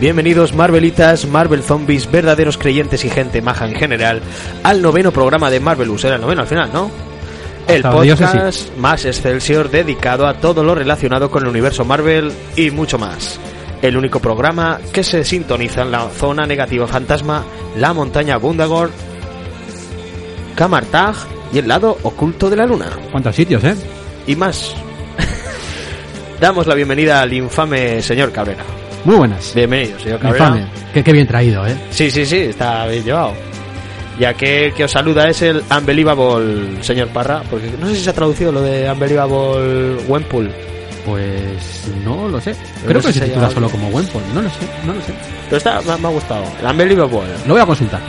Bienvenidos Marvelitas, Marvel Zombies, verdaderos creyentes y gente maja en general, al noveno programa de Marvelous. Era el noveno al final, ¿no? El podcast más Excelsior dedicado a todo lo relacionado con el universo Marvel y mucho más. El único programa que se sintoniza en la zona negativa fantasma, la montaña Bundagor, Kamartag y el lado oculto de la luna. ¿Cuántos sitios, eh? Y más. Damos la bienvenida al infame señor Cabrera. Muy buenas. Bienvenido, señor Cabrera. Qué, qué bien traído, eh. Sí, sí, sí, está bien llevado. Ya que, que os saluda es el Unbelievable señor Parra, porque no sé si se ha traducido lo de Unbelievable Wempool, Pues no lo sé. Creo que se titula solo como Wenpol. No lo sé, no lo sé. pero está, me, me ha gustado. El Unbelievable. Lo voy a consultar.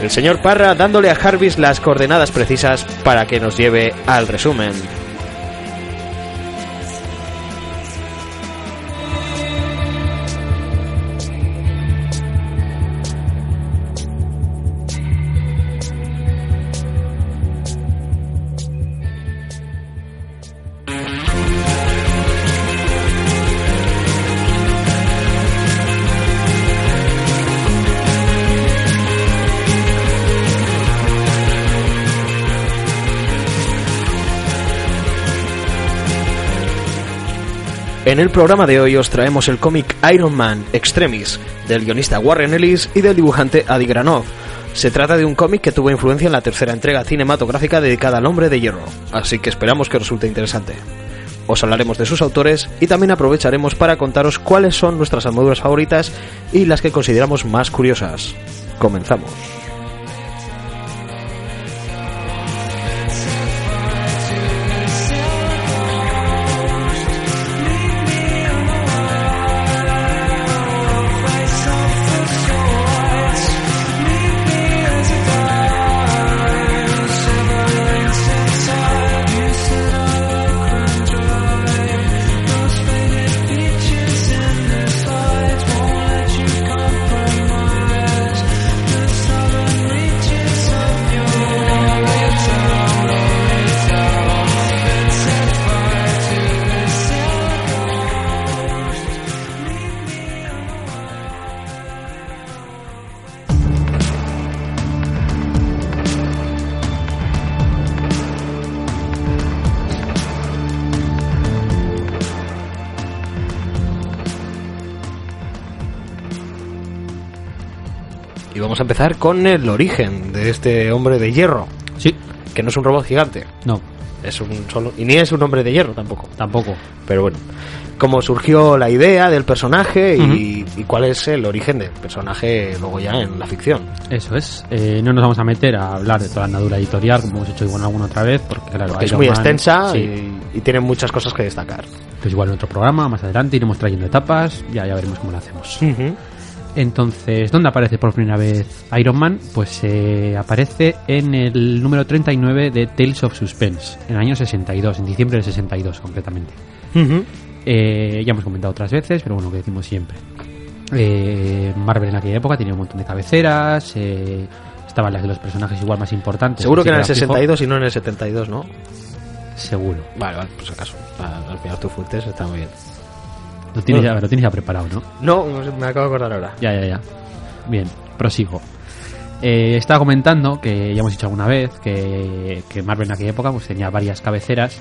El señor Parra dándole a Jarvis las coordenadas precisas para que nos lleve al resumen. En el programa de hoy os traemos el cómic Iron Man Extremis del guionista Warren Ellis y del dibujante Adi Granov. Se trata de un cómic que tuvo influencia en la tercera entrega cinematográfica dedicada al hombre de hierro, así que esperamos que resulte interesante. Os hablaremos de sus autores y también aprovecharemos para contaros cuáles son nuestras armaduras favoritas y las que consideramos más curiosas. Comenzamos. Empezar con el origen de este hombre de hierro, Sí. que no es un robot gigante, No, es un solo y ni es un hombre de hierro tampoco. tampoco. Pero bueno, cómo surgió la idea del personaje y, y cuál es el origen del personaje luego ya en la ficción. Eso es. Eh, no nos vamos a meter a hablar de toda la andadura editorial, como hemos hecho igual alguna otra vez, porque claro, Que es muy Man- extensa sí. y, y tiene muchas cosas que destacar. Pues igual en otro programa, más adelante, iremos trayendo etapas, ya, ya veremos cómo lo hacemos. Entonces, ¿dónde aparece por primera vez Iron Man? Pues eh, aparece en el número 39 de Tales of Suspense, en el año 62, en diciembre del 62 concretamente. Eh, ya hemos comentado otras veces, pero bueno, lo que decimos siempre. Eh, Marvel en aquella época tenía un montón de cabeceras, eh, estaban las de los personajes igual más importantes. Seguro que en el era fijo. 62 y no en el 72, ¿no? Seguro. Vale, vale, por si acaso. Al al final tus fuentes está muy bien. Lo tienes, ya, lo tienes ya preparado, ¿no? No, me acabo de acordar ahora. Ya, ya, ya. Bien, prosigo. Eh, estaba comentando que ya hemos dicho alguna vez que, que Marvel en aquella época pues tenía varias cabeceras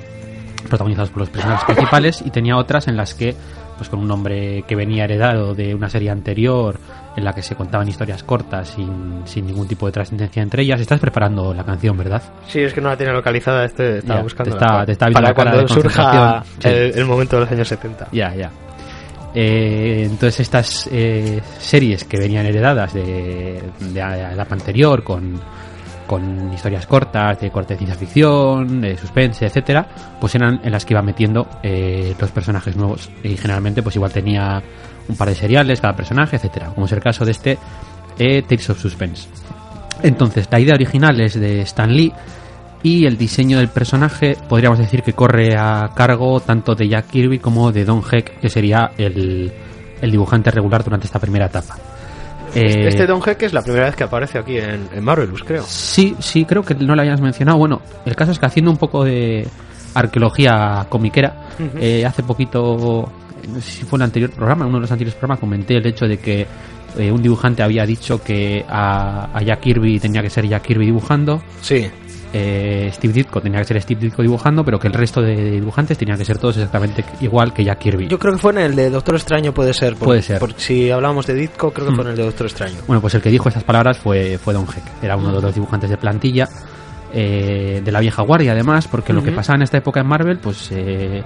protagonizadas por los personajes principales y tenía otras en las que pues con un nombre que venía heredado de una serie anterior en la que se contaban historias cortas sin, sin ningún tipo de trascendencia entre ellas. Estás preparando la canción, ¿verdad? Sí, es que no la tiene localizada, este estaba Ya, buscando. te está- te está viendo para la cuando de surja. Sí. el momento de los años 70. Ya, ya. Eh, entonces estas eh, series que venían heredadas de, la etapa anterior con, con historias cortas de corte de ciencia ficción, de suspense, etcétera, pues eran en las que iba metiendo eh, los personajes nuevos y generalmente pues igual tenía un par de seriales cada personaje, etcétera, como es el caso de este Tales of Suspense. Entonces la idea original es de Stan Lee y el diseño del personaje podríamos decir que corre a cargo tanto de Jack Kirby como de Don Heck, que sería el, el dibujante regular durante esta primera etapa. Eh, Este Don Heck es la primera vez que aparece aquí en, en Marvelous, creo. Sí, sí, creo que no lo hayas mencionado. Bueno, el caso es que haciendo un poco de arqueología comiquera, Ujú. eh, hace poquito no sé si fue el anterior programa, en uno de los anteriores programas comenté el hecho de que eh, un dibujante había dicho que a, a Jack Kirby tenía que ser Jack Kirby dibujando, Sí. Eh, Steve Ditko tenía que ser Steve Ditko dibujando, pero que el resto de dibujantes tenían que ser todos exactamente igual que Jack Kirby. Yo creo que fue en el de Doctor Extraño, puede ser. por- Puede ser. por- si hablábamos de Ditko, creo que Mm. fue en el de Doctor Extraño. Bueno, pues el que dijo estas palabras fue, fue Don Heck. Era uno de los dibujantes de plantilla eh, de la vieja guardia, además, porque lo que pasaba en esta época en Marvel, pues eh,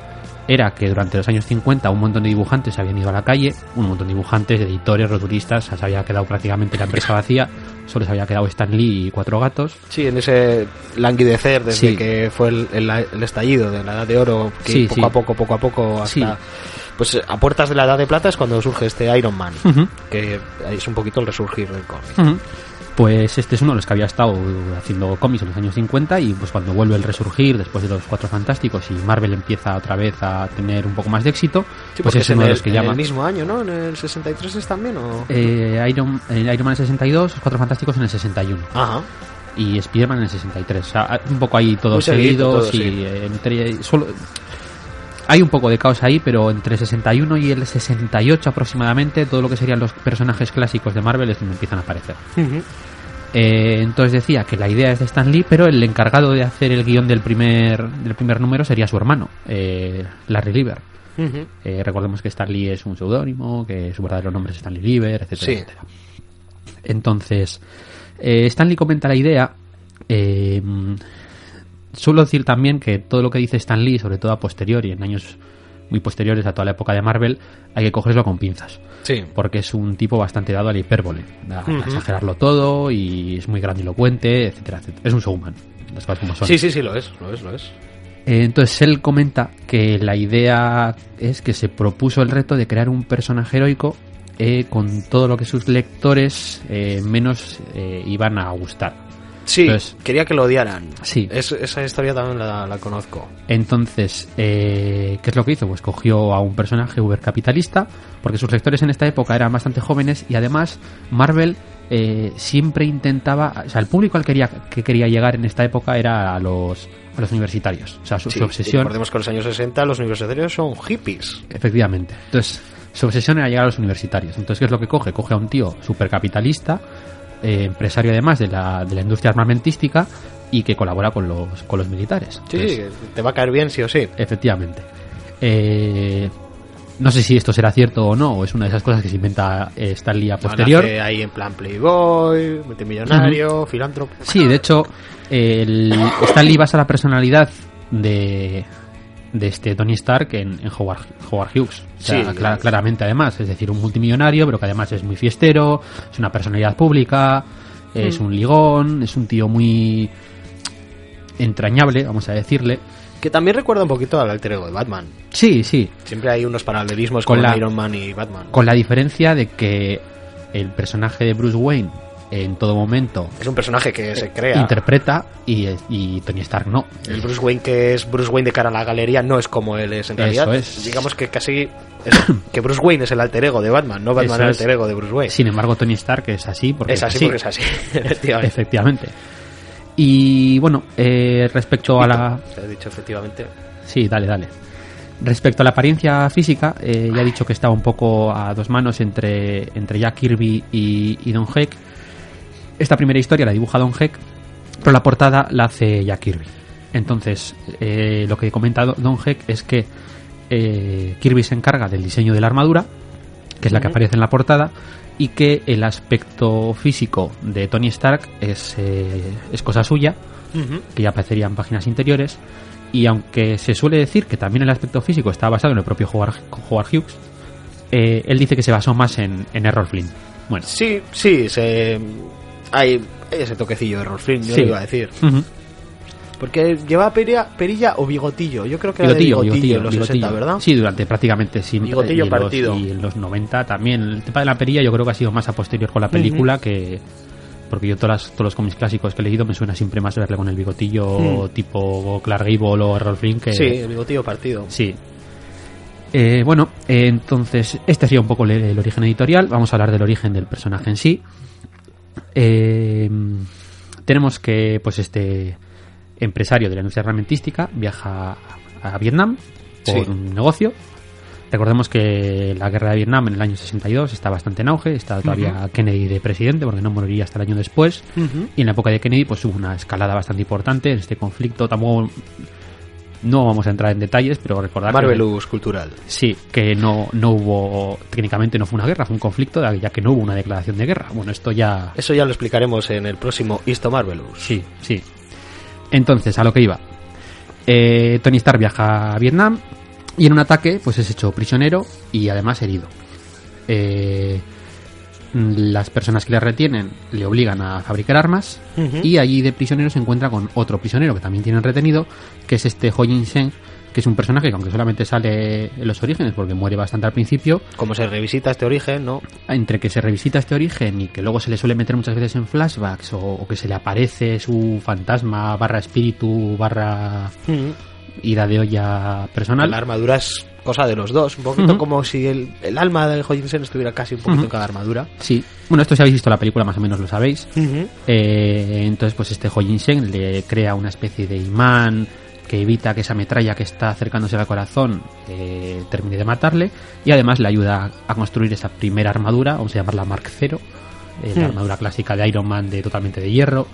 era que durante los años 50 un montón de dibujantes habían ido a la calle, un montón de dibujantes, editores, rotulistas, se había quedado prácticamente la empresa vacía, solo se había quedado Stan Lee y cuatro gatos. Sí, en ese languidecer desde Sí. que fue el, el- el estallido de la Edad de Oro, que Sí, poco sí. a poco, poco a poco, hasta... Pues a puertas de la Edad de Plata es cuando surge este Iron Man, Ujú. que es un poquito el resurgir del cómic. Ujú. Pues este es uno de los que había estado haciendo cómics en los años 50 y pues cuando vuelve el resurgir después de los Cuatro Fantásticos y Marvel empieza otra vez a tener un poco más de éxito, Sí, pues es en uno de el, los que en llama... el mismo año, ¿no? En el 63 es también, ¿o...? Eh, Iron, eh, Iron Man en el 62, los Cuatro Fantásticos en el 61 Ajá. y Spider-Man en el 63. O sea, un poco ahí todos seguidos todo, y sí. eh, entre solo hay un poco de caos ahí, pero entre el 61 y el 68 aproximadamente, todo lo que serían los personajes clásicos de Marvel es donde empiezan a aparecer. Eh, entonces decía que la idea es de Stan Lee, pero el encargado de hacer el guion del primer, del primer número sería su hermano, eh, Larry Lieber. Eh, recordemos que Stan Lee es un seudónimo, que su verdadero nombre es Stanley Lieber, etcétera, Sí. etcétera. Entonces, eh, Stanley comenta la idea. Suelo decir también que todo lo que dice Stan Lee, sobre todo a posteriori, en años muy posteriores a toda la época de Marvel, hay que cogerlo con pinzas. Sí. Porque es un tipo bastante dado a la hipérbole, a, exagerarlo todo y es muy grandilocuente, etcétera, etcétera. Es un showman, las cosas como son. Sí, sí, sí, lo es, lo es, lo es. Eh, entonces él comenta que la idea es que se propuso el reto de crear un personaje heroico eh, con todo lo que sus lectores eh, menos eh, iban a gustar. Sí, Entonces- quería que lo odiaran. Sí. Es- esa historia también la, la conozco. Entonces, eh, ¿qué es lo que hizo? Pues cogió a un personaje ubercapitalista, porque sus lectores en esta época eran bastante jóvenes y además Marvel eh, siempre intentaba, o sea, el público al que quería, que quería llegar en esta época era a los, a los universitarios. O sea, su, Sí, su y obsesión... Recordemos que en los años 60 los universitarios son hippies. Efectivamente. Entonces, su obsesión era llegar a los universitarios. Entonces, ¿qué es lo que coge? Coge a un tío supercapitalista, eh, empresario además de la, de la industria armamentística y que colabora con los, con los militares. Sí, Entonces, te va a caer bien sí o sí. Efectivamente. Eh, no sé si esto será cierto o no, o es una de esas cosas que se inventa eh, Stan Lee a posterior. Nace ahí en plan playboy, multimillonario, filántropo. Sí, de hecho, el Stan Lee basa la personalidad de, de este Tony Stark en, en Howard, Howard Hughes. O sea, Sí. claramente además, es decir, un multimillonario, pero que además es muy fiestero, es una personalidad pública, es Mm. un ligón, es un tío muy entrañable, vamos a decirle. Que también recuerda un poquito al alter ego de Batman. Sí, sí, Siempre hay unos paralelismos Con con, la- Iron Man y Batman. con la diferencia de que el personaje de Bruce Wayne en todo momento Es un personaje que se crea. interpreta y, y Tony Stark no. El Bruce Wayne que es Bruce Wayne de cara a la galería no es como él es en Eso realidad. es. Digamos que casi es- que Bruce Wayne es el alter ego de Batman, no Batman Eso el es. alter ego de Bruce Wayne. Sin embargo, Tony Stark es así porque es así porque es así, efectivamente. Efectivamente. Y bueno, eh, respecto a la... Se ha dicho efectivamente. Sí, dale, dale. Respecto a la apariencia física, eh, ya he dicho que estaba un poco a dos manos entre, entre Jack Kirby y, y Don Heck. Esta primera historia la dibuja Don Heck, pero la portada la hace Jack Kirby. Entonces, eh, lo que comenta Do- Don Heck es que eh, Kirby se encarga del diseño de la armadura, que es la que aparece en la portada, y que el aspecto físico de Tony Stark es, eh, es cosa suya, que ya aparecería en páginas interiores. Y aunque se suele decir que también el aspecto físico está basado en el propio Howard, Howard Hughes, eh, él dice que se basó más en, en Errol Flynn. Bueno, Sí, sí, se hay ese toquecillo de Rolf Flynn, yo Sí. lo iba a decir. ujú, Porque lleva perilla, perilla o bigotillo. Yo creo que era de bigotillo, bigotillo, bigotillo, en los bigotillo. 60, ¿verdad? Sí, durante prácticamente siempre. Bigotillo y en los- partido. y en los 90 también. El tema de la perilla yo creo que ha sido más a posterior con la película que... Porque yo todas las- todos los cómics clásicos que he leído me suena siempre más verle con el bigotillo Mm. tipo Clark Gable o Flynn que... Sí, el bigotillo partido. Sí. Eh, bueno, eh, entonces este sería un poco el, el origen editorial. Vamos a hablar del origen del personaje en sí. Eh, tenemos que, pues, este empresario de la industria armamentística viaja a Vietnam por Sí. un negocio. Recordemos que la guerra de Vietnam en el año 62 está bastante en auge, está todavía Kennedy de presidente porque no moriría hasta el año después. Y en la época de Kennedy pues hubo una escalada bastante importante en este conflicto. Tampoco no vamos a entrar en detalles, pero recordar Marvelous cultural. Sí, que no, no hubo, técnicamente no fue una guerra, fue un conflicto, ya que no hubo una declaración de guerra. Bueno, esto ya... Eso ya lo explicaremos en el próximo Isto Marvelous. Sí, sí. Entonces, a lo que iba. Eh, Tony Stark viaja a Vietnam y en un ataque pues es hecho prisionero y además herido. Eh, las personas que le retienen le obligan a fabricar armas y allí de prisionero se encuentra con otro prisionero que también tienen retenido, que es este Ho Jin Seng, que es un personaje que aunque solamente sale en los orígenes porque muere bastante al principio. Como se revisita este origen, ¿no? Entre que se revisita este origen y que luego se le suele meter muchas veces en flashbacks o, que se le aparece su fantasma barra espíritu barra ida de olla personal. La armadura es cosa de los dos, un poquito como si el, alma de Hojinsen estuviera casi un poquito en cada armadura. Sí, bueno, esto si habéis visto la película más o menos lo sabéis. Eh, entonces, pues este Hojinsen le crea una especie de imán que evita que esa metralla que está acercándose al corazón eh, termine de matarle y además le ayuda a construir esa primera armadura, vamos a llamarla Mark Zero, eh, la armadura clásica de Iron Man de totalmente de hierro.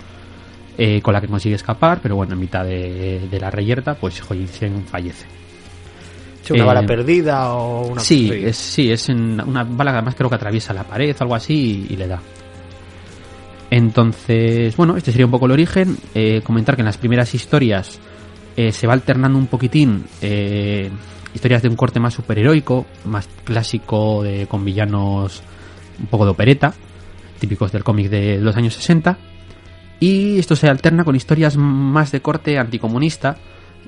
Con la que consigue escapar, pero bueno, en mitad de, la reyerta, pues Hojinsen fallece. Una bala eh, perdida o una sí es, sí es una bala que además creo que atraviesa la pared o algo así y, le da. Entonces bueno este sería un poco el origen. Eh, comentar que en las primeras historias eh, se va alternando un poquitín historias de un corte más superheroico más clásico de con villanos un poco de opereta típicos del cómic de los años 60 y esto se alterna con historias más de corte anticomunista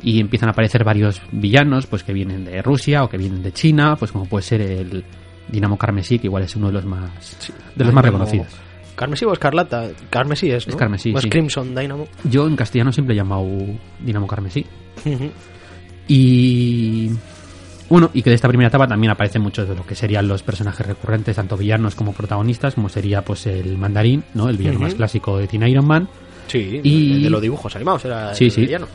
y empiezan a aparecer varios villanos pues que vienen de Rusia o que vienen de China pues como puede ser el Dinamo Carmesí que igual es uno de los más de los más reconocidos. Carmesí o Escarlata. Carmesí es, ¿no? es Carmesí es Crimson Dynamo. Yo en castellano siempre he llamado Dinamo Carmesí. Y bueno, y que de esta primera etapa también aparecen muchos de lo que serían los personajes recurrentes, tanto villanos como protagonistas, como sería pues el mandarín, ¿no? El villano más clásico de Teen Iron Man. Sí, y... de los dibujos animados era sí, sí. villano.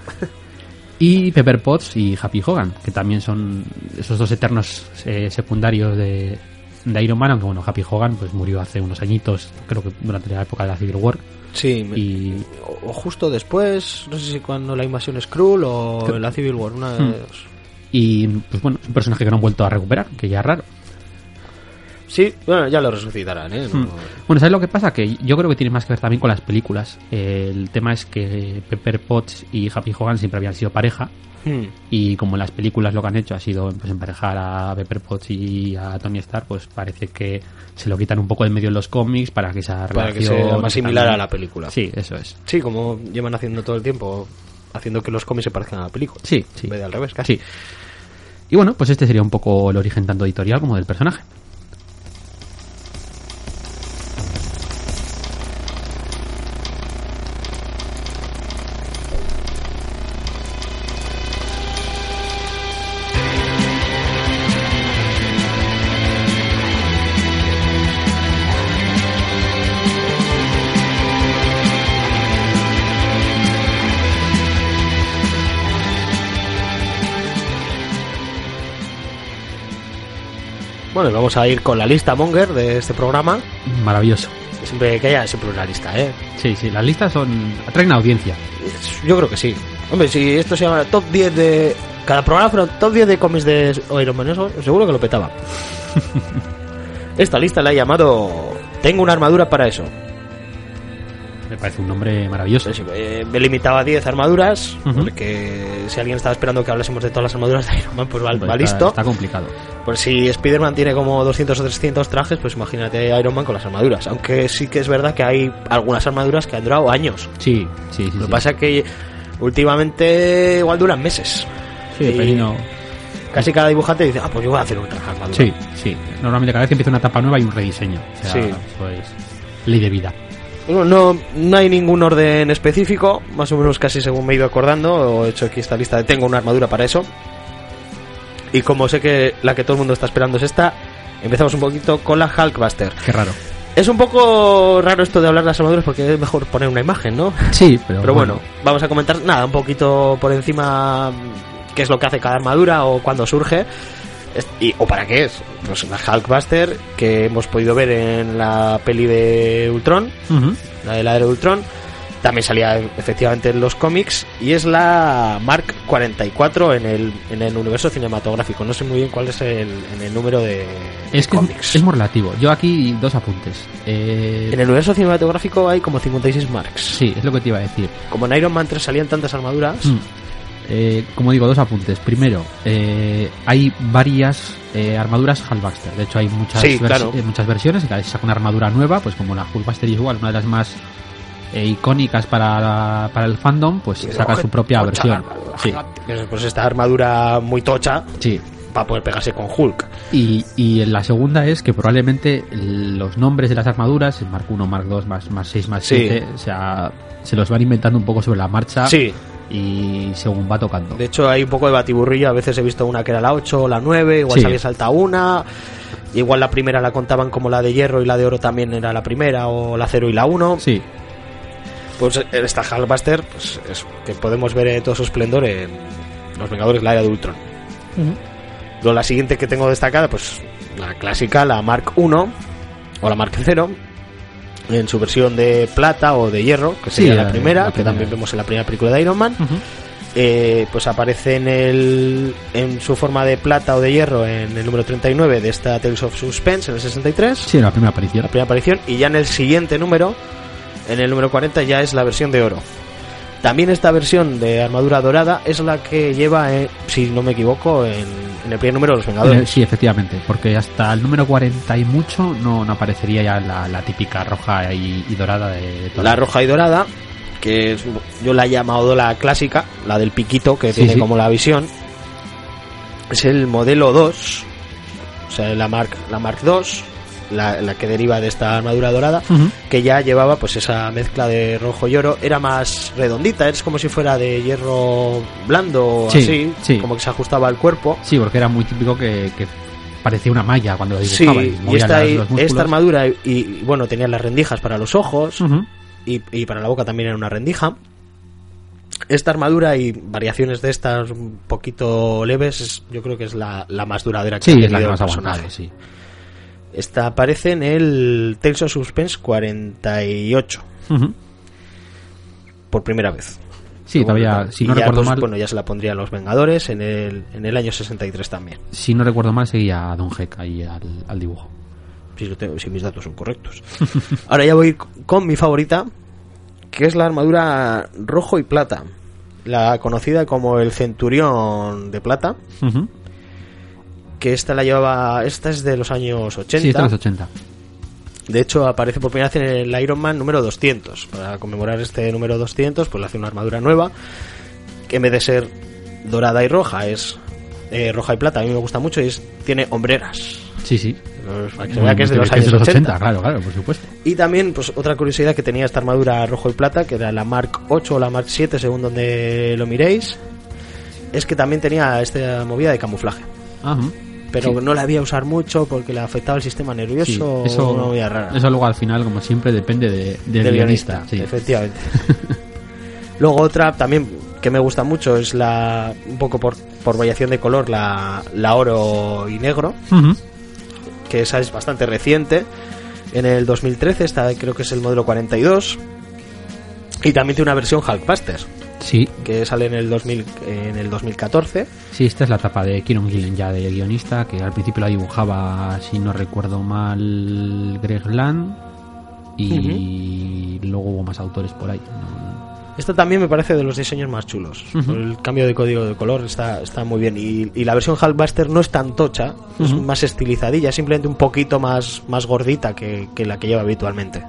y Pepper Potts y Happy Hogan, que también son esos dos eternos eh, secundarios de, de, Iron Man, aunque bueno, Happy Hogan pues murió hace unos añitos, creo que durante la época de la Civil War. Sí, y... o justo después, no sé si cuando la invasión es cruel o la Civil War, una de hmm. Y pues bueno, es un personaje que no han vuelto a recuperar, que ya es raro. Sí, bueno, ya lo resucitarán, ¿eh? Hmm. Bueno, ¿sabes lo que pasa? Que yo creo que tiene más que ver también con las películas. El tema es que Pepper Potts y Happy Hogan siempre habían sido pareja. Hmm. Y como en las películas lo que han hecho ha sido pues, emparejar a Pepper Potts y a Tony Stark, pues parece que se lo quitan un poco de medio en los cómics para que esa para que sea más similar a la película. Sí, eso es. Sí, como llevan haciendo todo el tiempo, haciendo que los cómics se parezcan a la película. Sí, sí. En vez de al revés, casi. Sí. Y bueno, pues este sería un poco el origen tanto editorial como del personaje. Vamos a ir con la lista Monger de este programa. Maravilloso. Siempre que haya siempre una lista, ¿eh? Sí, sí, las listas son atraen audiencia. Yo creo que sí. Hombre, si esto se llama top 10 de cada programa pero top 10 de cómics de Iron Man, seguro que lo petaba. Esta lista la he llamado Tengo una armadura para eso. Me parece un nombre maravilloso. Eh, me limitaba a 10 armaduras, porque si alguien estaba esperando que hablásemos de todas las armaduras de Iron Man, pues va, listo. Está complicado. Pues si Spider-Man tiene como 200 o 300 trajes, pues imagínate Iron Man con las armaduras. Aunque sí que es verdad que hay algunas armaduras que han durado años. Sí, sí, sí. Lo que pasa es que últimamente igual duran meses. Sí, no. Casi cada dibujante dice, ah, pues yo voy a hacer un traje armadura. Sí, sí. Normalmente cada vez que empieza una etapa nueva hay un rediseño. sí. Eso es ley de vida. No, no hay ningún orden específico, más o menos casi según me he ido acordando, he hecho aquí esta lista de tengo una armadura para eso. Y como sé que la que todo el mundo está esperando es esta, empezamos un poquito con la Hulkbuster. Qué raro. Es un poco raro esto de hablar de las armaduras porque es mejor poner una imagen, ¿no? Sí, pero, pero bueno. vamos a comentar nada, un poquito por encima qué es lo que hace cada armadura o cuándo surge. Y, ¿O para qué es? Pues la Hulkbuster que hemos podido ver en la peli de Ultron, la de la era de Ultron. También salía efectivamente en los cómics y es la Mark 44 en el, en el universo cinematográfico. No sé muy bien cuál es el, en el número de, de Es que cómics. es, es muy relativo. Yo aquí dos apuntes. Eh, En el universo cinematográfico hay como 56 Marks. Sí, es lo que te iba a decir. Como en Iron Man 3 salían tantas armaduras, Mm. Eh, como digo, dos apuntes. Primero, eh, hay varias eh, armaduras Hulkbuster. De hecho, hay muchas, Sí, vers- claro. eh, muchas versiones. Y cada vez saca una armadura nueva, pues como la Hulkbuster igual, una de las más eh, icónicas para, la- para el fandom, pues Y saca su propia versión. Sí, Pues, esta armadura muy tocha sí. para poder pegarse con Hulk. Y, y la segunda es que probablemente los nombres de las armaduras, el Mark 1, Mark 2, más, más 6, más Sí. 7, o sea, se los van inventando un poco sobre la marcha Sí, y según va tocando. de hecho hay un poco de batiburrillo. A veces he visto una que era la 8 o la 9, igual Sí. se había saltado una. Igual la primera la contaban como la de hierro y la de oro también era la primera, o la 0 y la 1. Sí, Pues esta Hulkbuster, pues es que podemos ver en todo su esplendor en Los Vengadores, la era de Ultron. La siguiente que tengo destacada, pues la clásica, la Mark 1 o la Mark 0, en su versión de plata o de hierro, que sería la- la, primera, la que también vemos en la primera película de Iron Man. Eh, pues aparece en, el, en su forma de plata o de hierro en el número 39 de esta Tales of Suspense en el 63, sí, la primera aparición. la primera aparición, y ya en el siguiente número, en el número 40, ya es la versión de oro. También esta versión de armadura dorada es la que lleva, eh, si no me equivoco, en, en el primer número de los Vengadores. Sí, efectivamente, porque hasta el número 40 y mucho no, no aparecería ya la, la típica roja y, y dorada de, de La roja y dorada, que es- yo la he llamado la clásica, la del piquito, que Sí, tiene sí. como la visión. Es el modelo 2, o sea, la Mark, la Mark 2, la, la que deriva de esta armadura dorada, que ya llevaba pues esa mezcla de rojo y oro. Era más redondita, es como si fuera de hierro blando o Sí, así, sí. como que se ajustaba al cuerpo. Sí, porque era muy típico que, que parecía una malla cuando Sí, dibujaba. y movía esta, las- esta armadura, y, y, bueno, tenía las rendijas para los ojos, y, y para la boca también era una rendija. Esta armadura y variaciones de estas un poquito leves, es- yo creo que es la, la más duradera que Sí, ha es la tenido que más personaje. aguantado, sí. Esta aparece en el Tales of Suspense 48, Ujú. por primera vez. Sí, todavía, si no ya, recuerdo pues, mal, Bueno, ya se la pondría a los Vengadores en el, en el año 63 también. si no recuerdo mal, seguía a Don Heck ahí al, al dibujo. Si, lo tengo- si mis datos son correctos. Ahora ya voy con mi favorita, que es la armadura rojo y plata. La conocida como el Centurión de Plata, Ujú. Que esta la llevaba. Esta es de los años 80. Sí, está en los 80. De hecho, aparece por primera vez en el Iron Man número 200. Para conmemorar este número 200, pues le hace una armadura nueva. Que en vez de ser dorada y roja, es eh, roja y plata. A mí me gusta mucho y es, tiene hombreras. Sí, sí. Pues, Para que se vea que es de los años 80. claro, claro, por supuesto. Y también, pues otra curiosidad que tenía esta armadura rojo y plata, que era la Mark 8 o la Mark 7, según donde lo miréis, es que también tenía esta movida de camuflaje. Ajá. Pero Sí. no la había usar mucho porque le afectaba el sistema nervioso. Sí, o eso, una rara. eso luego al final, como siempre, depende de, del, del guionista. guionista, sí. efectivamente. Luego otra también que me gusta mucho es la, un poco por, por variación de color, la, la oro y negro, que esa es bastante reciente. En el 2013, esta creo que es el modelo 42. Y también tiene una versión Hulkbuster, Sí, que sale en el, 2000, en el 2014. sí, esta es la etapa de Kieron Gillen ya de guionista, que al principio la dibujaba, si no recuerdo mal, Greg Land. Y luego hubo más autores por ahí. No- Esta también me parece de los diseños más chulos. El cambio de código de color está, está muy bien. Y, y la versión Hulkbuster no es tan tocha, es Ujú. más estilizadilla, simplemente un poquito más, más gordita que, que la que lleva habitualmente.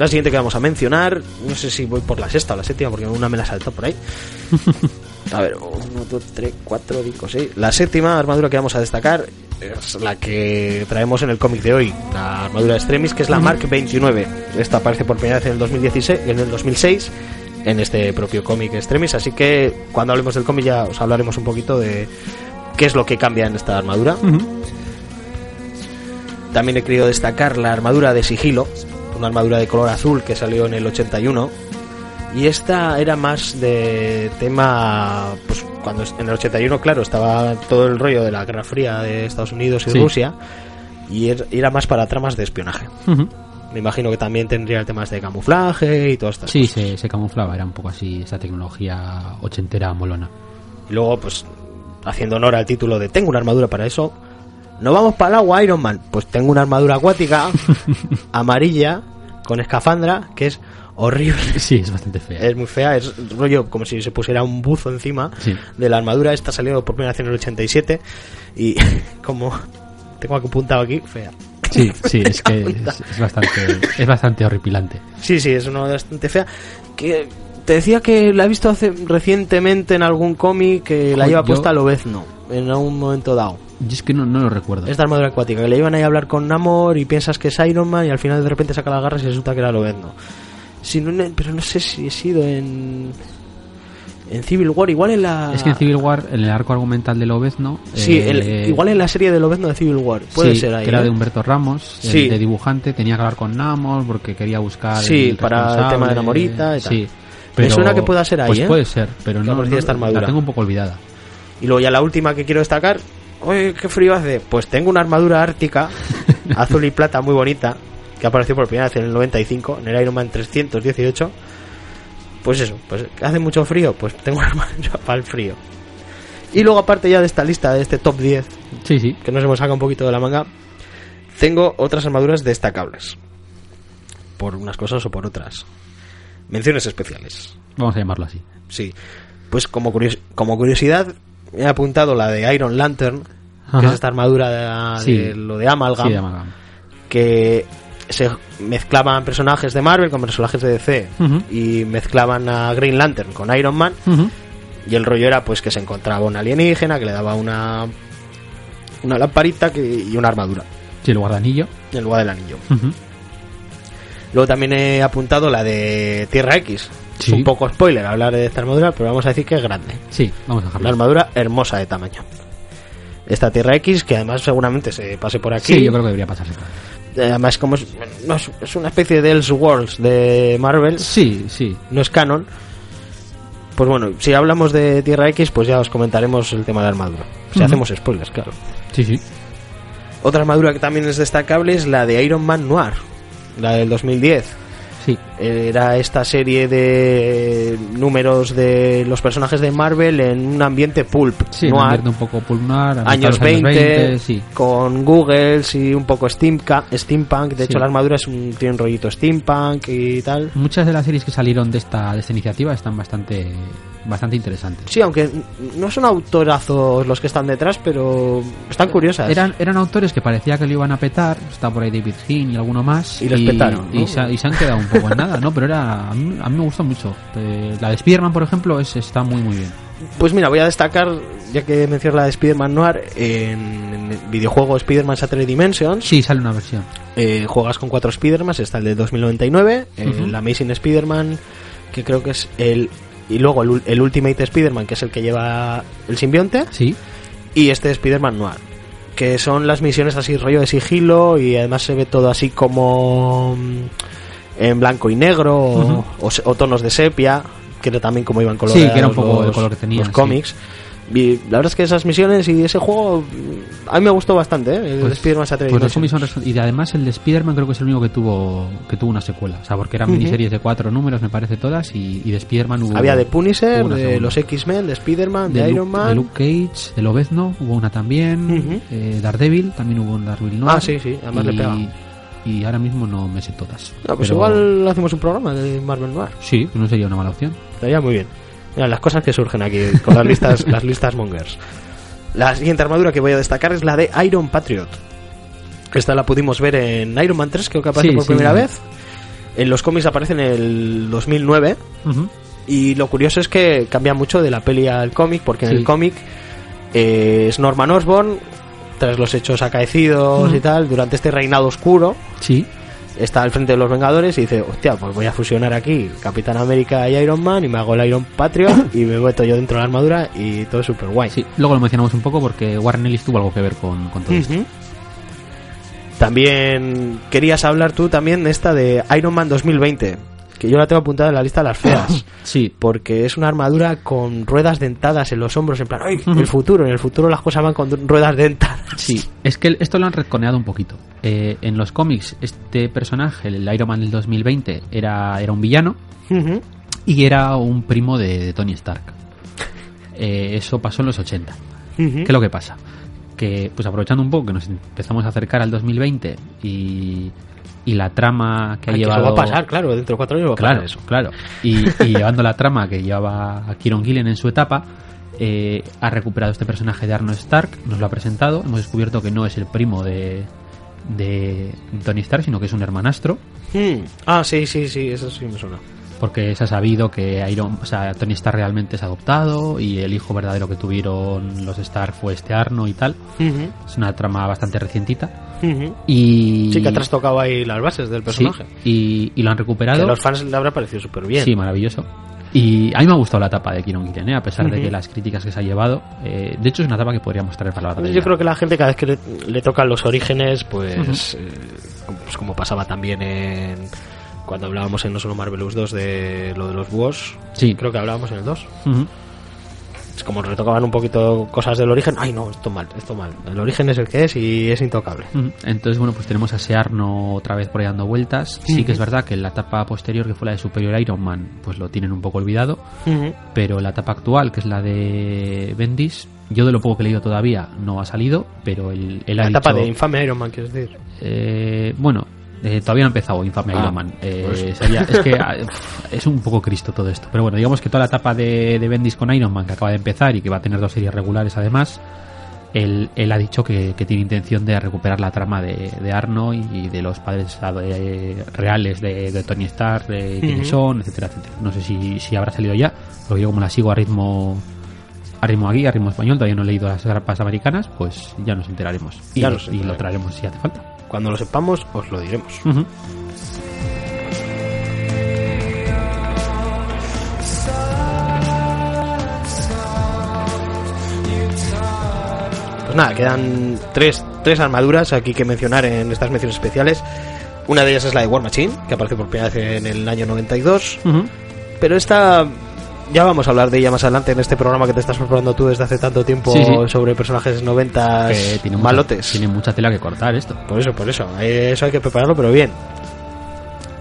La siguiente que vamos a mencionar, no sé si voy por la sexta o la séptima, porque una me la saltó por ahí. A ver, 1, 2, 3, 4, 5, 6. La séptima armadura que vamos a destacar es la que traemos en el cómic de hoy, la armadura de Extremis, que es la Mark 29. Esta aparece por primera vez en el 2016, en el 2006 en este propio cómic Extremis, así que cuando hablemos del cómic ya os hablaremos un poquito de qué es lo que cambia en esta armadura. También he querido destacar la armadura de sigilo, una armadura de color azul que salió en el 81. Y esta era más de tema, pues cuando en el 81, claro, estaba todo el rollo de la Guerra Fría de Estados Unidos y Sí. Rusia. Y er- era más para tramas de espionaje. Me imagino que también tendría temas de camuflaje y todo esto. Sí, se, se camuflaba, era un poco así esa tecnología ochentera molona. Y luego, pues, haciendo honor al título de Tengo una armadura para eso, no vamos para el agua, Iron Man. Pues tengo una armadura acuática, amarilla, con escafandra, que es horrible. Sí, es bastante fea. Es muy fea, es rollo como si se pusiera un buzo encima Sí. de la armadura. Esta salió por primera vez en el 87 y como tengo apuntado aquí, fea. Sí, sí, es que es, es bastante, es bastante horripilante. Sí, sí, es una bastante fea. Que te decía que la he visto hace recientemente en algún cómic que la lleva puesta Lobezno en algún momento dado. Yo es que no, no lo recuerdo. Esta armadura acuática, que le iban ahí a hablar con Namor y piensas que es Iron Man y al final de repente saca las garras y resulta que era Lobezno. Si no, pero no sé si he sido en. En Civil War, igual en la. Es que en Civil War, en el arco argumental de Lobezno... Sí, eh, el- igual en la serie de Lobezno de Civil War. Puede sí, ser ahí. que era ¿eh? de Humberto Ramos, el Sí. de dibujante, tenía que hablar con Namor porque quería buscar Sí, el para el tema de la morita y tal. Sí. Me suena que pueda ser ahí, Pues ¿eh? puede ser, pero no, no- esta armadura. la tengo un poco olvidada. Y luego ya la última que quiero destacar. Oye, qué frío hace. Pues tengo una armadura ártica, azul y plata, muy bonita, que apareció por primera vez en el 95, en el Iron Man 318. Pues eso, pues hace mucho frío, pues tengo una armadura para el frío. Y luego, aparte ya de esta lista, de este top 10, Sí, sí. que nos hemos sacado un poquito de la manga, tengo otras armaduras destacables. Por unas cosas o por otras. Menciones especiales. Vamos a llamarlo así. Sí. Pues como, curios- como curiosidad, he apuntado la de Iron Lantern, que es esta armadura de, la- Sí. de lo de Amalgam, Sí, de Amalgam. que se mezclaban personajes de Marvel con personajes de DC y mezclaban a Green Lantern con Iron Man y el rollo era pues que se encontraba un alienígena que le daba una una lamparita que, y una armadura Sí, el guardanillo. en lugar del anillo. Luego también he apuntado la de Tierra X. Es un poco spoiler hablar de esta armadura, pero vamos a decir que es grande. Sí, vamos a Una dejarlo. armadura hermosa de tamaño. Esta Tierra X, que además seguramente se pase por aquí. Sí, yo creo que debería pasarse. Eh, Además, como es, no, es, es una especie de Elseworlds de Marvel, Sí, sí. no es canon. Pues bueno, si hablamos de Tierra X, pues ya os comentaremos el tema de armadura. Si hacemos spoilers, claro. Sí, sí. Otra armadura que también es destacable es la de Iron Man Noir, la del 2010. Sí. Era esta serie de números de los personajes de Marvel en un ambiente pulp, Sí, un noir, ambiente un poco en años los 20, sí. con Google y un poco steamca- steampunk. De Sí. hecho, la armadura es un, tiene un rollito steampunk y tal. Muchas de las series que salieron de esta, de esta iniciativa están bastante, bastante interesantes. Sí, aunque no son autorazos los que están detrás, pero están curiosas. Eran, eran autores que parecía que lo iban a petar, está por ahí David Hin y alguno más. Y les petaron, ¿no? y, se, y se han quedado un poco en nada, ¿no? Pero era a mí, a mí me gustó mucho. Eh, la de Spider-Man, por ejemplo, es, está muy muy bien. Pues mira, voy a destacar, ya que mencionas la de Spider-Man Noir, en, en el videojuego Spider-Man Shattered Dimensions. Sí, sale una versión. Eh, juegas con cuatro Spider-Man, está el de 2099, Ujú. el Amazing Spider-Man, que creo que es el... Y luego el, el Ultimate Spider-Man, que es el que lleva el simbionte, Sí, y este Spider-Man Noir, que son las misiones así rollo de sigilo y además se ve todo así como en blanco y negro o- Ujú. o, o tonos de sepia, que era también como iban Sí, coloreados que era un poco los, el color que tenían, los sí. cómics. Y la verdad es que esas misiones y ese juego a mí me gustó bastante, ¿eh? el pues, Spider-Man pues y además el de Spider-Man creo que es el único que tuvo que tuvo una secuela, o sea, porque eran Ujú. miniseries de cuatro números, me parece todas, y, y de Spider-Man hubo Había de Punisher, de los X-Men, de Spider-Man, de, de, Iron Luke, Man. de Luke Cage, de Lobezno, hubo una también, Ujú. eh, Daredevil, también hubo un Daredevil Noir. Ah, sí, sí, además le y, pega. Y ahora mismo no me sé todas. No, pues Pero igual hacemos un programa de Marvel Noir. Sí, no sería una mala opción. Estaría muy bien. Mira, las cosas que surgen aquí con las listas, las listas mongers. La siguiente armadura que voy a destacar es la de Iron Patriot. Esta la pudimos ver en Iron Man 3, creo que aparece Sí, por sí. primera vez. En los cómics aparece en el 2009. Y lo curioso es que cambia mucho de la peli al cómic, porque en el cómic eh, es Norman Osborn, tras los hechos acaecidos y tal, durante este reinado oscuro, Sí, está al frente de los Vengadores y dice, hostia, pues voy a fusionar aquí Capitán América y Iron Man y me hago el Iron Patriot y me meto yo dentro de la armadura y todo es súper guay. sí. Luego lo mencionamos un poco porque Warren Ellis tuvo algo que ver con, con todo esto. También querías hablar tú también de esta de Iron Man 2020, que yo la tengo apuntada en la lista de las feas. Sí, Porque es una armadura con ruedas dentadas en los hombros, en plan, ¡ay! El futuro, en el futuro las cosas van con ruedas dentadas. sí. Es que esto lo han retconeado un poquito. Eh, en los cómics, este personaje, el Iron Man del 2020, era, era un villano y era un primo de, de Tony Stark. Eh, eso pasó en los 80. Ujú. ¿Qué es lo que pasa? Que, pues aprovechando un poco que nos empezamos a acercar al 2020 y, y la trama que ha Ay, que llevado... Eso va a pasar, claro, dentro de cuatro años va a Claro, pasar eso. claro. Y, y llevando la trama que llevaba a Kieron Gillen en su etapa, eh, ha recuperado este personaje de Arno Stark, nos lo ha presentado, hemos descubierto que no es el primo de, de Tony Stark, sino que es un hermanastro, Hmm. Ah, sí, sí, sí, eso sí me suena. Porque se ha sabido que Iron, o sea, Tony Stark realmente es adoptado y el hijo verdadero que tuvieron los Stark fue este Arno y tal. Ujú. Es una trama bastante recientita. Ujú. Y... Sí, que ha trastocado ahí las bases del Sí, personaje. y, y lo han recuperado. Que a los fans le habrá parecido súper bien. Sí, maravilloso. Y a mí me ha gustado la etapa de Kieron Gillen, ¿eh? a pesar de Ujú. que las críticas que se ha llevado. eh, de hecho, es una etapa que podríamos traer para la batalla. Yo creo que la gente cada vez que le, le tocan los orígenes, pues, eh, pues como pasaba también en cuando hablábamos en No Solo Marvelous 2 de lo de los búhos, Sí, creo que hablábamos en el 2. Ujú. Es como retocaban un poquito cosas del origen. Ay, no, esto mal, esto mal. El origen es el que es y es intocable. Entonces, bueno, pues tenemos a Searno otra vez por ahí dando vueltas. Sí que es verdad que en la etapa posterior, que fue la de Superior Iron Man, pues lo tienen un poco olvidado. Pero la etapa actual, que es la de Bendis, yo de lo poco que he leído todavía no ha salido, pero él, él ha La etapa dicho- de infame Iron Man, quieres decir. Eh, bueno, eh, todavía no ha empezado Infame Ah, Iron Man. Eh, pues. sería- es que ah, es un poco Cristo todo esto. Pero bueno, digamos que toda la etapa de, de Bendis con Iron Man, que acaba de empezar y que va a tener dos series regulares además, él, él ha dicho que, que tiene intención de recuperar la trama de, de Arno y de los padres eh, reales de, de Tony Stark, de quiénes Ujú. son, etcétera, etcétera. No sé si, si habrá salido ya, porque yo como la sigo a ritmo a ritmo aquí, a ritmo español, todavía no he leído las grapas americanas, pues ya nos enteraremos. Y, Ya lo- y traeremos si hace falta. Cuando lo sepamos, os lo diremos. Pues nada, quedan tres, tres armaduras aquí que mencionar en estas menciones especiales. Una de ellas es la de War Machine, que aparece por primera vez en el año 92. Ujú. Pero esta, ya vamos a hablar de ella más adelante en este programa que te estás preparando tú desde hace tanto tiempo Sí, sí. sobre personajes 90 Que tiene mucha- malotes. tiene mucha tela que cortar esto. Por eso, por eso. Eso hay que prepararlo, pero bien.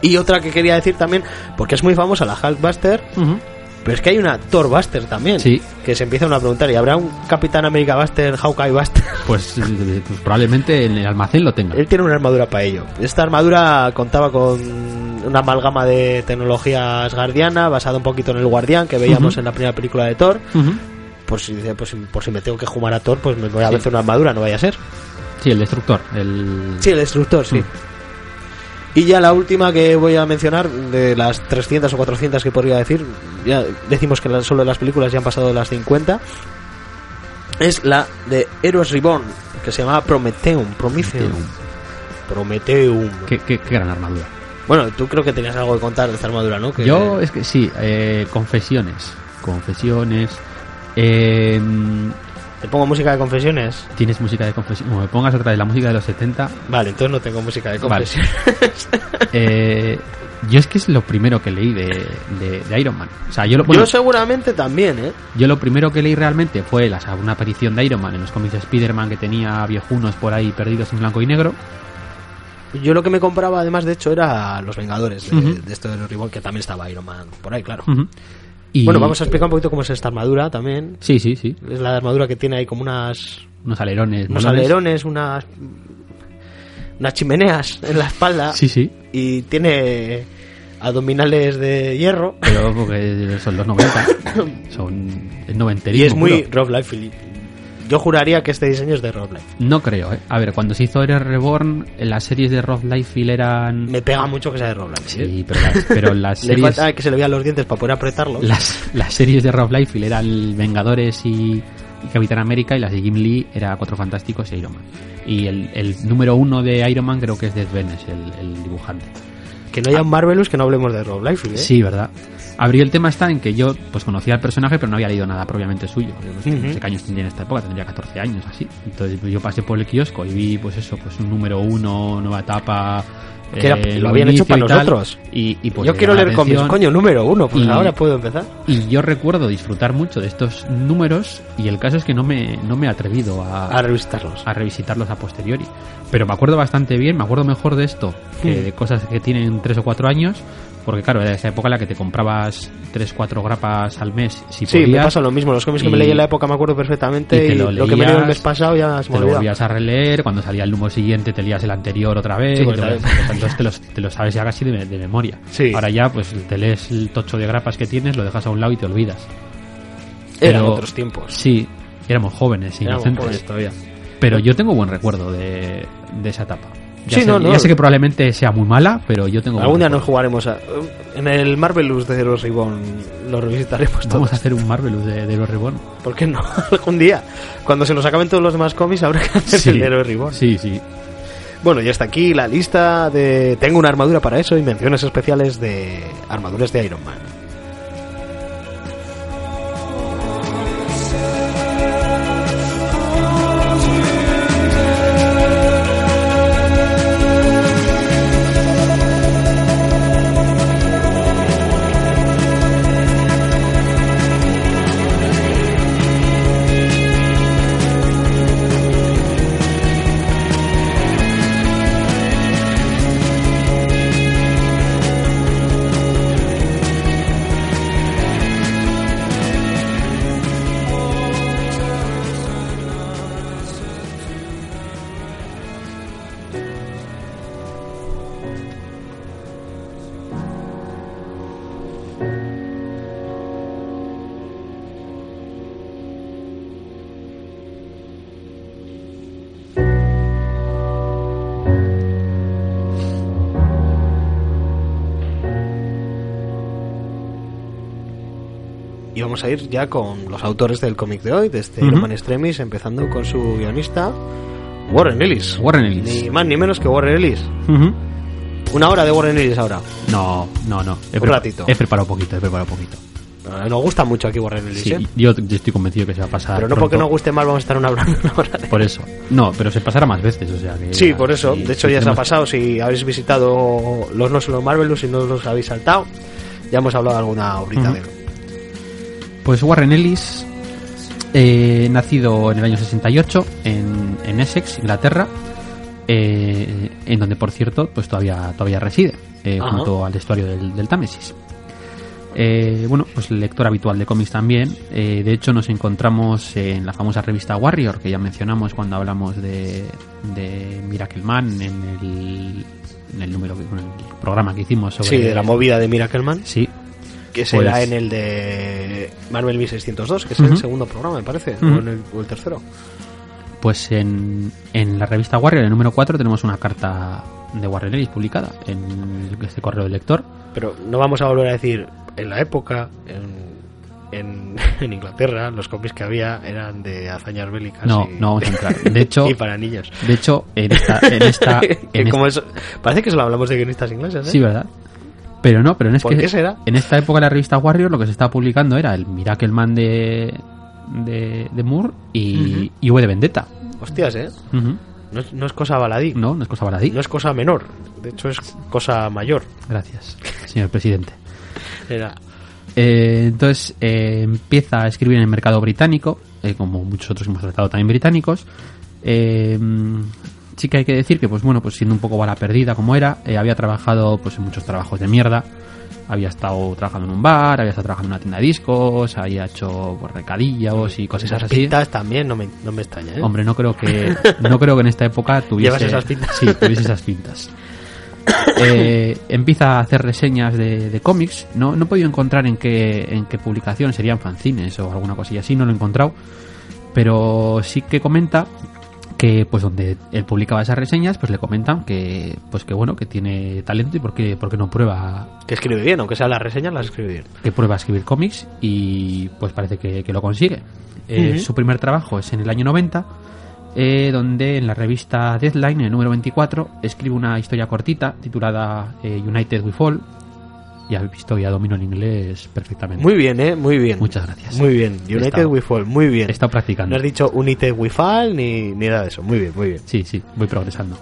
Y otra que quería decir también, porque es muy famosa la Hulkbuster, pero es que hay una Thorbuster también. Sí. Que se empiezan a preguntar, ¿y habrá un Capitán América Buster, Hawkeye Buster? Pues, eh, pues probablemente en el almacén lo tenga. Él tiene una armadura para ello. Esta armadura contaba con una amalgama de tecnología asgardiana, basada un poquito en el Guardián que veíamos en la primera película de Thor. Ujú. Por si, pues, si- por si me tengo que jugar a Thor, pues me voy a Sí. hacer una armadura, no vaya a ser. Sí, el destructor. El... Sí, el destructor, sí. Y ya la última que voy a mencionar, de las 300 o 400 que podría decir, ya decimos que solo las películas ya han pasado las 50, es la de Heroes Reborn, que se llamaba Prometheum. Prometheum. Prometheum. Qué, qué- qué gran armadura. Bueno, tú creo que tenías algo que contar de esta armadura, ¿no? Que- Yo, es que sí, eh, confesiones. Confesiones. Eh, ¿Te pongo música de confesiones? Tienes música de confesiones. Como me pongas otra vez la música de los 70. Vale, entonces no tengo música de Vale. confesiones. eh, yo es que es lo primero que leí de, de- de Iron Man. O sea, yo lo, bueno, Yo seguramente también, ¿eh? Yo lo primero que leí realmente fue la, una aparición de Iron Man en los cómics de Spider-Man que tenía viejunos por ahí perdidos en blanco y negro. Yo lo que me compraba, además, de hecho, era Los Vengadores de, Ujú. de esto de Reborn, que también estaba Iron Man por ahí, claro. Y- Bueno, vamos a explicar un poquito cómo es esta armadura también. Sí, sí, sí. Es la armadura que tiene ahí como unas Unos alerones. unos molones. alerones, unas unas chimeneas en la espalda Sí, sí. y tiene abdominales de hierro Pero porque son los 90. son el noventerismo. y es muy. Rob Liefeld. Yo juraría que este diseño es de Rob Liefeld. No creo, ¿eh? A ver, cuando se hizo Eres Reborn, las series de Rob Liefeld eran... Me pega mucho que sea de Rob Liefeld. ¿eh? Sí, pero las, pero las Le series... falta que se le vean los dientes para poder apretarlos. Las, las series de Rob Liefeld eran Vengadores y, y Capitán América y las de Jim Lee era Cuatro Fantásticos y Iron Man. Y el, el número uno de Iron Man creo que es Death Benes, el, el dibujante. Que no haya un Marvelous que no hablemos de Rob Liefeld. ¿eh? Sí, ¿verdad? Abrió el tema está en que yo pues conocía al personaje pero no había leído nada propiamente suyo. Yo no sé, Ujú. no sé qué años tendría en esta época, tendría 14 años así. Entonces pues, yo pasé por el kiosco y vi pues eso, pues un número uno, nueva etapa. Que era- eh, lo habían hecho para y nosotros. Y, y, pues Yo quiero leer cómics, coño, número uno, pues Y- ahora puedo empezar. Y yo recuerdo disfrutar mucho de estos números y el caso es que no me, no me he atrevido a, A revisitarlos. a revisitarlos a posteriori. Pero me acuerdo bastante bien, me acuerdo mejor de esto que Hmm. de cosas que tienen 3 o 4 años, porque claro, era esa época en la que te comprabas 3 4 grapas al mes si Sí, me pasa lo mismo. Los cómics que me leí en la época me acuerdo perfectamente y lo lo, que me leí el mes pasado ya se me Te lo volvías a releer, cuando salía el número siguiente te leías el anterior otra vez, Sí, entonces te, los- te lo sabes ya casi de, de memoria. Sí. Ahora ya pues te lees el tocho de grapas que tienes, lo dejas a un lado y te olvidas. Eran Pero- otros tiempos. Sí, éramos jóvenes, Éramos inocentes. jóvenes todavía. Pero yo tengo buen recuerdo de, de esa etapa. Ya, Sí, sé, no, no. ya sé que probablemente sea muy mala, pero yo tengo Algún día nos jugaremos a... En el Marvelous de Zero Ribbon lo revisitaremos Vamos todos. a hacer un Marvelous de, de los Reborn. ¿Por qué no? Algún día. Cuando se nos acaben todos los demás cómics habrá que hacer el Zero Ribbon. sí, sí. Bueno, ya está aquí la lista de... Tengo una armadura para eso y menciones especiales de armaduras de Iron Man. Vamos a ir ya con los autores del cómic de hoy, de este Ujú. Iron Man Extremis, empezando con su guionista, Warren Ellis. Warren Ellis. Ni más ni menos que Warren Ellis. Ujú. Una hora de Warren Ellis ahora. No, no, no. He Un ratito. He preparado poquito, he preparado poquito. Eh, Nos gusta mucho aquí Warren Ellis, Sí, ¿eh? yo, yo estoy convencido que se va a pasar. Pero no pronto. porque nos guste más vamos a estar hora, una hora de- Por eso. No, pero se pasará más veces, o sea que. Sí, por eso. sí, de hecho, sí, ya se ha pasado. Si habéis visitado los no solo Marvelous y no los habéis saltado, ya hemos hablado alguna horita Ujú. de él. Pues Warren Ellis, eh, nacido en el año 68 en, en Essex, Inglaterra, eh, en donde, por cierto, pues todavía, todavía reside, eh, junto al estuario del, del Támesis. Eh, bueno, pues lector habitual de cómics también. Eh, de hecho, nos encontramos en la famosa revista Warrior, que ya mencionamos cuando hablamos de, de Miracle Man en el, en el número, en el programa que hicimos sobre. Sí, de la movida de Miracleman, Sí, que será Pues- en el de Marvel 1602, que es el segundo programa, me parece, o, en el, o el tercero. Pues en, en la revista Warrior, el número 4, tenemos una carta de Warren Ellis publicada en este correo del lector. Pero no vamos a volver a decir, en la época, en, en, en Inglaterra, los cómics que había eran de hazañas bélicas. No, y, no vamos a entrar. De hecho, y para niños. de hecho en esta... En esta Que en como esta- eso- parece que solo hablamos de guionistas ingleses, ¿eh? sí, ¿verdad? Pero no, pero no es ¿Por que... será? En esta época la revista Warrior lo que se estaba publicando era el Miracle Man de, de, de Moore y, y V de Vendetta. Hostias, ¿eh? No es, no es cosa baladí. No, no es cosa baladí. No es cosa menor. De hecho, es cosa mayor. Gracias, señor presidente. Era... Eh, entonces eh, empieza a escribir en el mercado británico, eh, como muchos otros hemos tratado también británicos. Sí que hay que decir que, pues bueno, pues siendo un poco bala perdida como era, eh, había trabajado pues en muchos trabajos de mierda. Había estado trabajando en un bar, había estado trabajando en una tienda de discos, había hecho pues, recadillos y cosas Esas así. pintas también no me, no me extraña, ¿eh? Hombre, no creo que no creo que en esta época tuviese ¿Llevas esas pintas? Sí, tuviese esas pintas. Eh, empieza a hacer reseñas de, de cómics. No, no he podido encontrar en qué, en qué publicación serían fanzines o alguna cosilla así, no lo he encontrado. Pero sí que comenta que pues donde él publicaba esas reseñas, pues le comentan que pues que bueno, que tiene talento y por qué, por qué no prueba Que escribe bien, aunque sean las reseñas, las escribe bien. que prueba a escribir cómics y pues parece que, que lo consigue. Eh. Su primer trabajo es en el año 90, eh, donde en la revista Deadline, en el número 24, escribe una historia cortita titulada eh, United We Fall, y has visto ya domino el inglés perfectamente. Muy bien, ¿eh? Muy bien. Muchas gracias. Muy bien. United estado- we fall. Muy bien. He estado practicando. No has dicho United we fall ni, ni nada de eso. Muy bien, muy bien. Sí, sí, voy progresando.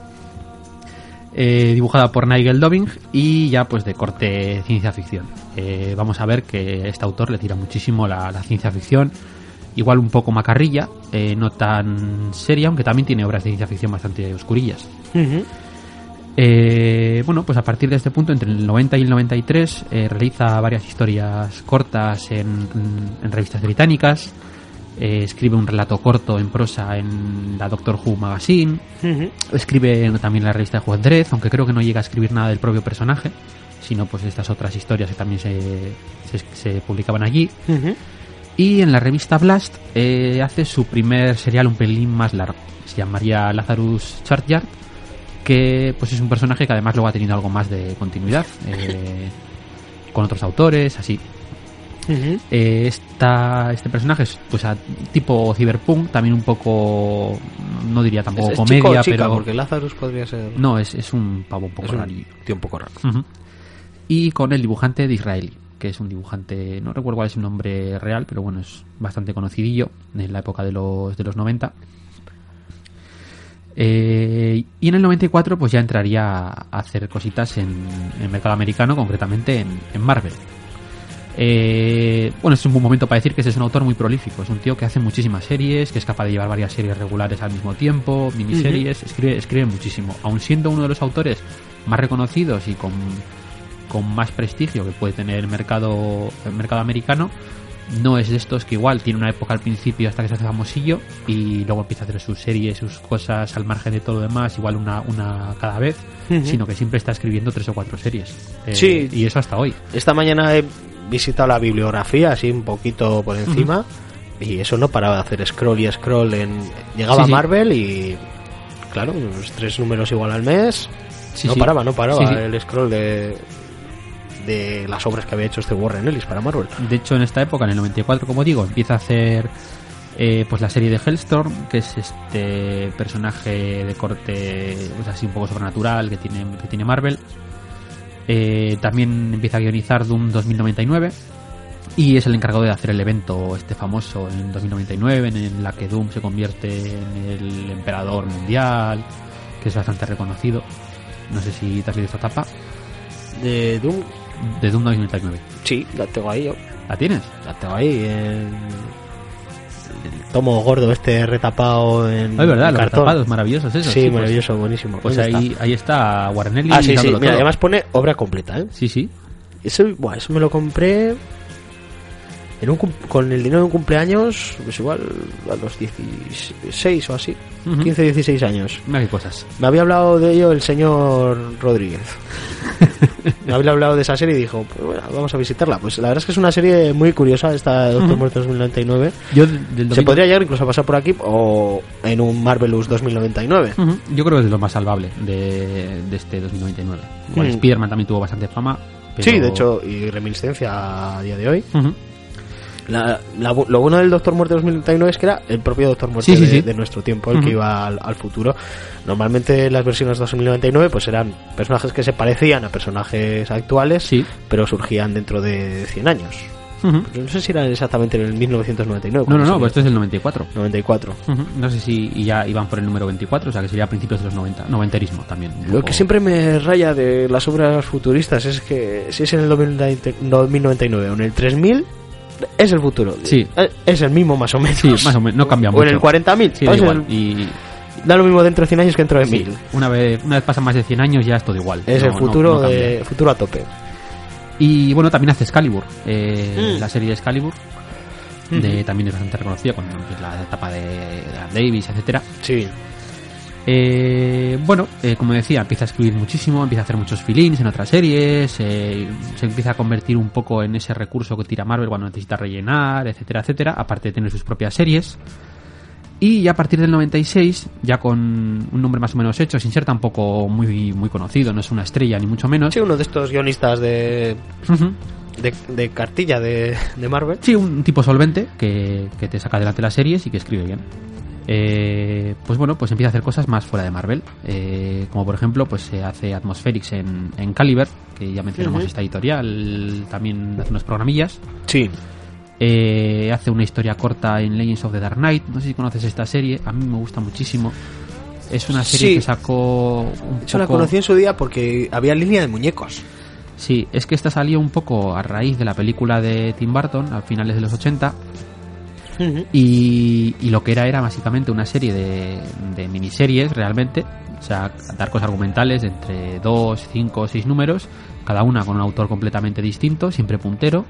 Eh, dibujada por Nigel Dobbing y ya pues de corte ciencia ficción. Eh, vamos a ver que este autor le tira muchísimo la, la ciencia ficción, igual un poco macarrilla, eh, no tan seria, aunque también tiene obras de ciencia ficción bastante oscurillas. Eh, bueno, pues a partir de este punto, entre el 90 y el 93, eh, realiza varias historias cortas en, en revistas británicas, eh, escribe un relato corto en prosa en la Doctor Who Magazine, escribe también en la revista Juan Dredd, aunque creo que no llega a escribir nada del propio personaje, sino pues estas otras historias que también se, se, se publicaban allí. Y en la revista Blast eh, hace su primer serial un pelín más largo. Se llamaría Lazarus Chartyard, que pues es un personaje que además luego ha tenido algo más de continuidad eh, con otros autores, así. Eh, esta, este personaje es pues a tipo cyberpunk, también un poco, no diría tampoco ¿Es- es chico o comedia, chica? pero Porque Lazarus podría ser... no, es, es un pavo un poco es un rarillo. tío un poco raro. Y con el dibujante de Israeli, que es un dibujante, no recuerdo cuál es su nombre real, pero bueno, es bastante conocidillo en la época de los, de los 90. Eh, y en el 94 pues ya entraría a hacer cositas en, el mercado americano, concretamente en, en Marvel. Eh, bueno, es un buen momento para decir que ese es un autor muy prolífico. Es un tío que hace muchísimas series, que es capaz de llevar varias series regulares al mismo tiempo, miniseries, escribe, escribe muchísimo. Aun siendo uno de los autores más reconocidos y con, con más prestigio que puede tener el mercado, el mercado americano, no es de estos que igual tiene una época al principio hasta que se hace famosillo y luego empieza a hacer sus series, sus cosas al margen de todo lo demás, igual una, una cada vez, sino que siempre está escribiendo tres o cuatro series. Eh, Sí. Y eso hasta hoy. Esta mañana he visitado la bibliografía así un poquito por encima y eso no paraba de hacer scroll y scroll en llegaba Sí, sí. Marvel y claro, unos tres números igual al mes. Sí, no paraba, no paraba el scroll de de las obras que había hecho este Warren Ellis para Marvel. De hecho, en esta época, en el 94, como digo, empieza a hacer eh, pues la serie de Hellstorm, que es este personaje de corte pues así un poco sobrenatural que tiene, que tiene Marvel. Eh, también empieza a guionizar Doom 2099 y es el encargado de hacer el evento este famoso en 2099 en la que Doom se convierte en el emperador mundial, que es bastante reconocido. No sé si te has leído esta etapa De Doom, de Doom 2099. sí, la tengo ahí yo. ¿La tienes? La tengo ahí en el tomo gordo este retapado en Ah, es verdad, en los cartón. retapados maravillosos esos. Sí, pues- maravilloso, buenísimo. Pues ¿Dónde ahí, está? ahí está Warren Ellis Ah, sí, sí. Mira, todo. además pone obra completa, ¿eh? Sí, sí. Eso, buah, eso me lo compré en un con el dinero de un cumpleaños, pues igual a los 16 o así, Ujú. 15, 16 años. Mira qué cosas. Me había hablado de ello el señor Rodríguez. me había hablado de esa serie y dijo, pues bueno, vamos a visitarla. Pues la verdad es que es una serie muy curiosa, esta Doctor Ujú. Muerto 2099. Yo del Se podría llegar incluso a pasar por aquí o en un Marvelous 2099. Ujú. Yo creo que es de lo más salvable de, de este 2099. Igual Mm. Spider-Man también tuvo bastante fama. pero- Sí, de hecho, y reminiscencia a día de hoy. Ujú. La- la lo bueno del Doctor Muerte 2099 es que era el propio Doctor Muerte Sí, sí, de, sí. de nuestro tiempo, el Ujú. que iba al, al futuro. Normalmente las versiones 2099 pues eran personajes que se parecían a personajes actuales, Sí. pero surgían dentro de 100 años. Ujú. Pero no sé si eran exactamente en el 1999. No, no, no, pues esto es del 94. 94. Ujú. No sé si y ya iban por el número 24, o sea que sería a principios de los 90. Noventerismo también. Lo poco. que siempre me raya de las obras futuristas es que si es en el 2090 2099 o en el 3000, es el futuro. Sí. Eh, Es el mismo más o menos. Sí, más o menos, no cambia O mucho. en el 40.000. Sí, da pues igual. el- Y Da lo mismo dentro de 100 años que dentro de sí, 1000. una, vez, una vez pasan más de 100 años ya es todo igual. Es No- el futuro no de futuro a tope. Y bueno, también hace Excalibur, eh, Mm. la serie de Excalibur, de, también es bastante reconocida con pues, la etapa de, de Davis, etcétera. Sí. Eh, bueno, eh, como decía, empieza a escribir muchísimo, empieza a hacer muchos fillings en otras series, eh, se empieza a convertir un poco en ese recurso que tira Marvel cuando necesita rellenar, etcétera, etcétera, aparte de tener sus propias series. Y ya a partir del 96, ya con un nombre más o menos hecho, sin ser tampoco muy, muy conocido, no es una estrella ni mucho menos. Sí, uno de estos guionistas de, de, de cartilla de, de Marvel. Sí, un tipo solvente que, que te saca adelante las series y que escribe bien. Eh, pues bueno, pues empieza a hacer cosas más fuera de Marvel. Eh, como por ejemplo, pues se hace Atmospherics en, en Caliber, que ya mencionamos esta editorial, también hace unos programillas. Sí. Eh, hace una historia corta en Legends of the Dark Knight. No sé si conoces esta serie, a mí me gusta muchísimo. Es una serie Sí. que sacó un Yo la poco- conocí en su día porque había línea de muñecos. Sí, es que esta salió un poco a raíz de la película de Tim Burton a finales de los 80 y, lo que era era básicamente una serie de, de miniseries realmente, o sea, arcos argumentales entre 2, 5 o 6 números, cada una con un autor completamente distinto, siempre puntero,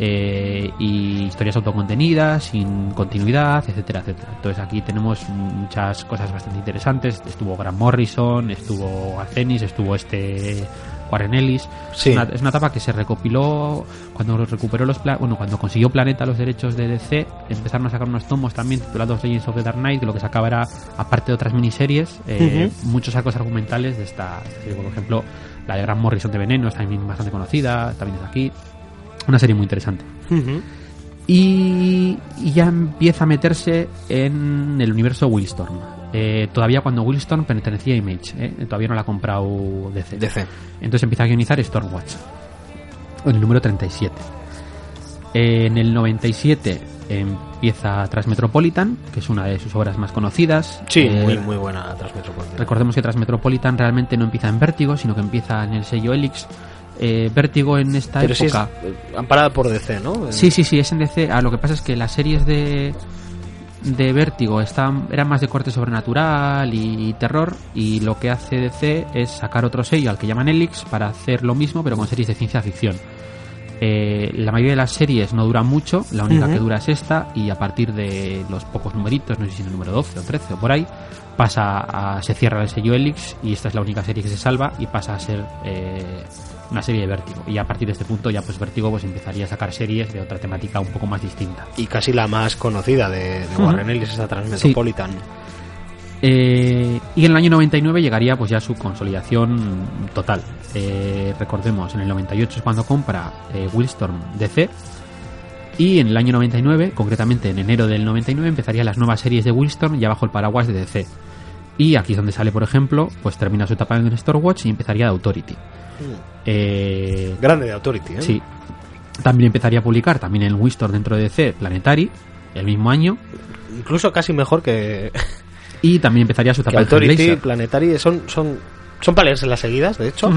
eh, y historias autocontenidas, sin continuidad, etcétera, etcétera. Entonces aquí tenemos muchas cosas bastante interesantes. Estuvo Grant Morrison, estuvo Arcenis, estuvo este Warren Ellis. Sí. Es, una, es una etapa que se recopiló cuando recuperó los bueno cuando consiguió Planeta los derechos de DC empezaron a sacar unos tomos también titulados Legends of the Dark Knight que lo que sacaba era aparte de otras miniseries eh, muchos arcos argumentales de esta, esta serie. por ejemplo la de Grant Morrison de Veneno es también bastante conocida también es aquí una serie muy interesante y, y ya empieza a meterse en el universo Willstorm. Eh, todavía cuando Willstorm pertenecía a Image, ¿eh? todavía no la ha comprado DC. DC. Entonces empieza a guionizar Stormwatch, en el número 37. Eh, en el 97 empieza Transmetropolitan, que es una de sus obras más conocidas. Sí, Eh, muy, muy buena Transmetropolitan. Recordemos que Transmetropolitan realmente no empieza en Vértigo, sino que empieza en el sello Helix. Eh, Vértigo en esta Pero sí es época... eh, amparada por DC, ¿no? Sí, sí, sí, es en DC. Ah, lo que pasa es que las series de de Vértigo están, eran más de corte sobrenatural y, terror y lo que hace DC es sacar otro sello al que llaman Helix para hacer lo mismo pero con series de ciencia ficción. Eh, la mayoría de las series no duran mucho, la única que dura es esta y a partir de los pocos numeritos, no sé si es el número 12 o 13 o por ahí, pasa a, se cierra el sello Helix y esta es la única serie que se salva y pasa a ser eh, una serie de Vértigo. Y a partir de este punto ya pues Vértigo pues empezaría a sacar series de otra temática un poco más distinta. Y casi la más conocida de. Warren Ellis, esa Transmetropolitan. Eh, y en el año 99 llegaría pues ya su consolidación total. Eh, recordemos, en el 98 es cuando compra eh, Willstorm DC. Y en el año 99, concretamente en enero del 99, empezarían las nuevas series de Willstorm ya bajo el paraguas de DC. Y aquí es donde sale, por ejemplo, pues termina su etapa en Stormwatch y empezaría de Authority. Eh, Grande de Authority, ¿eh? sí. También empezaría a publicar, también en Willstorm dentro de DC, Planetary, el mismo año. Incluso casi mejor que, Y también empezaría su etapa en Authority. Planetary. Son, son, son para leerse las seguidas, de hecho.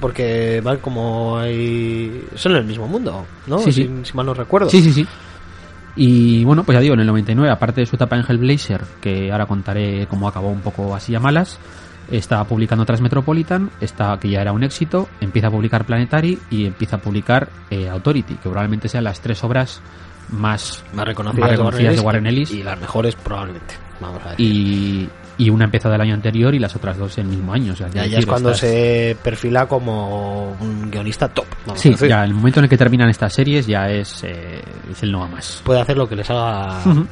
Porque van como ahí... Son en el mismo mundo, ¿no? Sí, si, sí. si mal no recuerdo. Sí, sí, sí. Y bueno, pues ya digo, en el 99, aparte de su etapa en Hellblazer, que ahora contaré cómo acabó un poco así a malas, estaba publicando Transmetropolitan, esta que ya era un éxito, empieza a publicar Planetary y empieza a publicar eh, Authority, que probablemente sean las tres obras más Más reconocidas, Más reconocidas de Warren Ellis. Y las mejores probablemente. Vamos a decir. y, y una empezada el año anterior y las otras dos el mismo año. O sea, Ya, ya es cuando estas- se perfila como un guionista top. vamos a Sí, decir. ya el momento en el que terminan estas series ya es, eh, es el no a más. Puede hacer lo que le salga Ujú.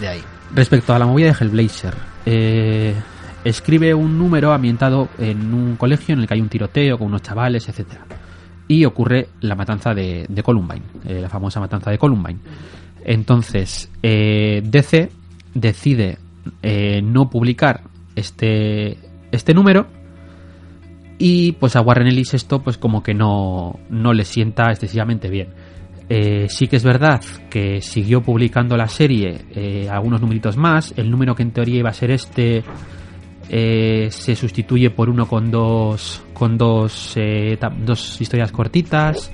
de ahí. Respecto a la movida de Hellblazer, eh, escribe un número ambientado en un colegio en el que hay un tiroteo con unos chavales, etcétera Y ocurre la matanza de, de Columbine, eh, la famosa matanza de Columbine. Entonces, eh, DC decide eh, no publicar este, este número y pues a Warren Ellis esto pues como que no, no le sienta excesivamente bien. Eh, sí que es verdad que siguió publicando la serie eh, algunos numeritos más. El número que en teoría iba a ser este eh, se sustituye por uno con dos con dos eh, dos historias cortitas.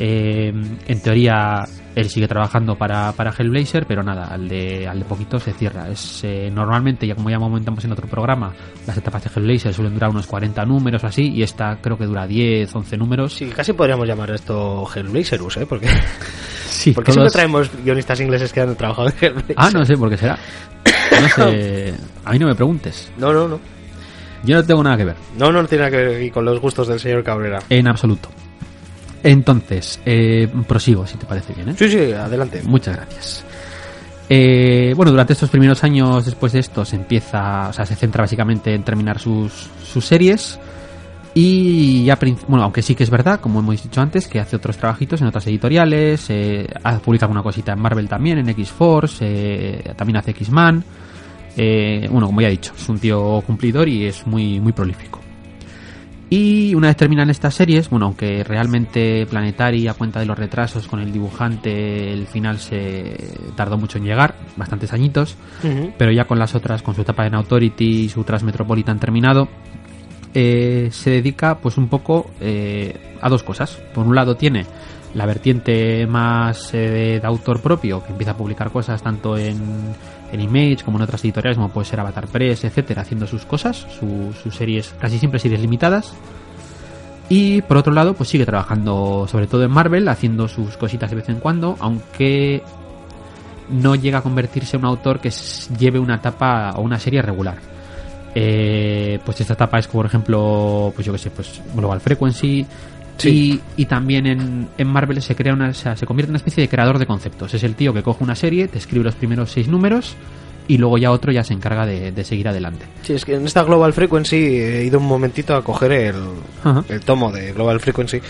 Eh, en teoría él sigue trabajando para, para Hellblazer, pero nada, al de, al de poquito se cierra. Es eh, normalmente, ya como ya comentamos en otro programa, las etapas de Hellblazer suelen durar unos 40 números o así, y esta creo que dura 10, 11 números. Sí, casi podríamos llamar esto Hellblazerus, ¿eh? Porque, Sí, porque todos- siempre traemos guionistas ingleses que han trabajado en Hellblazer. Ah, no sé por qué será. No sé. A mí no me preguntes. No, no, no. Yo no tengo nada que ver. No, no tiene nada que ver con los gustos del señor Cabrera. En absoluto. Entonces, eh, prosigo, si te parece bien. ¿eh? Sí, sí, adelante. Muchas gracias. Eh, bueno, durante estos primeros años después de esto se empieza, o sea, se centra básicamente en terminar sus, sus series Y ya, bueno, aunque sí que es verdad, como hemos dicho antes, que hace otros trabajitos en otras editoriales, eh, ha- publica alguna cosita en Marvel también, en X-Force, eh, también hace X-Man. Eh, bueno, como ya he dicho, es un tío cumplidor y es muy, muy prolífico. Y una vez terminan estas series, bueno, aunque realmente Planetary, a cuenta de los retrasos con el dibujante, el final se tardó mucho en llegar, bastantes añitos, pero ya con las otras, con su etapa en Authority y su Transmetropolitan terminado, eh, se dedica pues un poco eh, a dos cosas. Por un lado tiene la vertiente más eh, de autor propio, que empieza a publicar cosas tanto en, en Image como en otras editoriales, como puede ser Avatar Press, etcétera, haciendo sus cosas, su- sus series, casi siempre series limitadas. Y por otro lado, pues sigue trabajando sobre todo en Marvel, haciendo sus cositas de vez en cuando, aunque no llega a convertirse en un autor que lleve una etapa o una serie regular. Eh, pues esta etapa es, por ejemplo, pues yo que sé, pues Global Frequency. Sí. Y, y también en, en Marvel se crea una, o sea, se convierte en una especie de creador de conceptos. Es el tío que coge una serie, te escribe los primeros seis números y luego ya otro ya se encarga de, de seguir adelante. Sí, es que en esta Global Frequency he ido un momentito a coger el, el tomo de Global Frequency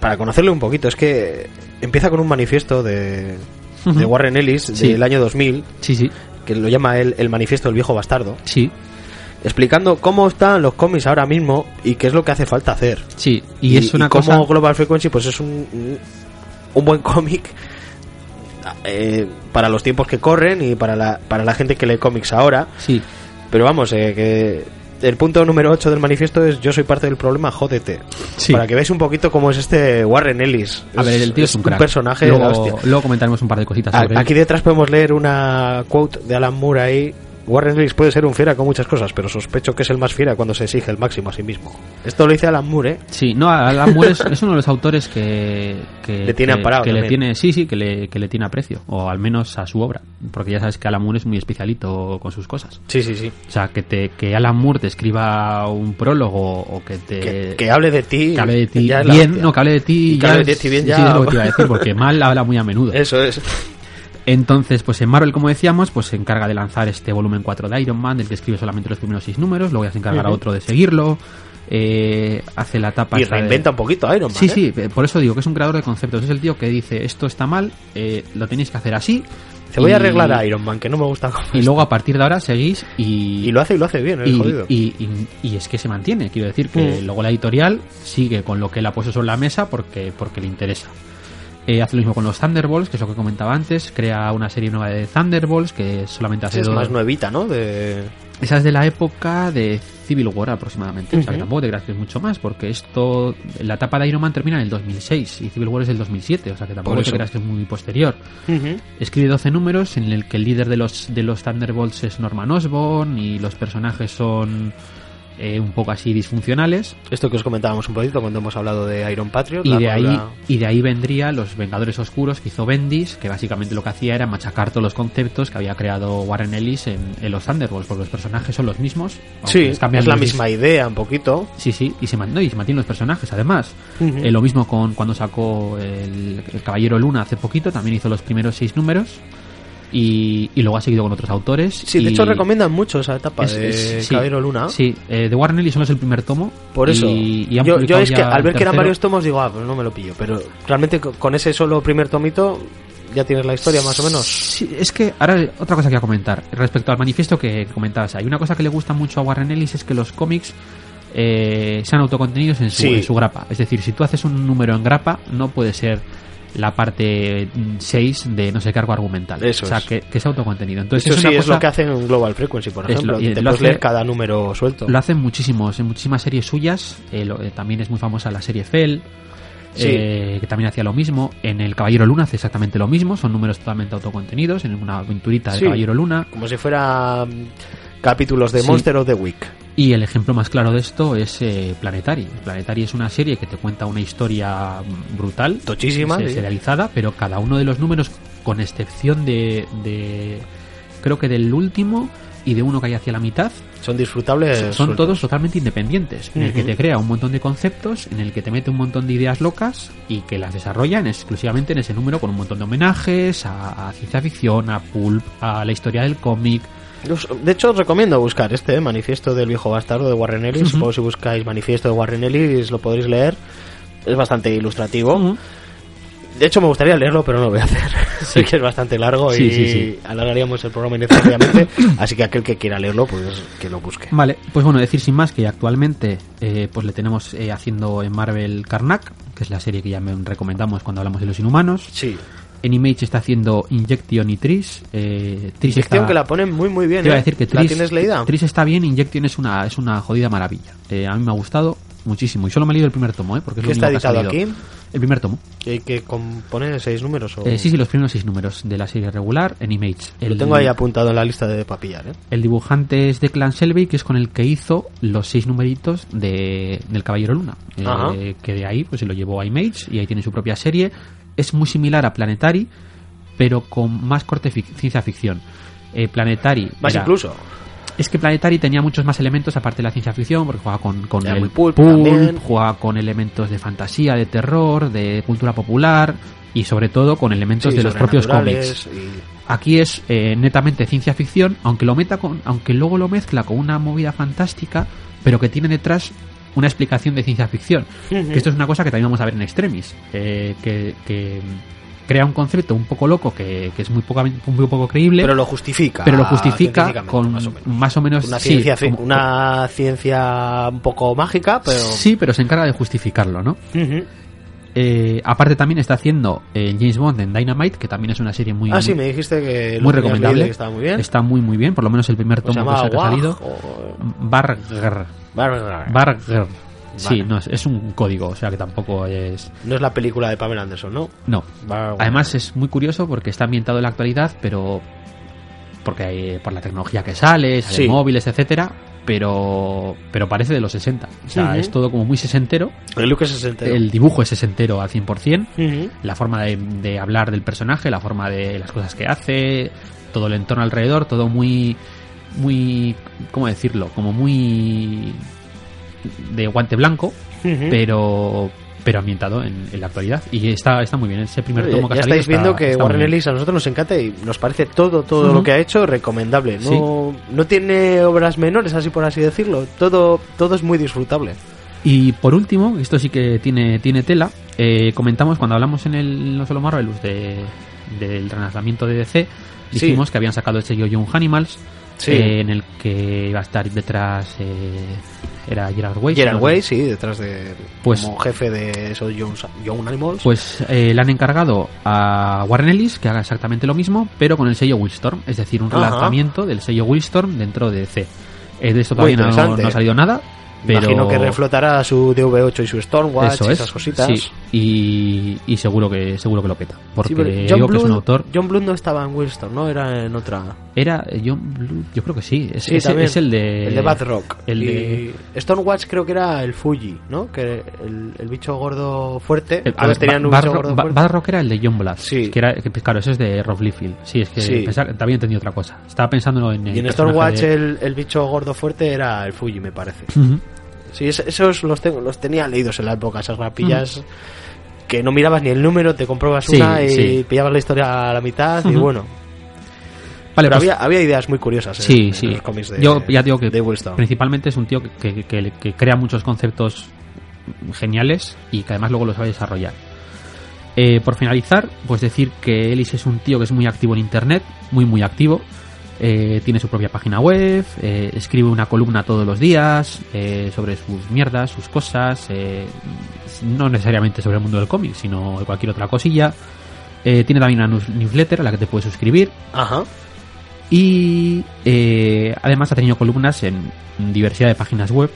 para conocerle un poquito. Es que empieza con un manifiesto de, de. Warren Ellis Sí. del año 2000, Sí, sí, que lo llama él el manifiesto del viejo bastardo, sí, explicando cómo están los cómics ahora mismo y qué es lo que hace falta hacer. sí. Y, es una cómo cosa... Global Frequency pues es un, un buen cómic eh, para los tiempos que corren y para la, para la gente que lee cómics ahora. Sí, Pero vamos, eh, que el punto número 8 del manifiesto es yo soy parte del problema, jódete. Sí. Para que veáis un poquito cómo es este Warren Ellis. a ver, el tío es, un crack. personaje de la luego, hostia. luego comentaremos un par de cositas A- sobre él. Aquí detrás podemos leer una quote de Alan Moore ahí. Warren Ellis puede ser un fiera con muchas cosas, pero sospecho que es el más fiera cuando se exige el máximo a sí mismo. Esto lo dice Alan Moore, ¿eh? Sí, no, Alan Moore es, es uno de los autores que, que Le tiene que- amparado que le tiene, sí, sí, que le, que le tiene aprecio, o al menos a su obra, porque ya sabes que Alan Moore es muy especialito con sus cosas. Sí, sí, sí. O sea, que te que Alan Moore te escriba un prólogo o que te Que, que hable de ti. que hable de ti bien, no, que hable de ti Que ya hable de ti bien ya- sí, es lo que te iba a decir, porque mal habla muy a menudo. Eso es. Entonces, pues en Marvel, como decíamos, pues se encarga de lanzar este volumen 4 de Iron Man, del que escribe solamente los primeros 6 números, luego ya se encargará Ujú. otro de seguirlo, eh, hace la etapa Y de- reinventa un poquito a Iron Man. Sí, ¿eh? sí, eh, por eso digo que es un creador de conceptos. Es el tío que dice esto está mal, eh, lo tenéis que hacer así. Te voy a arreglar a Iron Man, que no me gusta cómo Y está. luego a partir de ahora seguís y. Y lo hace y lo hace bien, el y, jodido. y- y- y es que se mantiene, quiero decir que Mm. luego la editorial sigue con lo que él ha puesto sobre la mesa porque, porque le interesa. Eh, hace lo mismo con los Thunderbolts, que es lo que comentaba antes, crea una serie nueva de Thunderbolts que solamente hace es dos- más nuevita, ¿no? De... esa es de la época de Civil War aproximadamente. O sea, que tampoco te creas que es mucho más, porque esto, la etapa de Iron Man termina en el 2006 y Civil War es del 2007, o sea que tampoco te creas que es muy posterior. Escribe 12 números en el que el líder de los, de los Thunderbolts es Norman Osborn y los personajes son eh, un poco así disfuncionales. Esto que os comentábamos un poquito cuando hemos hablado de Iron Patriot. Y la de, ahí, y de ahí vendría los Vengadores Oscuros que hizo Bendis, que básicamente lo que hacía era machacar todos los conceptos que había creado Warren Ellis en, en los Thunderbolts, porque los personajes son los mismos. Sí, es la misma idea un poquito. Sí, sí, y se, no, y se mantienen los personajes, además. Eh, lo mismo con cuando sacó el, el Caballero Luna hace poquito, también hizo los primeros seis números. Y, y luego ha seguido con otros autores. Sí, de y- hecho recomiendan mucho esa etapa es- de es- sí, Caballero Luna. Sí, eh, de Warren Ellis solo es el primer tomo. Por eso. y- y han yo, es que al ver que eran varios tomos digo, ah, pues no me lo pillo. Pero realmente co- con ese solo primer tomito ya tienes la historia más o menos. Sí, es que ahora otra cosa que a comentar respecto al manifiesto que comentabas. Hay una cosa que le gusta mucho a Warren Ellis es que los cómics eh, sean autocontenidos en su, Sí. en su grapa. Es decir, si tú haces un número en grapa, no puede ser la parte 6 de no sé qué arco argumental. Eso o sea, es. que, que sea autocontenido. Entonces Eso es sí es lo que hacen en Global Frequency, por Es ejemplo. lo- Te lo puedes hace- leer cada número suelto. Lo hacen muchísimos, en muchísimas series suyas. eh, lo- eh, también es muy famosa la serie Fell. Sí. eh, que también hacía lo mismo. En el Caballero Luna hace exactamente lo mismo. Son números totalmente autocontenidos. En una aventurita de Sí. Caballero Luna. Como si fuera capítulos de Sí. Monster of the Week. Y el ejemplo más claro de esto es eh, Planetary. Planetary es una serie que te cuenta una historia brutal, Tochísima. se- sí. serializada, pero cada uno de los números, con excepción de, de creo que del último y de uno que hay hacia la mitad, Son disfrutables. son todos totalmente independientes, en el que te crea un montón de conceptos, en el que te mete un montón de ideas locas y que las desarrollan exclusivamente en ese número con un montón de homenajes a, a ciencia ficción, a pulp, a la historia del cómic. De hecho, os recomiendo buscar este, ¿eh? Manifiesto del viejo bastardo de Warren Ellis. Supongo que si buscáis Manifiesto de Warren Ellis lo podréis leer. Es bastante ilustrativo. De hecho, me gustaría leerlo, pero no lo voy a hacer. Sé que es bastante largo Sí, y sí, sí. alargaríamos el programa innecesariamente. así que aquel que quiera leerlo, pues que lo busque. Vale, pues bueno, decir sin más que actualmente eh, pues le tenemos eh, haciendo en Marvel Karnak, que es la serie que ya me recomendamos cuando hablamos de los inhumanos. Sí. En Image está haciendo Injection y Tris. Eh, Tris está- que la ponen muy, muy bien. Te iba a ¿eh? decir que ¿La Tris, tienes leída? Tris está bien, Injection es una, es una jodida maravilla. Eh, a mí me ha gustado muchísimo. Y solo me he leído el primer tomo, ¿eh? Porque es ¿Qué lo está que ha editado salido. aquí? El primer tomo. ¿Que, que compone seis números? O... Eh, sí, sí, los primeros seis números de la serie regular en Image. Lo El- tengo ahí apuntado en la lista de papillar, ¿eh? El dibujante es Declan Shelby, que es con el que hizo los seis numeritos de, del Caballero Luna. Eh, que de ahí pues se lo llevó a Image y ahí tiene su propia serie. Es muy similar a Planetary, pero con más corte fic- ciencia ficción. Eh, Planetary. Más era- incluso. Es que Planetary tenía muchos más elementos aparte de la ciencia ficción, porque jugaba con, con el pulp jugaba con elementos de fantasía, de terror, de cultura popular y sobre todo con elementos Sí, de los propios cómics. y- Aquí es eh, netamente ciencia ficción, aunque lo meta con, aunque luego lo mezcla con una movida fantástica, pero que tiene detrás una explicación de ciencia ficción. Que esto es una cosa que también vamos a ver en Extremis, eh, que, que crea un concepto un poco loco que, que es muy poco, muy poco creíble, Pero pero, lo justifica. lo justifica con Más o menos. más o menos Una sí, ciencia, como- una ciencia un poco mágica, pero. sí, pero se encarga de justificarlo, ¿no? Eh, aparte también está haciendo eh, James Bond en Dynamite, que también es una serie muy Ah, sí, me dijiste que. muy recomendable. que estaba muy bien. Está muy muy bien, por lo menos el primer Pues tomo que, ha salido. o- Barger. Barger. Barger. Sí, Vale. no, es, es un código, o sea que tampoco es... No es la película de Pamela Anderson, ¿no? No. Además es muy curioso porque está ambientado en la actualidad, pero... Porque hay, por la tecnología que sale, salen Sí. móviles, etcétera, pero pero parece de los 60. O sea, es todo como muy sesentero. El Luke es 60. El dibujo es sesentero al 100%. Ujú. La forma de, de hablar del personaje, la forma de las cosas que hace, todo el entorno alrededor, todo muy... Muy... ¿Cómo decirlo? Como muy... De guante blanco, pero pero ambientado en, en la actualidad y está está muy bien ese primer tomo que ya ha salido estáis viendo está- que está Warren. Ellis a nosotros nos encanta y nos parece todo todo lo que ha hecho recomendable. No, no tiene obras menores, así por así decirlo. Todo, todo es muy disfrutable. y por último esto sí que tiene tiene tela eh, comentamos cuando hablamos en el no solo Marvelous de del relanzamiento de DC Sí. dijimos que habían sacado el sello Young Animals Sí. eh, en el que iba a estar detrás eh, era Gerard Way Gerard Way, sí, detrás de. Pues- como jefe de esos Young, Young Animals. Pues eh, le han encargado a Warren Ellis que haga exactamente lo mismo, pero con el sello Willstorm, es decir, un relanzamiento del sello Willstorm dentro de. Eh, de esto todavía no, no ha salido nada, pero Imagino que reflotará su DV8 y su Stormwatch eso es, esas cositas. sí, y, y seguro que seguro que lo peta, porque Sí, pero digo que es un autor. John Blood no estaba en Wilstorm, ¿no? Era en otra. Era eh, John Blue, yo creo que sí, es, Sí, es- el de El de Bad Rock. el y de- Stormwatch creo que era el Fuji, ¿no? Que el, el bicho gordo fuerte. el- a ver, tenían un Ba- bicho Bad- gordo fuerte. Bad Rock era el de John Blass, Sí. que era que, claro, eso es de Rob Liefeld. Sí, es que Sí. pensaba- también entendí otra cosa. Estaba pensando en el Y en de- el, el bicho gordo fuerte era el Fuji, me parece. Ujú. Sí, es- esos los, tengo, los tenía leídos en la época, esas rapillas. Que no mirabas ni el número, te comprobas Sí, una y sí. pillabas la historia a la mitad y bueno. Vale, Pero pues- había, había ideas muy curiosas en, Sí, en sí. los cómics de, Yo ya digo que principalmente es un tío que, que- que- que crea muchos conceptos geniales y que además luego los sabe desarrollar. Eh, por finalizar, pues decir que Ellis es un tío que es muy activo en internet, muy muy activo. Eh, tiene su propia página web, eh, escribe una columna todos los días eh, sobre sus mierdas, sus cosas, eh, no necesariamente sobre el mundo del cómic, sino de cualquier otra cosilla. Eh, tiene también una news- newsletter a la que te puedes suscribir. Ajá. Y además ha tenido columnas en diversidad de páginas web,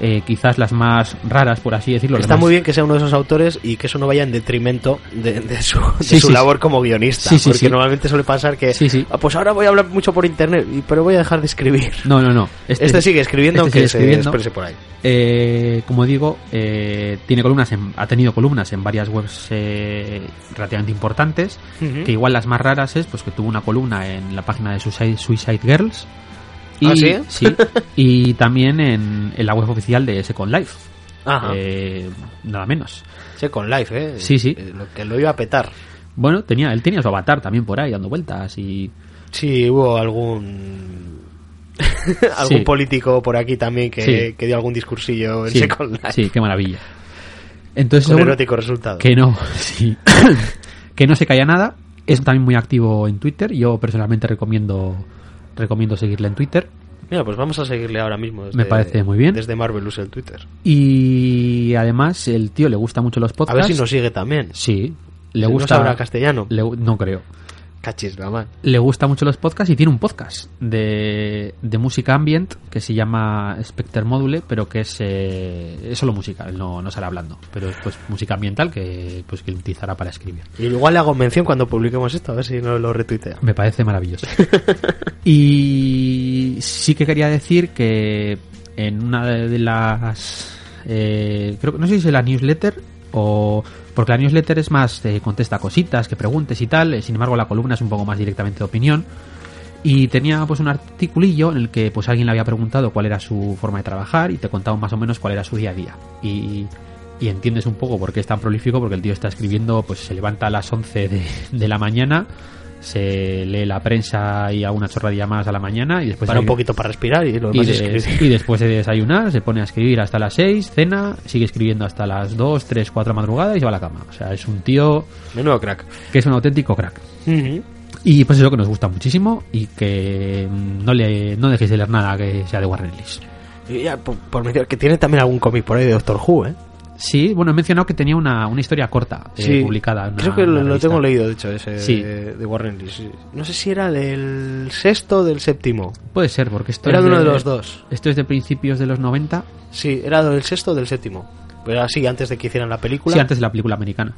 eh, quizás las más raras, por así decirlo. Está muy bien que sea uno de esos autores y que eso no vaya en detrimento de, de su, de Sí, su sí, labor como guionista. Porque normalmente suele pasar que. "Ah, pues ahora voy a hablar mucho por internet, pero voy a dejar de escribir. No, no, no. Este, sigue escribiendo este aunque sigue escribiendo. se exprese por ahí. Eh, como digo, eh, tiene columnas en- ha tenido columnas en varias webs eh, relativamente importantes. Que igual las más raras es pues que tuvo una columna en la página de Suicide, Suicide Girls. Y, ¿Ah, sí? y también en, en la web oficial de Second Life. Ajá. Eh, nada menos. Sí, con live, ¿eh? Sí, sí. Eh, Lo que lo iba a petar. Bueno, tenía, él tenía su avatar también por ahí dando vueltas y, Sí, hubo algún algún Sí. político por aquí también que, Sí. que dio algún discursillo en Sí, Second Life. sí, qué maravilla. Entonces, Con erótico resultado. que no, sí. que no se calla nada. Es también muy activo en Twitter. Yo personalmente recomiendo recomiendo seguirle en Twitter. Mira, pues vamos a seguirle ahora mismo. Desde, Me parece muy bien. Desde Marvelous el Twitter. Y además, el tío le gusta mucho los A podcasts. ver si nos sigue también. Sí, le Si no gusta. sabrá castellano. le no creo. Cachis, la man. Le gusta mucho los podcasts y tiene un podcast de, de música ambient que se llama Spectre Module, pero que es, eh, es solo música, no, no sale hablando, pero es pues música ambiental que pues que utilizará para escribir. Y igual le hago mención cuando publiquemos esto, a ver si no lo retuitea. Me parece maravilloso. y sí que quería decir que en una de las eh, creo que no sé si es la newsletter o porque la newsletter es más eh, contesta cositas, que preguntes y tal, eh, sin embargo la columna es un poco más directamente de opinión. Y tenía pues un articulillo en el que pues alguien le había preguntado cuál era su forma de trabajar y te contaba más o menos cuál era su día a día. Y, entiendes un poco por qué es tan prolífico, porque el tío está escribiendo, pues se levanta a las 11 de, de la mañana, se lee la prensa y alguna chorradilla más a la mañana y después Para un poquito para respirar y lo de- después de desayunar se pone a escribir hasta las 6, cena, sigue escribiendo hasta las 2, 3, 4 madrugadas y se va a la cama. O sea, es un tío Menudo crack. que es un auténtico crack. Y pues eso que nos gusta muchísimo y que mm, no le no dejéis de leer nada que sea de Warren Ellis. Y ya, por, por que tiene también algún cómic por ahí de Doctor Who, ¿eh? Sí, bueno, he mencionado que tenía una, una historia corta eh, publicada. en una- Creo que lo, lo tengo leído, de hecho, ese Sí. de, de Warren Ellis. No sé si era del sexto o del séptimo. Puede ser, porque esto Era es de uno de los dos. Esto es de principios de los 90. Sí, era del sexto o del séptimo. Pero así, antes de que hicieran la película. Sí, antes de la película americana.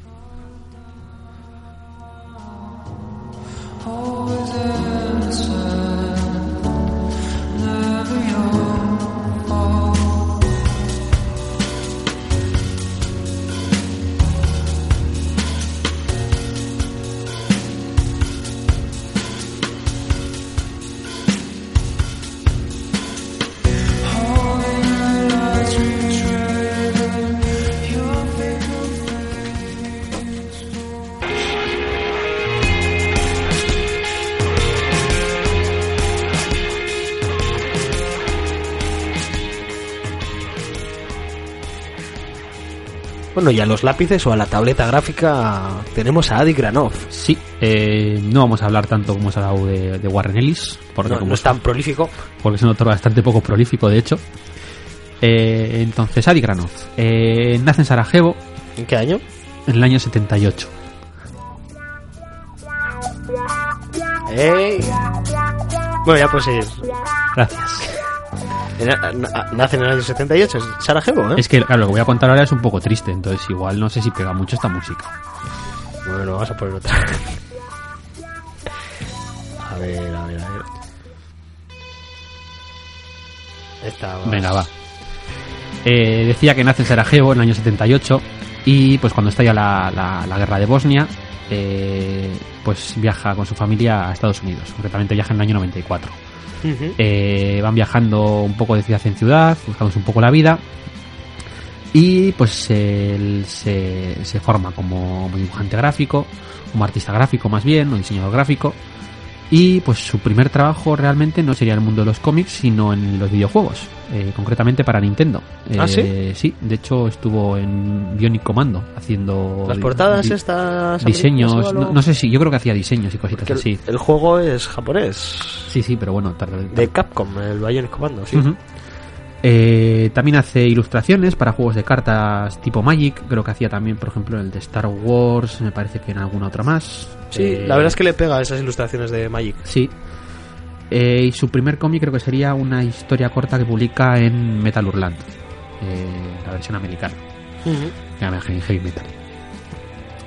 Bueno, y a los lápices o a la tableta gráfica tenemos a Adi Granov. Sí, eh, no vamos a hablar tanto como se ha hablado de, de Warren Ellis, porque, No, como no es tan prolífico. porque es un autor bastante poco prolífico, de hecho. Eh, entonces, Adi Granov eh, nace en Sarajevo ¿En qué año? en el año 78. ¡Ey! Bueno, ya pues es. Gracias. Na- na- Nace en el año 78, es Sarajevo, ¿eh? Es que, claro, lo que voy a contar ahora es un poco triste, entonces igual no sé si pega mucho esta música. Bueno, vamos a poner otra. A ver, a ver, a ver. Esta más- Venga, va. Eh, decía que nace en Sarajevo en el año 78 y pues cuando estalla la, la- la guerra de Bosnia, eh, pues viaja con su familia a Estados Unidos. Concretamente viaja en el año 94. Eh, van viajando un poco de ciudad en ciudad, buscándose un poco la vida. Y pues él se, se forma como dibujante gráfico, como artista gráfico más bien, o diseñador gráfico. Y pues su primer trabajo realmente no sería en el mundo de los cómics, sino en los videojuegos, eh, concretamente para Nintendo. ¿Ah, sí? Eh, Sí, de hecho estuvo en Bionic Commando haciendo Las portadas di- estas. diseños, no, sé si, yo creo que hacía diseños y cositas Porque así. el juego es japonés. Sí, sí, pero bueno, tarde, De Capcom, el Bionic Commando, sí. Eh, también hace ilustraciones para juegos de cartas tipo Magic. Creo que hacía también, por ejemplo, el de Star Wars. Me parece que en alguna otra más. Sí, Eh, la verdad es que le pega esas ilustraciones de Magic. Sí. Eh, y su primer cómic creo que sería una historia corta que publica en Metal Hurlant. eh, la versión americana. era en Heavy Metal.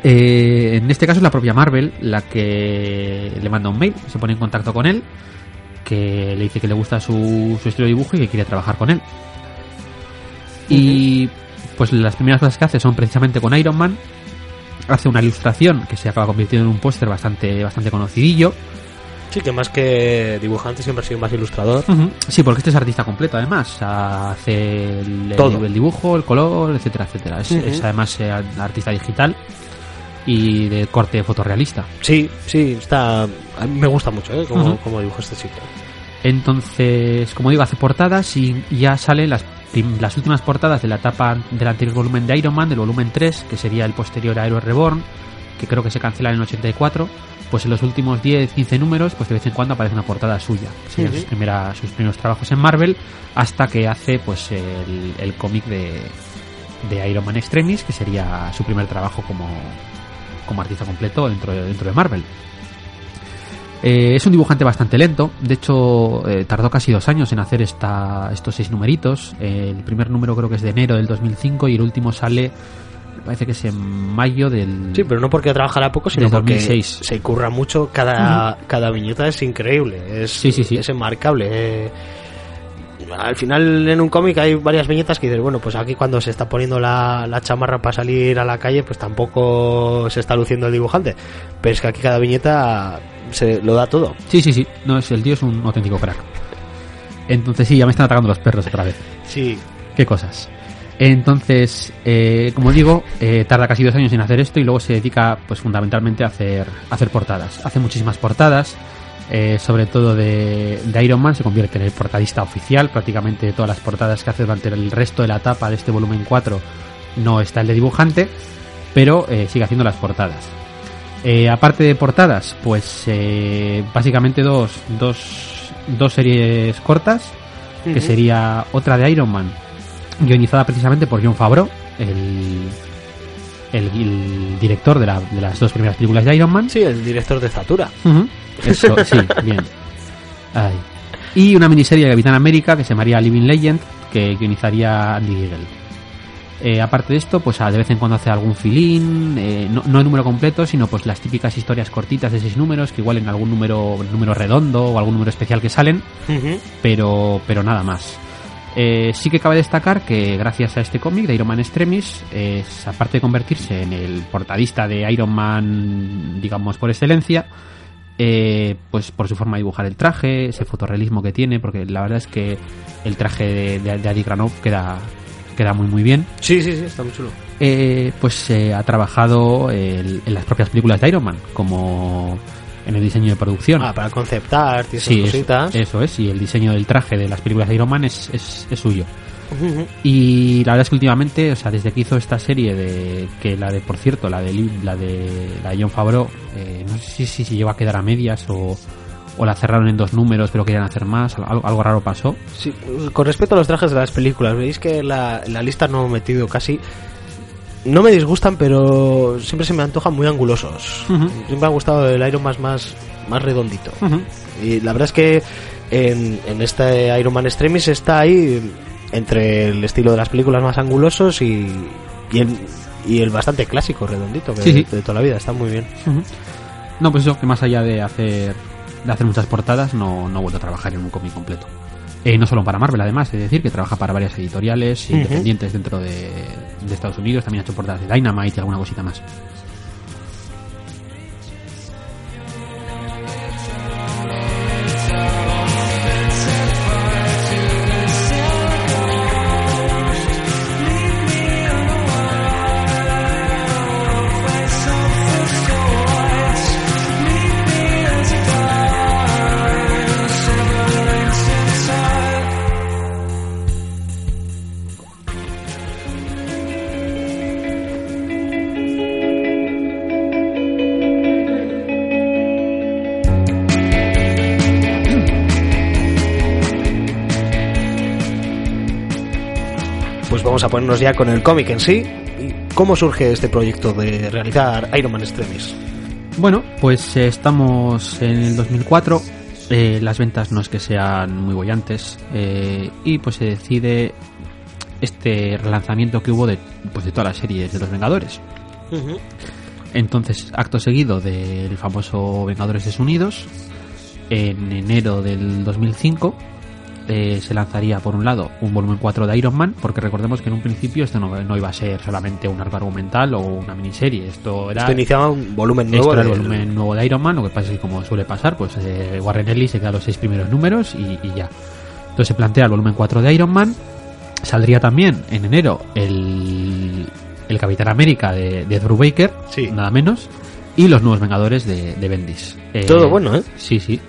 Eh, en este caso es la propia Marvel la que le manda un mail, se pone en contacto con él, que le dice que le gusta su, su estilo de dibujo y que quiere trabajar con él. Y pues las primeras cosas que hace son precisamente con Iron Man. Hace una ilustración que se acaba convirtiendo en un póster bastante, bastante conocidillo. Sí, que más que dibujante siempre ha sido más ilustrador. Sí, porque este es artista completo además. Hace el, Todo. el dibujo, el color, etcétera, etcétera. Es además eh, artista digital. Y de corte fotorrealista. Sí, sí, está. A mí me gusta mucho, ¿eh? Como, como dibuja este chico. Entonces, como digo, hace portadas y ya salen las, las últimas portadas de la etapa del anterior volumen de Iron Man, del volumen 3, que sería el posterior a Hero Reborn, que creo que se cancela en el 84. Pues en los últimos 10-15 números, pues de vez en cuando aparece una portada suya. Serían sus, primeras- sus primeros trabajos en Marvel, hasta que hace pues el, el cómic de, de Iron Man Extremis, que sería su primer trabajo como, como artista completo dentro de, dentro de Marvel. Eh, es un dibujante bastante lento, de hecho eh, tardó casi dos años en hacer esta, estos seis numeritos. Eh, el primer número creo que es de enero del 2005 y el último sale, me parece que es en mayo del... Sí, pero no porque trabajara poco, sino porque 2006. se curra mucho. Cada, cada viñeta es increíble, es, Sí, sí, sí. es enmarcable. Al final en un cómic hay varias viñetas que dices, bueno, pues aquí cuando se está poniendo la, la chamarra para salir a la calle, pues tampoco se está luciendo el dibujante. Pero es que aquí cada viñeta se lo da todo. Sí, sí, sí, no, es, el tío es un auténtico crack. Entonces sí, ya me están atacando los perros otra vez. Sí, Qué cosas. Entonces, eh, como digo, eh, tarda casi dos años en hacer esto y luego se dedica, pues fundamentalmente a hacer, a hacer portadas. Hace muchísimas portadas, eh, sobre todo de, de Iron Man, se convierte en el portadista oficial. Prácticamente todas las portadas que hace durante el resto de la etapa de este volumen 4 no está el de dibujante, pero eh, sigue haciendo las portadas. Eh, aparte de portadas, pues básicamente dos, dos, dos series cortas, que sería otra de Iron Man, guionizada precisamente por John Favreau, el, el, el director de, la- de las dos primeras películas de Iron Man. sí, el director de Zatura. Eso, sí, bien. Ay. Y una miniserie de Capitán América que se llamaría Living Legend, que guionizaría Andy Giegel. Eh, aparte de esto, pues a- de vez en cuando hace algún filín, eh, no, no el número completo, sino pues las típicas historias cortitas de seis números, que igual en algún número, número redondo o algún número especial que salen, pero, pero nada más. Eh, sí que cabe destacar que gracias a este cómic de Iron Man Extremis, es, aparte de convertirse en el portadista de Iron Man, digamos por excelencia, eh, pues por su forma de dibujar el traje, ese fotorrealismo que tiene, porque la verdad es que el traje de, de, de Adi Granov queda, queda muy muy bien. Sí, sí, sí, está muy chulo. Eh, pues eh, ha trabajado el- en las propias películas de Iron Man, como en el diseño de producción. Ah, para conceptar Sí, eso, cositas. eso es, y el diseño del traje de las películas de Iron Man es, es, es suyo. Y la verdad es que últimamente, o sea, desde que hizo esta serie de que la de, por cierto, la de la de la de John Favreau, eh, no sé si, si llegó a quedar a medias o, o la cerraron en dos números, pero querían hacer más, algo, algo raro pasó. Sí, con respecto a los trajes de las películas, veis que la, la lista no he metido casi. No me disgustan, pero siempre se me antojan muy angulosos. Siempre me ha gustado el Iron Man más, más redondito. Y la verdad es que en, en este Iron Man Extremis está ahí entre el estilo de las películas más angulosos y, y, el, y el bastante clásico, redondito, que Sí, sí. de toda la vida. Está muy bien. No, pues eso, que más allá de hacer de hacer muchas portadas, no, no he vuelto a trabajar en un cómic completo. Eh, no solo para Marvel, además, es decir, que trabaja para varias editoriales independientes dentro de, de Estados Unidos, también ha hecho portadas de Dynamite y alguna cosita más. Vamos a ponernos ya con el cómic en sí. ¿Y ¿Cómo surge este proyecto de realizar Iron Man Extremis? Bueno, pues eh, estamos en el 2004. eh, las ventas no es que sean muy bollantes. eh, y pues se decide este relanzamiento que hubo de, pues de todas las series de los Vengadores. Entonces, acto seguido del famoso Vengadores Desunidos, en enero del 2005 eh, se lanzaría por un lado un volumen 4 de Iron Man, porque recordemos que en un principio esto no, no iba a ser solamente un arco argumental o una miniserie, esto era, Esto iniciaba un volumen esto nuevo. era el volumen nuevo de Iron Man, lo que pasa es que como suele pasar, pues eh, Warren Ellis se queda los seis primeros números y, y ya. Entonces se plantea el volumen 4 de Iron Man, saldría también en enero el, el Capitán América de, de Drew Baker, Sí. nada menos, y los Nuevos Vengadores de, de Bendis. Eh, Todo bueno, ¿eh? Sí, sí.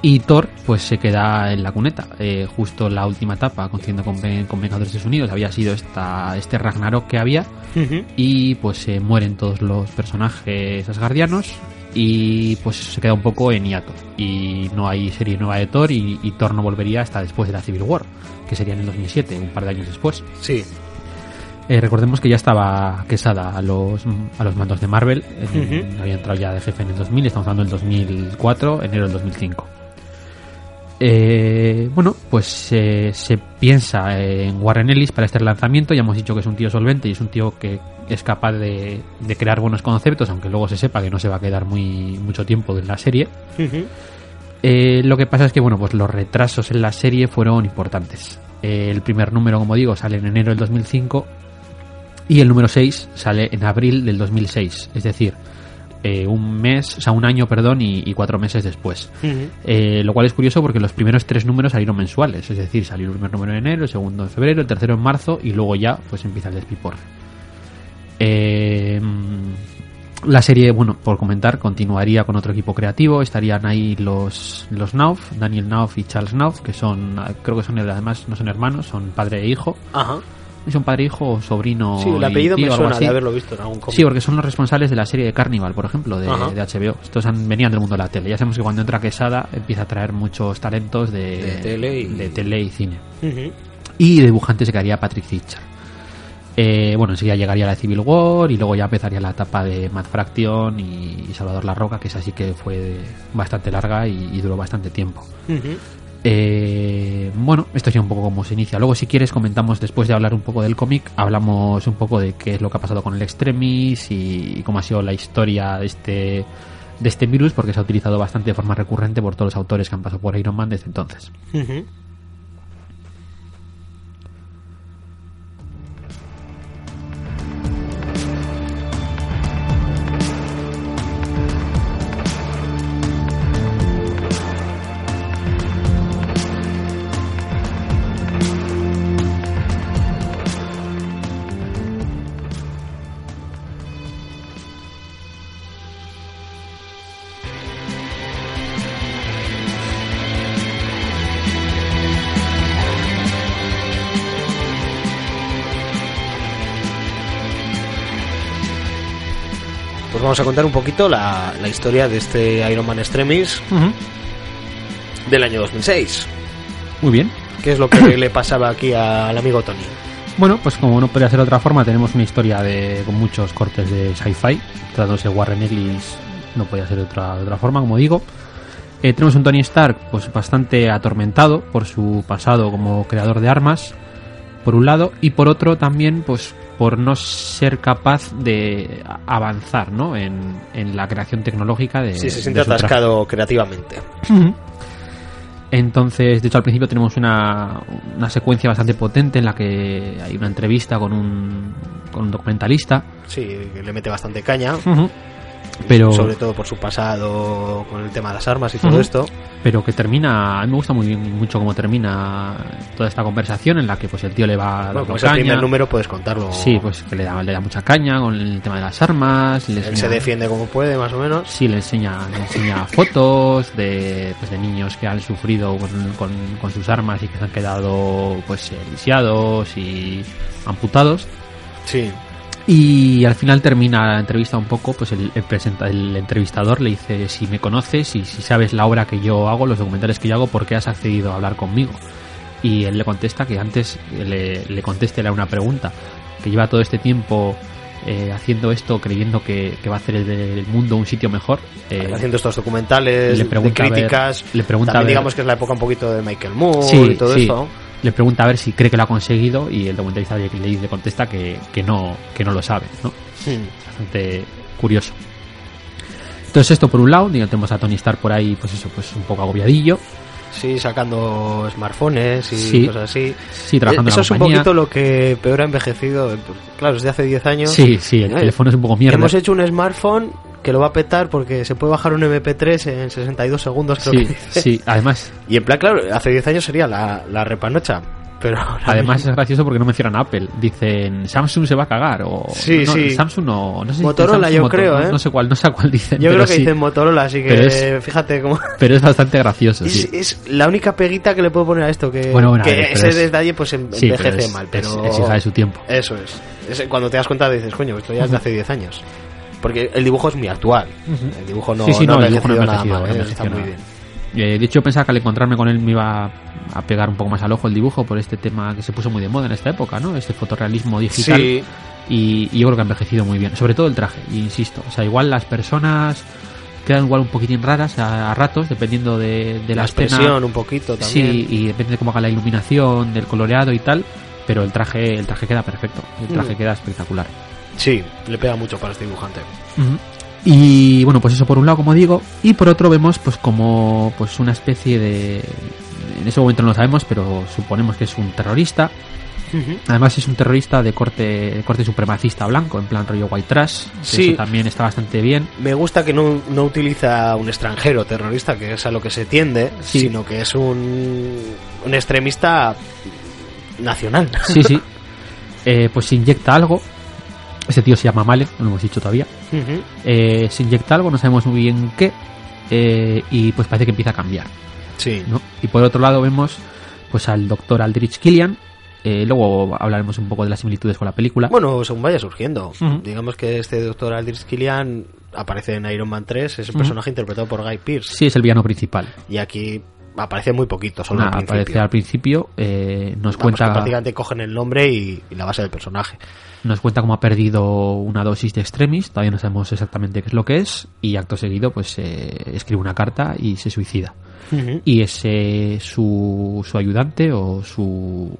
Y Thor, pues se queda en la cuneta. Eh, justo la última etapa, coincidiendo con, con Vengadores Unidos, había sido esta, este Ragnarok que había. Y pues se mueren todos los personajes asgardianos. Y pues se queda un poco en hiato. Y no hay serie nueva de Thor. Y, y Thor no volvería hasta después de la Civil War, que sería en el 2007, un par de años después. Sí. Eh, recordemos que ya estaba Quesada a los, a los mandos de Marvel. Ujú. Había entrado ya de jefe en el 2000, estamos hablando del 2004, enero del 2005. Eh, bueno, pues eh, se piensa en Warren Ellis para este lanzamiento. Ya hemos dicho que es un tío solvente y es un tío que es capaz de, de crear buenos conceptos, aunque luego se sepa que no se va a quedar muy mucho tiempo en la serie. Eh, lo que pasa es que bueno, pues los retrasos en la serie fueron importantes. Eh, el primer número, como digo, sale en enero del 2005 y el número 6 sale en abril del 2006. Es decir, eh, un mes, o sea, un año, perdón, y, y cuatro meses después. Eh, lo cual es curioso porque los primeros tres números salieron mensuales. Es decir, salió el primer número en enero, el segundo en febrero, el tercero en marzo y luego ya pues empieza el despiporre. Eh, la serie, bueno, por comentar, continuaría con otro equipo creativo. Estarían ahí los, los Nauf, Daniel Nauf y Charles Nauf, que son, creo que son además, no son hermanos, son padre e hijo. Ajá. Son padre e hijo o sobrino. Sí, el apellido tío, me suena de haberlo visto en algún cómic. Sí, porque son los responsables de la serie de Carnival, por ejemplo, de, HBO. Estos han, venían del mundo de la tele. Ya sabemos que cuando entra Quesada empieza a traer muchos talentos de, De tele y- de tele y cine. Y dibujante se quedaría Patrick Hitcher. Eh, bueno, enseguida llegaría la Civil War y luego ya empezaría la etapa de Matt Fraction y, Salvador La Roca, que es así que fue bastante larga y, y duró bastante tiempo. Eh, bueno, esto ya un poco como se inicia. Luego, si quieres, comentamos después de hablar un poco del cómic, hablamos un poco de qué es lo que ha pasado con el Extremis y, cómo ha sido la historia de este de este virus, porque se ha utilizado bastante de forma recurrente por todos los autores que han pasado por Iron Man desde entonces. Pues vamos a contar un poquito la, la historia de este Iron Man Extremis del año 2006. Muy bien. ¿Qué es lo que le pasaba aquí al amigo Tony? Bueno, pues como no podría ser de otra forma, tenemos una historia de, con muchos cortes de sci-fi. Tratándose de Warren Ellis, no podía ser de otra, de otra forma, como digo. Eh, tenemos un Tony Stark pues bastante atormentado por su pasado como creador de armas, por un lado, y por otro también pues por no ser capaz de avanzar ¿no? en, en la creación tecnológica de Sí, se siente atascado creativamente. Entonces, de hecho, al principio tenemos una, una secuencia bastante potente en la que hay una entrevista con un, con un documentalista. Sí, que le mete bastante caña. Pero, Sobre todo por su pasado con el tema de las armas y todo esto. pero que termina, a mí me gusta muy mucho cómo termina toda esta conversación en la que pues el tío le va Bueno, como es el caña. primer número, puedes contarlo. Sí, pues que le da, le da mucha caña con el tema de las armas. Le Él enseña- se defiende como puede, más o menos. Sí, le enseña, le enseña fotos de, pues, de niños que han sufrido con, con- con sus armas y que se han quedado pues lisiados y amputados. Sí. Y al final termina la entrevista un poco, pues el, el presenta- el entrevistador le dice si me conoces y si sabes la obra que yo hago, los documentales que yo hago, ¿por qué has accedido a hablar conmigo? Y él le contesta que antes le, le conteste era una pregunta, que lleva todo este tiempo eh, haciendo esto creyendo que, que va a hacer el, el mundo un sitio mejor. eh, haciendo estos documentales le de pregunta ver- críticas. le pregunta También ver- digamos que es la época un poquito de Michael Moore Sí, y todo sí. esto. Le pregunta a ver si cree que lo ha conseguido y el documentalista le, contesta que, que no que no lo sabe, ¿no? Bastante curioso. Entonces esto por un lado, digamos, tenemos a Tony Stark por ahí, pues eso, pues un poco agobiadillo. Sí, sacando smartphones y Sí. cosas así. Sí, trabajando en Eso la es un poquito lo que peor ha envejecido. Claro, es de hace 10 años. Sí, sí, el teléfono es un poco mierda. Hemos hecho un smartphone que lo va a petar porque se puede bajar un MP3 en 62 segundos, creo Sí, que dice. sí, además, Y en plan, claro, hace 10 años sería la, la repanocha. Pero Además mismo- es gracioso porque no mencionan Apple. Dicen Samsung se va a cagar o Sí, no, sí. Samsung no, no sé si Motorola, yo creo, no, ¿eh? no sé cuál, no sé cuál dicen. yo creo que sí. dicen Motorola, así que es- fíjate cómo... Pero es bastante gracioso, Es, sí. es la única peguita que le puedo poner a esto, que, Bueno, bueno, que ver, ese es- detalle pues envejece pero es- mal, pero... es hija de su tiempo. Eso es. Es Cuando te das cuenta dices, coño, esto ya es de hace 10 años. Porque el dibujo es muy actual. El dibujo no, Sí, sí, no, no, el dibujo no nada mal, ¿eh? está muy bien. Eh, de hecho, pensaba que al encontrarme con él me iba a pegar un poco más al ojo el dibujo por este tema que se puso muy de moda en esta época, ¿no? Este fotorrealismo digital. Sí, Y, y yo creo que ha envejecido muy bien. Sobre todo el traje, insisto. O sea, igual las personas quedan igual un poquitín raras a, a ratos, dependiendo de, de la, la escena. expresión un poquito también. Sí, y depende de cómo haga la iluminación, del coloreado y tal. Pero el traje, el traje queda perfecto. El traje Mm. queda espectacular. Sí, le pega mucho para este dibujante. Y bueno, pues eso por un lado, como digo, y por otro vemos pues como pues una especie de en ese momento no lo sabemos, pero suponemos que es un terrorista. Además es un terrorista de corte de corte supremacista blanco, en plan rollo white trash. Sí. Eso también está bastante bien. Me gusta que no, no utiliza un extranjero terrorista, que es a lo que se tiende, Sí. sino que es un, un extremista nacional. Sí, sí. Eh, pues inyecta algo. Ese tío se llama Malen, no lo hemos dicho todavía. Eh, se inyecta algo, no sabemos muy bien qué. eh, y pues parece que empieza a cambiar. Sí. ¿no? Y por otro lado vemos pues al doctor Aldrich Killian. eh, luego hablaremos un poco de las similitudes con la película. Bueno, según vaya surgiendo. Digamos que este doctor Aldrich Killian aparece en Iron Man 3, es el Ujú. personaje interpretado por Guy Pearce. Sí, es el villano principal. Y aquí aparece muy poquito, solo Nada, al principio. aparece al principio, eh, nos Vamos, cuenta prácticamente cogen el nombre y, y la base del personaje. Nos cuenta cómo ha perdido una dosis de extremis, todavía no sabemos exactamente qué es lo que es, y acto seguido pues eh, escribe una carta y se suicida. Y es eh, su, su ayudante o su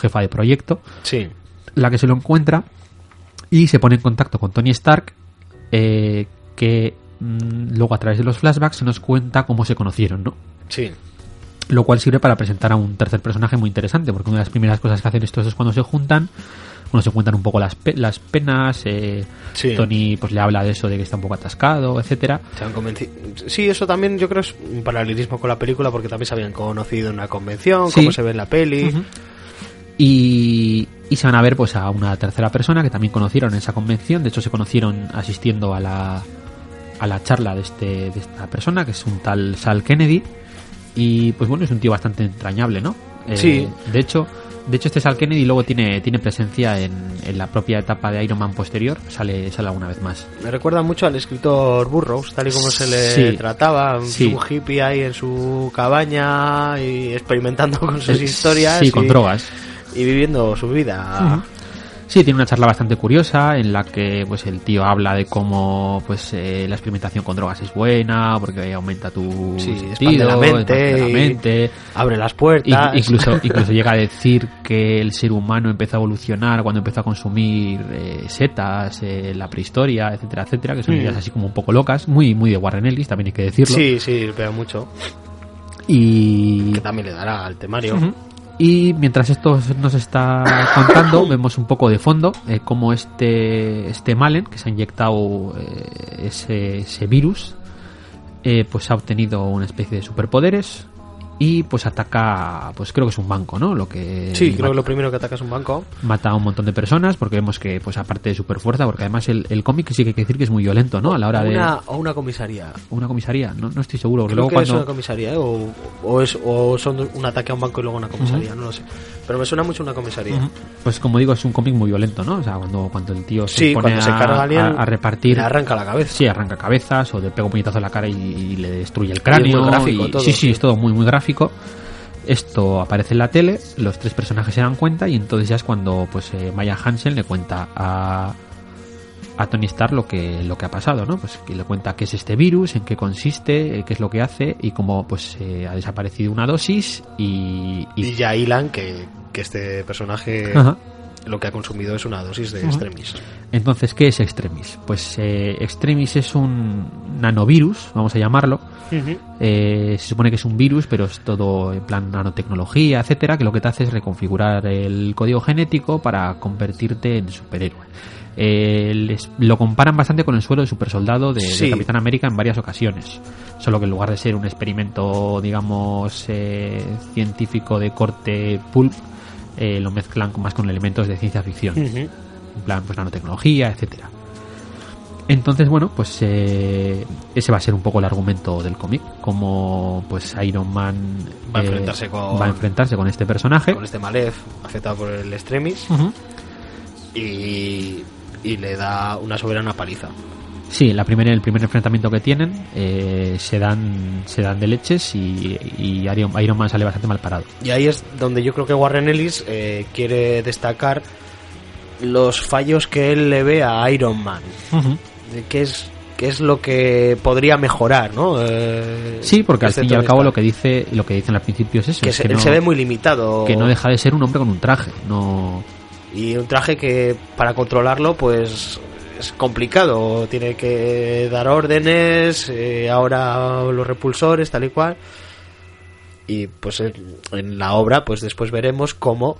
jefa de proyecto Sí. la que se lo encuentra y se pone en contacto con Tony Stark, eh, que mm, luego a través de los flashbacks se nos cuenta cómo se conocieron, ¿no? Sí. Lo cual sirve para presentar a un tercer personaje muy interesante, porque una de las primeras cosas que hacen estos es cuando se juntan, cuando se cuentan un poco las, pe- las penas, eh, Sí. Tony pues le habla de eso de que está un poco atascado, etcétera. Se han convenci- Sí, eso también yo creo es un paralelismo con la película porque también se habían conocido en una convención, Sí. como se ve en la peli. Y, y se van a ver pues a una tercera persona que también conocieron en esa convención. De hecho, se conocieron asistiendo a la, a la charla de, este, de esta persona, que es un tal Sal Kennedy. Y pues bueno, es un tío bastante entrañable, ¿no? Eh, Sí. De hecho, de hecho este Sal Kennedy luego tiene, tiene presencia en, en la propia etapa de Iron Man posterior. Sale, sale alguna vez más. Me recuerda mucho al escritor Burroughs, tal y como se le Sí. trataba, Sí. un hippie ahí en su cabaña y experimentando con sus historias Sí, y, con drogas. y viviendo su vida. Sí, tiene una charla bastante curiosa en la que pues el tío habla de cómo pues eh, la experimentación con drogas es buena porque aumenta tu Sí, sentido, la mente la. Abre las puertas. incluso, incluso llega a decir que el ser humano empezó a evolucionar cuando empezó a consumir eh, setas, eh, la prehistoria, etcétera, etcétera, que son Mm. ideas así como un poco locas, muy, muy de Warren Ellis, también hay que decirlo. Sí, sí, veo mucho. Y, Que también le dará al temario. Y mientras esto nos está contando, vemos un poco de fondo eh, cómo este, este Malen, que se ha inyectado eh, ese, ese virus, eh, pues ha obtenido una especie de superpoderes y pues ataca, pues creo que es un banco, ¿no? Lo que Sí, creo que lo primero que ataca es un banco. mata a un montón de personas porque vemos que pues aparte de super fuerza, porque además el, el cómic sí que hay que decir que es muy violento, ¿no? A la hora o de una, o una comisaría. una comisaría, no, no estoy seguro, Creo luego que es cuando una comisaría, ¿eh? o, o, es, o son un ataque a un banco y luego una comisaría, no lo sé. Pero me suena mucho una comisaría. Ujú. Pues como digo, es un cómic muy violento, ¿no? O sea, cuando, cuando el tío se Sí, pone cuando se a, carga a alguien, a- a repartir... Le arranca la cabeza. Sí, arranca cabezas o le pega un puñetazo en la cara y, y le destruye el cráneo. muy gráfico y- todo, sí, sí, sí. es todo muy, muy gráfico. Esto aparece en la tele, los tres personajes se dan cuenta y entonces ya es cuando pues eh, Maya Hansen le cuenta a, a Tony Stark lo que, lo que ha pasado, ¿no? Pues que le cuenta qué es este virus, en qué consiste, eh, qué es lo que hace y cómo pues eh, ha desaparecido una dosis y... y- Y ya hilan que, que este personaje Ajá. Lo que ha consumido es una dosis de extremis. Entonces, ¿qué es Extremis? Pues eh, Extremis es un nanovirus, vamos a llamarlo. Eh, se supone que es un virus, pero es todo en plan nanotecnología, etcétera, que lo que te hace es reconfigurar el código genético para convertirte en superhéroe. Eh, les- lo comparan bastante con el suelo de supersoldado de, de. Capitán América en varias ocasiones. Solo que en lugar de ser un experimento, digamos, eh, científico de corte pulp, eh, lo mezclan más con elementos de ciencia ficción, en plan pues nanotecnología, etcétera. Entonces, bueno, pues eh, ese va a ser un poco el argumento del cómic, como pues Iron Man Va a eh, enfrentarse con- va a enfrentarse con este personaje. Con este Malef afectado por el extremis y le da una soberana paliza. Sí, la primera, el primer enfrentamiento que tienen eh, se dan se dan de leches y, y Iron, Iron Man sale bastante mal parado. Y ahí es donde yo creo que Warren Ellis eh, quiere destacar los fallos que él le ve a Iron Man. Qué es, qué es lo que podría mejorar, ¿no? Eh, Sí, porque al fin y al cabo lo que dice lo que dicen al principio es eso, que es que él no, se ve muy limitado. que no deja de ser un hombre con un traje, no Y un traje que para controlarlo, pues es complicado. Tiene que dar órdenes, eh, ahora los repulsores, tal y cual. Y pues en, en la obra, pues después veremos cómo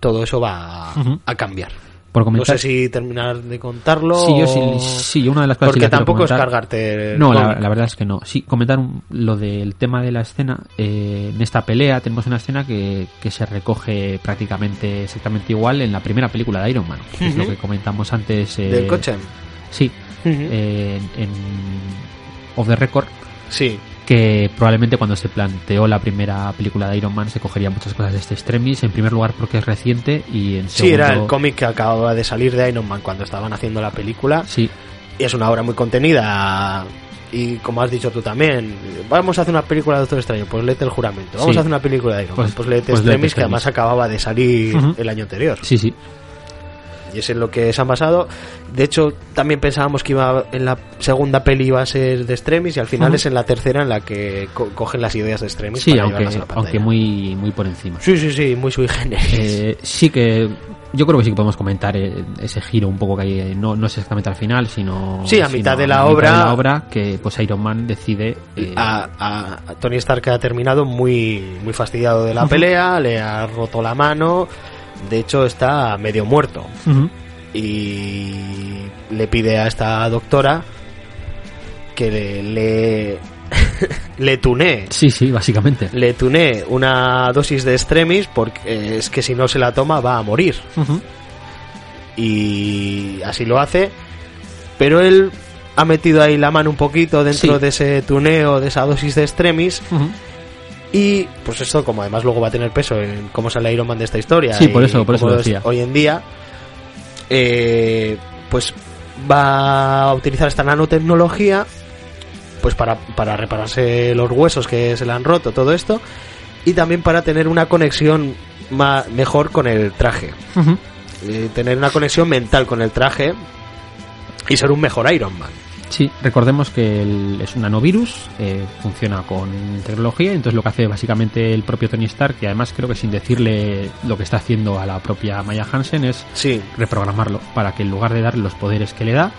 todo eso va a cambiar. Por No sé si terminar de contarlo. Sí, yo sí, o- sí, una de las cosas Porque quiero tampoco es comentar. cargarte. el No, la, verdad es que no. Sí, comentar un- lo del tema de la escena. eh, en esta pelea tenemos una escena que, que se recoge prácticamente exactamente igual en la primera película de Iron Man. que Es lo que comentamos antes. eh, Del coche. Sí, eh, en, en Off the Record. sí. Que probablemente cuando se planteó la primera película de Iron Man se cogería muchas cosas de este Extremis. En primer lugar porque es reciente y en Sí, era el segundo- cómic que acababa de salir de Iron Man cuando estaban haciendo la película. Sí, Y es una obra muy contenida. Y como has dicho tú también, vamos a hacer una película de Doctor Extraño, pues léete el juramento. Vamos Sí. a hacer una película de Iron Man, Pues- pues, léete pues Extremis, que además acababa de salir el año anterior. sí, sí. Y es en lo que se han basado. De hecho, también pensábamos que iba en la segunda peli iba a ser de Extremis y al final es en la tercera en la que co- cogen las ideas de Extremis Sí, para aunque, a la aunque muy, muy por encima. Sí, sí, sí, muy sui generis. Eh, sí que yo creo que sí que podemos comentar eh, ese giro un poco que hay, eh, no, no es exactamente al final, sino Sí, a sino mitad de a la mitad obra- de la obra que pues Iron Man decide eh, a, a- Tony Stark ha terminado muy, muy fastidiado de la pelea, le ha roto la mano, de hecho está medio muerto y le pide a esta doctora que le, le, le sí, sí, básicamente. Le tunee una dosis de extremis porque es que si no se la toma va a morir. Y así lo hace, pero él ha metido ahí la mano un poquito dentro Sí. de ese tuneo, de esa dosis de extremis. Y pues esto, como además luego va a tener peso en cómo sale Iron Man de esta historia. Sí, por eso- por eso lo decía. Hoy en día, eh, pues va a utilizar esta nanotecnología pues para, para repararse los huesos que se le han roto, todo esto. Y también para tener una conexión ma- mejor con el traje. Eh, tener una conexión mental con el traje y ser un mejor Iron Man. Sí, recordemos que el- es un nanovirus, eh, funciona con tecnología, entonces lo que hace básicamente el propio Tony Stark, que además creo que sin decirle lo que está haciendo a la propia Maya Hansen, es Sí, reprogramarlo para que en lugar de darle los poderes que le da,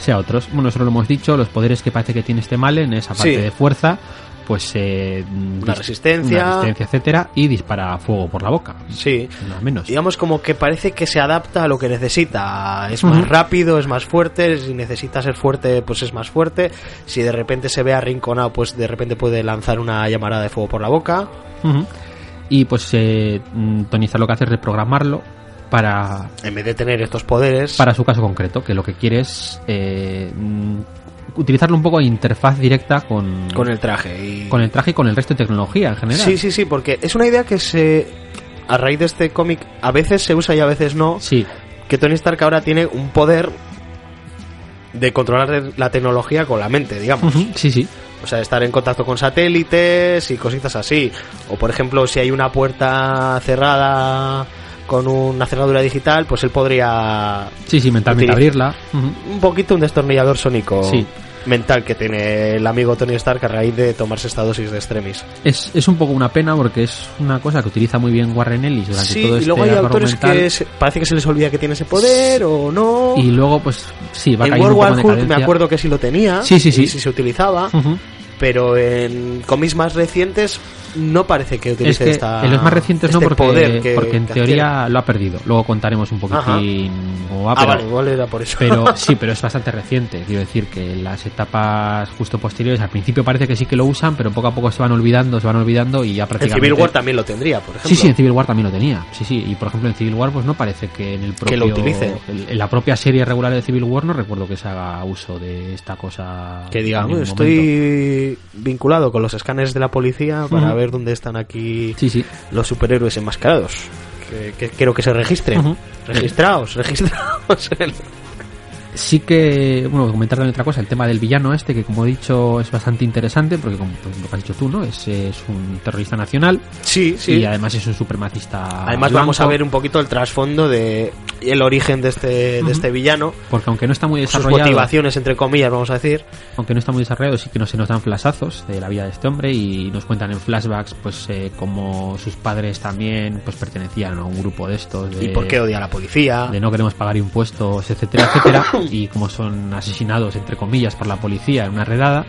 sea otros. Bueno, eso lo hemos dicho, los poderes que parece que tiene este mal en esa parte Sí. de fuerza, pues eh, Una resistencia. una resistencia, etcétera, y dispara fuego por la boca, sí. menos. digamos como que parece que se adapta a lo que necesita. Es más rápido, es más fuerte. Si necesita ser fuerte, pues es más fuerte. Si de repente se ve arrinconado, pues de repente puede lanzar una llamarada de fuego por la boca. Y pues eh, Tony Stark lo que hace es reprogramarlo para En vez de tener estos poderes. para su caso concreto, que lo que quiere es eh, utilizarlo un poco de interfaz directa con, con el traje. Y... con el traje y con el resto de tecnología en general. Sí, sí, sí, porque es una idea que se. A raíz de este cómic, a veces se usa y a veces no. Sí, Que Tony Stark ahora tiene un poder de controlar la tecnología con la mente, digamos. Sí, sí. O sea, estar en contacto con satélites y cositas así. O por ejemplo, si hay una puerta cerrada con una cerradura digital, pues él podría Sí, sí, mentalmente abrirla. Un poquito un destornillador sónico Sí. mental que tiene el amigo Tony Stark a raíz de tomarse esta dosis de extremis. Es, es un poco una pena porque es una cosa que utiliza muy bien Warren Ellis durante Sí, todo y este luego hay autores que se- parece que se les olvida que tiene ese poder o no. Y luego, pues sí, va en World un poco War Hulk me acuerdo que sí lo tenía. Sí, sí, sí. Y sí se utilizaba. Ujú. Pero en cómics más recientes no parece que Es utilice que esta, en los más recientes no, este porque, poder que- porque en que teoría lo ha perdido. Luego contaremos un poquitín cómo. Ah, pero, vale, era por eso. pero sí, pero es bastante reciente. Quiero decir que en las etapas justo posteriores, al principio parece que sí que lo usan, pero poco a poco se van olvidando, se van olvidando y ya en prácticamente. Civil War también lo tendría, por ejemplo. Sí, sí, en Civil War también lo tenía. Sí, sí. Y por ejemplo en Civil War pues no parece que en el propio... Que lo utilice. En en la propia serie regular de Civil War no recuerdo que se haga uso de esta cosa. Que diga, en ningún estoy vinculado con los escáneres de la policía para ver dónde están aquí momento. Sí, sí. los superhéroes enmascarados. Que, que quiero que se registren. Registraos, registraos. Sí que, bueno, comentar también otra cosa, el tema del villano este, que como he dicho es bastante interesante, porque como pues, lo has dicho tú, ¿no? Es, es un terrorista nacional sí, sí. y además es un supremacista Además vamos a ver un poquito el trasfondo de el origen de este, de este villano, Porque aunque no está muy sus desarrollado, motivaciones entre comillas, vamos a decir. aunque no está muy desarrollado, sí que no se nos dan flashazos de la vida de este hombre y nos cuentan en flashbacks pues eh, como sus padres también pues pertenecían a un grupo de estos de, ¿Y por qué odia a la policía? de no queremos pagar impuestos, etcétera, etcétera, y como son asesinados entre comillas por la policía en una redada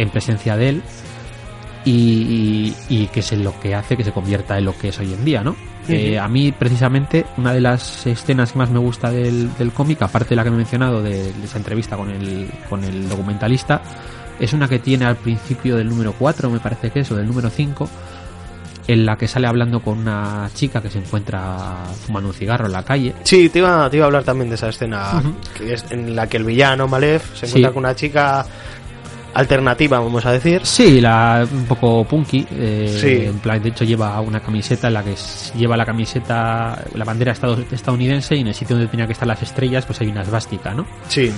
en presencia de él y, y- y que es lo que hace que se convierta en lo que es hoy en día, ¿no? Eh, a mí precisamente una de las escenas que más me gusta del, del cómic, aparte de la que me he mencionado de, de esa entrevista con el, con el documentalista, es una que tiene al principio del número 4, me parece que es, o del número 5, en la que sale hablando con una chica que se encuentra fumando un cigarro en la calle. Sí, te iba, te iba a hablar también de esa escena que es en la que el villano, Malef, se Sí. encuentra con una chica alternativa, vamos a decir. Sí, la, un poco punky. eh, Sí. En plan, de hecho, lleva una camiseta en la que lleva la camiseta, la bandera estado- estadounidense y en el sitio donde tenía que estar las estrellas, pues hay una esvástica, ¿no? Sí.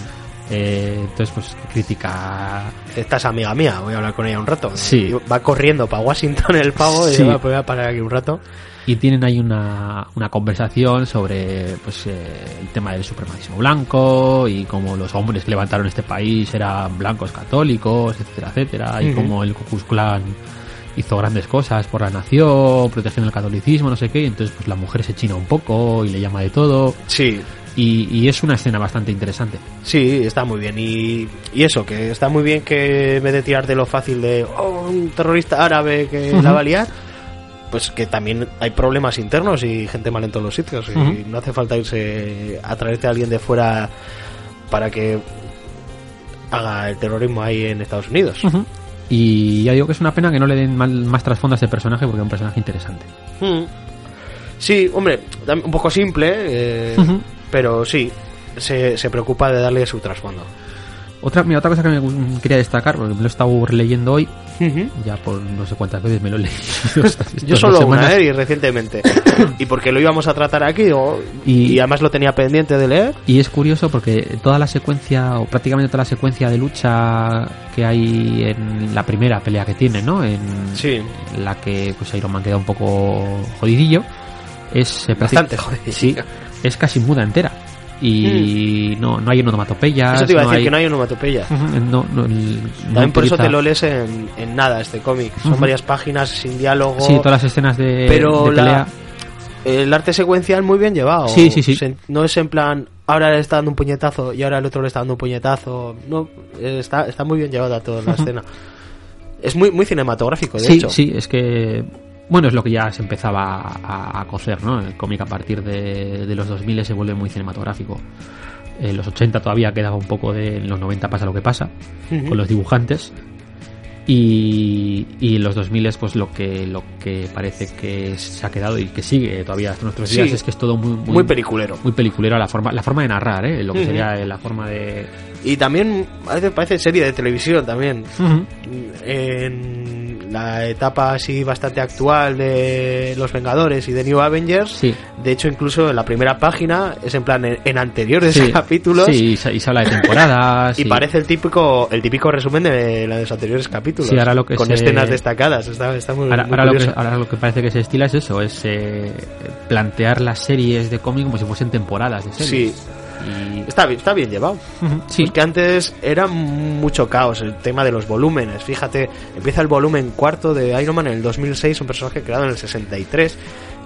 Eh, entonces, pues critica. Esta es amiga mía, voy a hablar con ella un rato. Sí. Va corriendo para Washington el pavo Sí. y va, pues voy a parar aquí un rato. Y tienen ahí una, una conversación sobre pues, eh, el tema del supremacismo blanco y cómo los hombres que levantaron este país eran blancos católicos, etcétera, etcétera. Y Ujú. cómo el Ku Klux Klan hizo grandes cosas por la nación, protegiendo el catolicismo, no sé qué. Y entonces pues la mujer se china un poco y le llama de todo. Sí, Y, y es una escena bastante interesante. sí, está muy bien. Y, y eso, que está muy bien que en vez de tirar de lo fácil de oh, un terrorista árabe que la va a liar, pues que también hay problemas internos y gente mal en todos los sitios. Y no hace falta irse a traerte a alguien de fuera para que haga el terrorismo ahí en Estados Unidos. Y ya digo que es una pena que no le den mal- más trasfondo a este personaje porque es un personaje interesante. Mm. Sí, hombre, un poco simple, eh. Pero sí, se, se preocupa de darle su trasfondo. Otra, mira, otra cosa que me quería destacar, porque me lo he estado releyendo hoy, ya por no sé cuántas veces me lo he leído. Yo solo una, ¿eh? y recientemente. y porque lo íbamos a tratar aquí, digo, Y- y, además lo tenía pendiente de leer. Y es curioso porque toda la secuencia, o prácticamente toda la secuencia de lucha que hay en la primera pelea que tiene, ¿no? En Sí, la que pues Iron Man queda un poco jodidillo, es bastante joder. Sí, es casi muda entera. Y no, no hay onomatopeyas. Mm. Eso te iba a no decir hay- que no hay onomatopeya. Ujú, no, no, el- no También por eso te lo lees en, en nada este cómic. Son varias páginas sin diálogo. Sí, todas las escenas de, Pero de la- pelea. El arte secuencial muy bien llevado. Sí, sí, sí. Se- no es en plan, ahora le está dando un puñetazo y ahora el otro le está dando un puñetazo. No, está, está muy bien llevada toda la escena. Es muy, muy cinematográfico, de sí, hecho. sí, es que bueno, es lo que ya se empezaba a, a cocer, ¿no? El cómic a partir de, de los 2000 se vuelve muy cinematográfico. En los 80 todavía quedaba un poco de... En los 90 pasa lo que pasa, con los dibujantes. Y, y en los 2000 pues lo que lo que parece que se ha quedado y que sigue todavía hasta nuestros días Sí. es que es todo muy muy, Muy peliculero. muy peliculero la forma la forma de narrar ¿eh? lo que sería la forma de Y también a veces parece serie de televisión también. En la etapa así bastante actual de Los Vengadores y de New Avengers. sí De hecho, incluso en la primera página es en plan en, en anteriores sí, capítulos. sí, y se, habla de temporadas Y parece el típico el típico resumen de los anteriores capítulos. Sí, ahora lo que con se- escenas destacadas. Está, está muy, Ahora, muy ahora lo que, curioso. ahora lo que parece que se estila es eso, es eh, plantear las series de cómic como si fuesen temporadas de series. Sí, Y- está bien, está bien llevado. sí. Porque antes era mucho caos el tema de los volúmenes. Fíjate, empieza el volumen cuarto de Iron Man en el 2006, un personaje creado en el 63,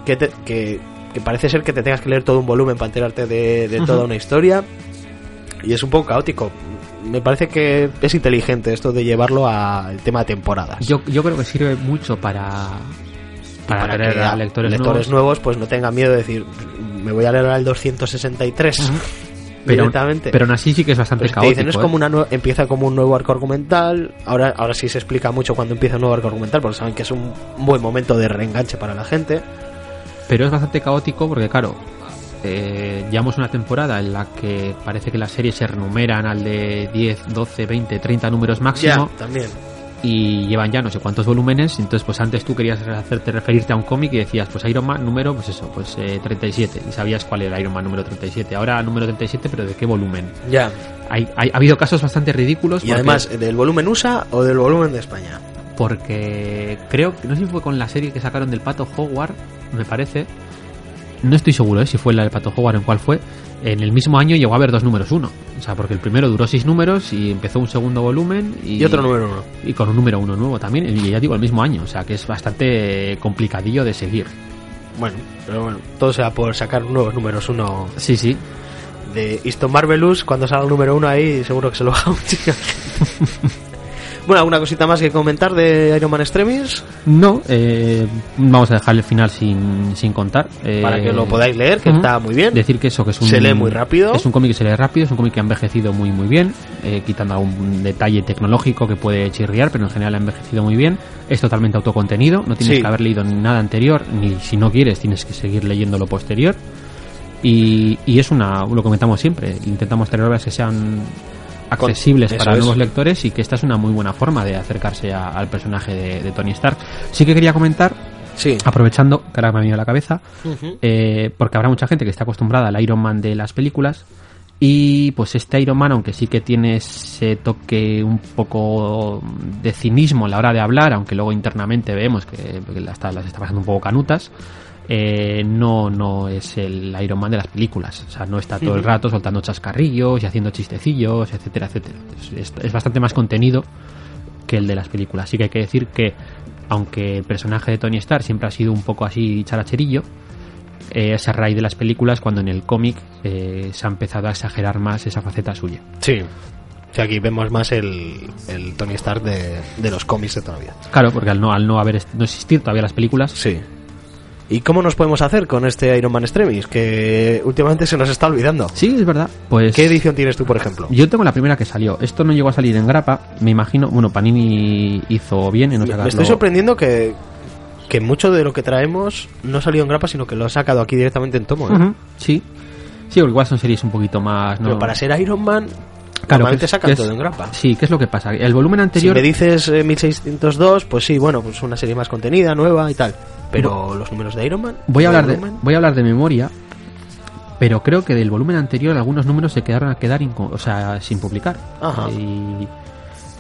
que, te- que, que parece ser que te tengas que leer todo un volumen para enterarte de, toda una historia. Y es un poco caótico. me parece que es inteligente esto de llevarlo al tema de temporadas. Yo, yo creo que sirve mucho para para, que a lectores, nuevos. nuevos pues no tengan miedo de decir me voy a leer al 263 pero, directamente pero aún así sí que es bastante Pues te caótico. dicen, es ¿eh? como una empieza como un nuevo arco argumental. Ahora, ahora sí se explica mucho cuando empieza un nuevo arco argumental, porque saben que es un buen momento de reenganche para la gente. Pero es bastante caótico porque, claro, eh, llevamos una temporada en la que parece que las series se renumeran al de 10, 12, 20, 30 números máximo también. Y llevan ya no sé cuántos volúmenes. Entonces, pues antes tú querías hacerte referirte a un cómic y decías, pues Iron Man número, pues eso, pues eh, 37. Y sabías cuál era Iron Man número 37. Ahora número 37, pero ¿de qué volumen? Ya. Hay, hay- ha habido casos bastante ridículos. Y porque- además, ¿del volumen USA o del volumen de España? porque creo que no sé si fue con la serie que sacaron del Pato Howard, me parece. No estoy seguro ¿eh? si fue la del Pato Howard o en cuál fue. En el mismo año llegó a haber dos números uno. O sea, porque el primero duró seis números y empezó un segundo volumen y, Y otro número uno. y con un número uno nuevo también. Y ya digo, el mismo año. O sea, que es bastante complicadillo de seguir. Bueno, pero bueno, todo sea por sacar nuevos números uno Sí, sí. de Easton Marvelous. Cuando salga el número uno ahí, seguro que se lo haga un chico. bueno, ¿alguna cosita más que comentar de Iron Man Extremis? No, eh, vamos a dejar el final sin, sin contar. eh, Para que lo podáis leer, que está muy bien. Decir que eso, que es un... Se lee muy rápido. Es un cómic que se lee rápido, es un cómic que ha envejecido muy muy bien, eh, quitando algún detalle tecnológico que puede chirriar, pero en general ha envejecido muy bien. Es totalmente autocontenido, no tienes Sí. que haber leído ni nada anterior, ni si no quieres tienes que seguir leyendo lo posterior. Y, y es una, lo comentamos siempre, intentamos tener obras que sean accesibles Eso para es. nuevos lectores y que esta es una muy buena forma de acercarse a- al personaje de, de Tony Stark. Sí que quería comentar, Sí. aprovechando, que ahora me ha venido a la cabeza, Ujú. eh, porque habrá mucha gente que está acostumbrada al Iron Man de las películas y pues este Iron Man aunque sí que tiene ese toque un poco de cinismo a la hora de hablar aunque luego internamente vemos que, que está, las está pasando un poco canutas eh, no no es el Iron Man de las películas o sea no está todo el rato soltando chascarrillos y haciendo chistecillos etcétera etcétera es, bastante más contenido que el de las películas así que hay que decir que aunque el personaje de Tony Stark siempre ha sido un poco así characherillo eh, es a raíz de las películas cuando en el cómic eh, se ha empezado a exagerar más esa faceta suya. Sí. O sea, aquí vemos más el, el Tony Stark de, de los cómics de todavía. Claro, porque al no, al no haber no existir todavía las películas, Sí. ¿Y cómo nos podemos hacer con este Iron Man Extremis? Que últimamente se nos está olvidando. sí, es verdad. Pues ¿Qué edición tienes tú, por ejemplo? yo tengo la primera que salió. Esto no llegó a salir en grapa, me imagino. Bueno, Panini hizo bien en no sacarlo. Me estoy sorprendiendo que, que mucho de lo que traemos no salió en grapa, sino que lo ha sacado aquí directamente en tomo. ¿eh? Sí. Sí, igual son series un poquito más. ¿no? Pero para ser Iron Man, Claro, normalmente es- sacan que es- todo en grapa. Sí, ¿qué es lo que pasa? El volumen Si anterior. me dices eh, 1602, pues sí, bueno, pues una serie más contenida, nueva y tal. Pero los números de Iron Man. Voy a ¿el hablar de, voy a hablar de memoria, pero creo que del volumen anterior algunos números se quedaron a quedar o sea, sin publicar. Ajá. Y,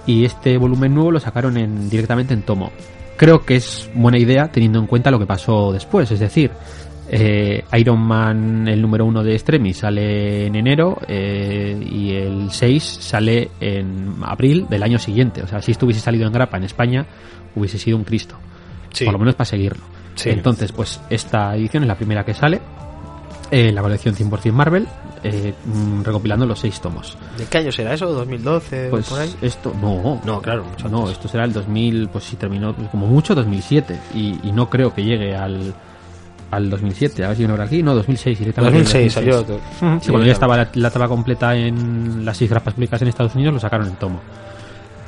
y este volumen nuevo lo sacaron en, directamente en tomo. Creo que es buena idea teniendo en cuenta lo que pasó después, es decir, eh, Iron Man, el número uno de Extremis, sale en enero eh, y el 6 sale en abril del año siguiente. O sea, si esto hubiese salido en grapa en España, hubiese sido un Cristo. Sí. Por lo menos para seguirlo. Sí. Entonces, pues esta edición es la primera que sale. eh, la colección 100% Marvel, eh, mm, recopilando los seis tomos. ¿De qué año será eso? ¿2012? Pues por ahí? esto, no, No, claro, mucho no, antes. esto será el 2000, pues si terminó, pues, como mucho 2007, y, y no creo que llegue al, al 2007, a ver si viene por aquí, no, 2006 directamente. 2006 salió. Ujú, sí, cuando ya estaba la, la tapa completa en las seis grapas publicadas en Estados Unidos, lo sacaron en tomo.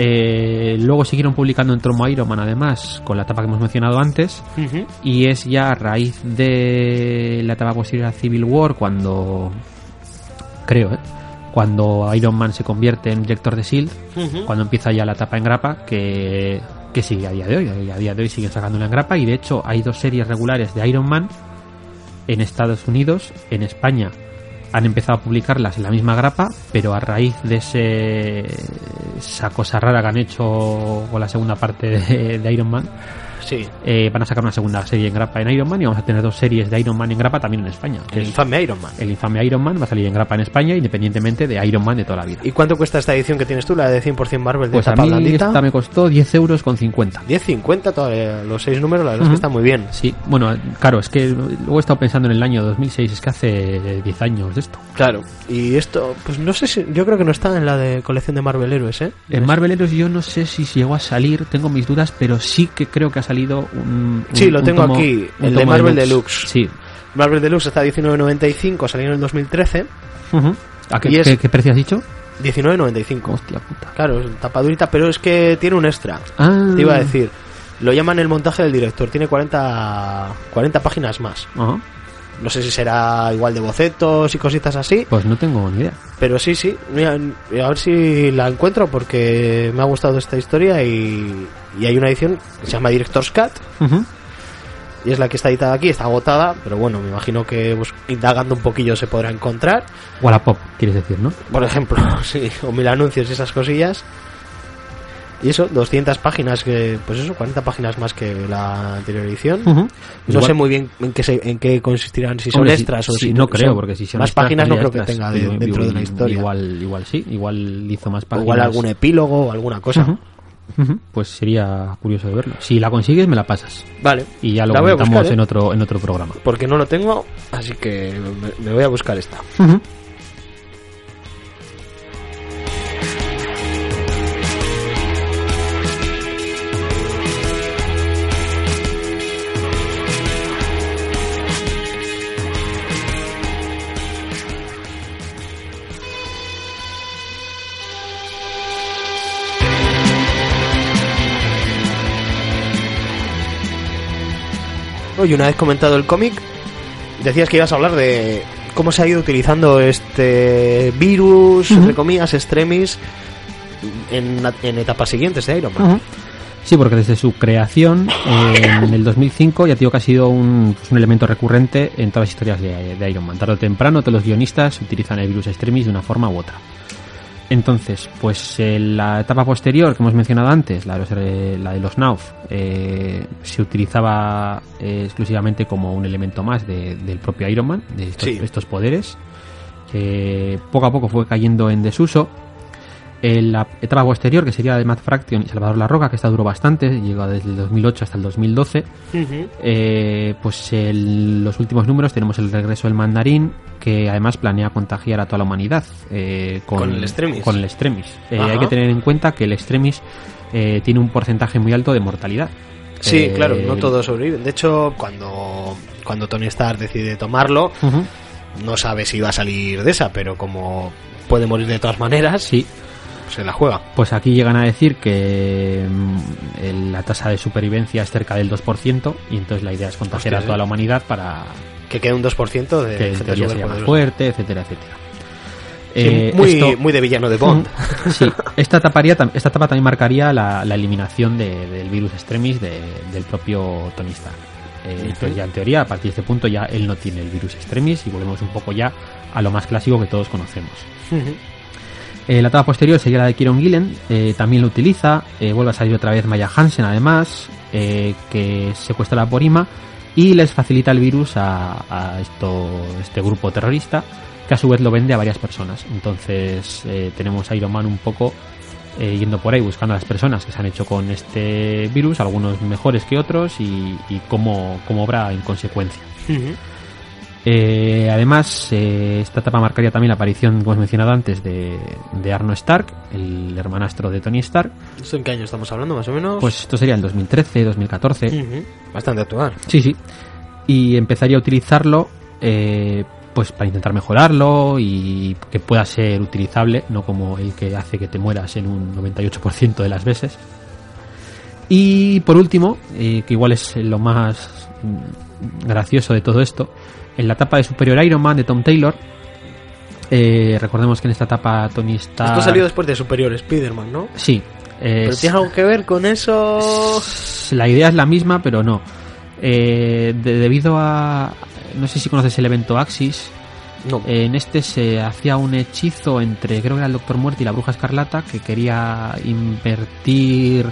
Eh, luego siguieron publicando en tomo Iron Man, además, con la tapa que hemos mencionado antes, y es ya a raíz de la etapa posterior a Civil War cuando creo ¿eh? cuando Iron Man se convierte en director de Shield cuando empieza ya la etapa en grapa que, que sigue a día de hoy a día de hoy siguen sacándola en grapa y de hecho hay dos series regulares de Iron Man en Estados Unidos en España han empezado a publicarlas en la misma grapa pero a raíz de ese esa cosa rara que han hecho con la segunda parte de Iron Man Sí. Eh, van a sacar una segunda serie en grapa en Iron Man y vamos a tener dos series de Iron Man en grapa también en España. El es infame Iron Man. el infame Iron Man va a salir en grapa en España independientemente de Iron Man de toda la vida. ¿Y cuánto cuesta esta edición que tienes tú, la de 100% Marvel de Pues a mí blandita? esta me costó 10 euros con 50. 10.50, todavía los seis números, la verdad es que está muy bien. Sí, bueno, claro, es que luego he estado pensando en el año 2006, es que hace 10 años de esto. Claro. Y esto, pues no sé si. Yo creo que no está en la de colección de Marvel Héroes, ¿eh? En Marvel Heroes yo no sé si llegó a salir, tengo mis dudas, pero sí que creo que ha salido un... Sí, un- lo un tengo tomo- aquí, el de Marvel Deluxe. Sí. Marvel Deluxe está a 19.95, salió en el 2013. Ujú. ¿A qué, qué- qué precio has dicho? 19.95. Hostia puta. Claro, es tapadurita, pero es que tiene un extra. Ah. Te iba a decir. Lo llaman el montaje del director. Tiene 40, 40 páginas más. Ajá. No sé si será igual de bocetos y cositas así. Pues no tengo ni idea. Pero sí, sí. Mira, a ver si la encuentro porque me ha gustado esta historia y, y hay una edición que se llama Director's Cut. Ujú. Y es la que está editada aquí, está agotada, pero bueno, me imagino que pues, indagando un poquillo se podrá encontrar. Wallapop, quieres decir, ¿no? Por ejemplo, sí, o mil anuncios y esas cosillas. Y eso, 200 páginas, que pues eso, 40 páginas más que la anterior edición. Ujú. No Igual- sé muy bien en qué, se- en qué consistirán, si son Hombre, si- extras o si- si no creo, porque si son más extras, páginas no creo tendría que extras. tenga de- Igual- dentro de la historia. Igual, igual sí, igual hizo más páginas. igual algún epílogo o alguna cosa. Ujú. Ujú. Pues sería curioso de verlo. Si la consigues, me la pasas. Vale, Y ya lo comentamos buscar, ¿eh? en otro en otro programa. porque no lo tengo, así que me, me voy a buscar esta. Oye, una vez comentado el cómic, decías que ibas a hablar de cómo se ha ido utilizando este virus, entre comillas, extremis, en, en etapas siguientes de Iron Man. Ujú. Sí, porque desde su creación eh, en el 2005 ya digo que ha sido un, pues, un elemento recurrente en todas las historias de, de Iron Man. Tarde o temprano todos los guionistas utilizan el virus extremis de una forma u otra. Entonces, pues en la etapa posterior que hemos mencionado antes, la de los, eh, la de los Nauf, eh, se utilizaba eh, exclusivamente como un elemento más de- del propio Iron Man, de estos, Sí. estos poderes, que poco a poco fue cayendo en desuso. La etapa posterior, que sería la de Matt Fraction y Salvador La Roca, que esta duró bastante, llegó desde el 2008 hasta el 2012, Ujú. eh, pues en los últimos números tenemos el regreso del mandarín, que además planea contagiar a toda la humanidad eh, con, Con el extremis. con el extremis. Eh, hay que tener en cuenta que el extremis eh, tiene un porcentaje muy alto de mortalidad. Sí, Eh, claro, no todos sobreviven. De hecho, cuando, cuando Tony Stark decide tomarlo, no sabe si va a salir de esa, pero como puede morir de todas maneras, Sí, se la juega. pues aquí llegan a decir que mm, la tasa de supervivencia es cerca del 2% y entonces la idea es contagiar Hostia, a toda la humanidad para Que queda un 2% de que en gente más fuerte, etcétera, etcétera. Sí, Eh, muy, esto- muy de villano de Bond. Sí, esta, taparía, esta etapa también marcaría la, la eliminación de- del virus extremis de- del propio Tony Stark. Eh, entonces ya en teoría, a partir de este punto ya él no tiene el virus extremis y volvemos un poco ya a lo más clásico que todos conocemos. Ujú. Eh, la etapa posterior sería la de Kieron Gillen, eh, también lo utiliza, eh, vuelve a salir otra vez Maya Hansen además, que secuestra a Porima y les facilita el virus a, a esto, este grupo terrorista, que a su vez lo vende a varias personas. Entonces tenemos a Iron Man un poco yendo por ahí buscando a las personas que se han hecho con este virus, algunos mejores que otros y, y cómo, cómo obra en consecuencia. Eh, además, eh, esta etapa marcaría también la aparición, como hemos mencionado antes, de, de Arno Stark, el hermanastro de Tony Stark. ¿Esto en qué año estamos hablando, más o menos? Pues esto sería el 2013, 2014. Ujú. Bastante actual. Sí, sí. Y empezaría a utilizarlo eh, pues para intentar mejorarlo y que pueda ser utilizable, no como el que hace que te mueras en un 98% de las veces. Y por último, eh, que igual es lo más mm, gracioso de todo esto, en la etapa de Superior Iron Man de Tom Taylor, eh, recordemos que en esta etapa Tony Stark... Esto salió después de Superior Spider-Man, ¿no? Sí. ¿Pero es- tiene algo que ver con eso? la idea es la misma, pero no. Eh, de- debido a. No sé si conoces el evento Axis. No. eh, en este se hacía un hechizo entre, creo que era el Doctor Muerte y la Bruja Escarlata, que quería invertir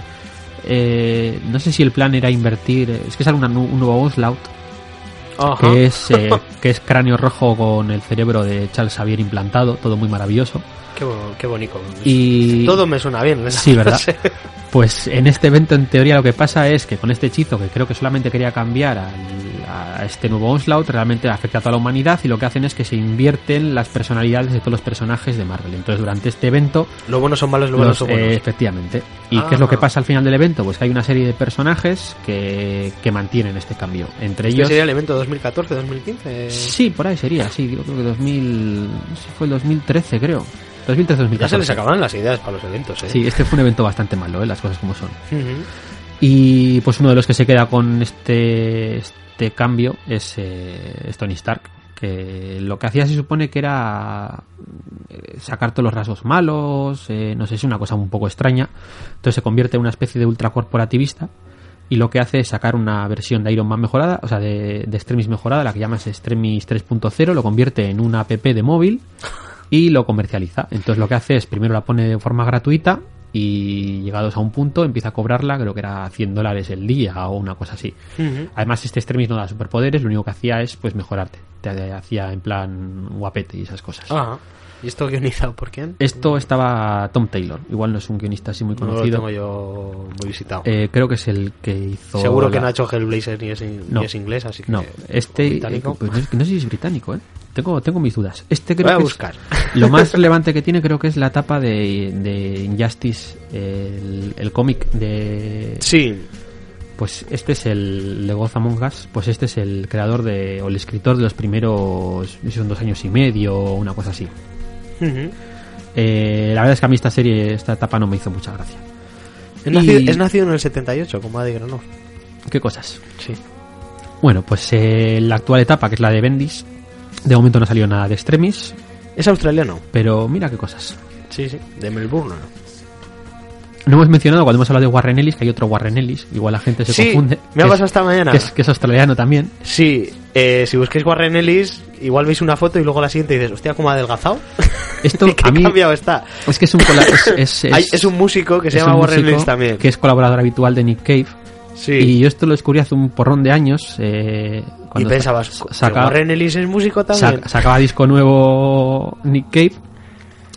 eh, no sé si el plan era invertir, es que sale una un nuevo Onslaught, Ajá. que es, eh, que es cráneo rojo con el cerebro de Charles Xavier implantado, todo muy maravilloso. Qué, qué bonito. Y Todo me suena bien. esa Sí, ¿verdad? Pues en este evento, en teoría, lo que pasa es que con este hechizo, que creo que solamente quería cambiar al- a este nuevo Onslaught, realmente afecta a toda la humanidad y lo que hacen es que se invierten las personalidades de todos los personajes de Marvel. Entonces, durante este evento, Lo bueno son malos, lo buenos son buenos. eh, efectivamente. ¿Y Ah. qué es lo que pasa al final del evento? Pues que hay una serie de personajes que, que mantienen este cambio. Entre ¿Este ellos. sería el evento 2014, 2015? Sí, por ahí sería, sí, creo que 2000. no sé fue el 2013, creo. 2013-2014. Ya se les acabaron las ideas para los eventos, ¿eh? Sí, este fue un evento bastante malo, ¿eh? las cosas como son. Ujú. Y pues uno de los que se queda con este, este cambio es, eh, Tony Stark, que lo que hacía se supone que era eh, sacar todos los rasgos malos, eh, no sé, es una cosa un poco extraña. Entonces se convierte en una especie de ultracorporativista y lo que hace es sacar una versión de Iron Man mejorada, o sea, de, de Extremis mejorada, la que llamas Extremis 3.0, lo convierte en una app de móvil y lo comercializa. Entonces lo que hace es primero la pone de forma gratuita y llegados a un punto empieza a cobrarla, creo que era 100 dólares el día o una cosa así. Además este extremis no da superpoderes, lo único que hacía es pues mejorarte. Te hacía en plan guapete y esas cosas. Ajá. ¿Y esto guionizado por quién? Esto estaba Tom Taylor, igual no es un guionista así muy No lo conocido. tengo yo muy visitado. Eh, creo que es el que hizo... Seguro que no ha hecho Hellblazer ni es, in- No. ni es inglés, así que... No, este... británico. eh, pues no, es- no sé si es británico, ¿eh? Tengo, tengo mis dudas. Este creo Voy a que es- buscar. Lo más relevante que tiene creo que es la etapa de, de Injustice, el, el cómic de... Sí, Pues este es el de God Among Us, pues este es el creador de, o el escritor de los primeros, no sé si son dos años y medio o una cosa así. Eh, la verdad es que a mí esta serie, esta etapa no me hizo mucha gracia. es, Y- nacido, es nacido en el 78, como Adi Granov. ¿Qué cosas? Sí. Bueno, pues eh, la actual etapa, que es la de Bendis, de momento no salió nada de Extremis, Es australiano. pero mira qué cosas. Sí, sí. De Melbourne. No hemos mencionado cuando hemos hablado de Warren Ellis, que hay otro Warren Ellis, igual la gente se Sí, confunde. me ha pasado es- esta mañana. Que es, que es australiano también. Sí, eh, si busquéis Warren Ellis, igual veis una foto y luego la siguiente dices, hostia, cómo ha adelgazado. Esto ¿Qué a mí cambiado está? es que es un, es, es- es- Hay- es un músico que se llama Warren Ellis también. Que es colaborador habitual de Nick Cave. Sí. Y yo esto lo descubrí hace un porrón de años. eh, Y cuando pensabas, sa- ¿que saca- Warren Ellis es músico también. Sac- sacaba disco nuevo Nick Cave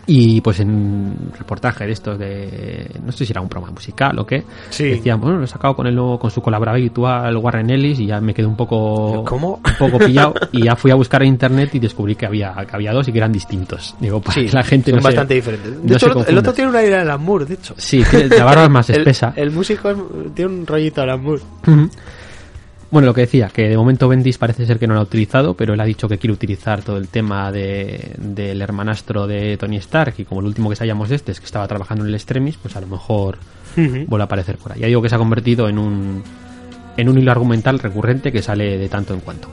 y pues en un reportaje de estos de no sé si era un programa musical o qué Sí. decían bueno lo he sacado con el nuevo con su colaborador habitual Warren Ellis y ya me quedé un poco ¿Cómo? un poco pillado y ya fui a buscar en internet y descubrí que había que había dos y que eran distintos digo para Sí, que la gente son no bastante diferentes. De no hecho, el otro- el confunda. otro tiene una idea de Alan Moore, de hecho. sí tiene- la barba es más espesa El, músico es- tiene un rollito Alan Moore. Bueno, lo que decía, que de momento Bendis parece ser que no lo ha utilizado, pero él ha dicho que quiere utilizar todo el tema de, del hermanastro de Tony Stark y como el último que sabíamos de este es que estaba trabajando en el Extremis, pues a lo mejor vuelve a aparecer por ahí. Ya digo que se ha convertido en un, en un hilo argumental recurrente que sale de tanto en cuanto.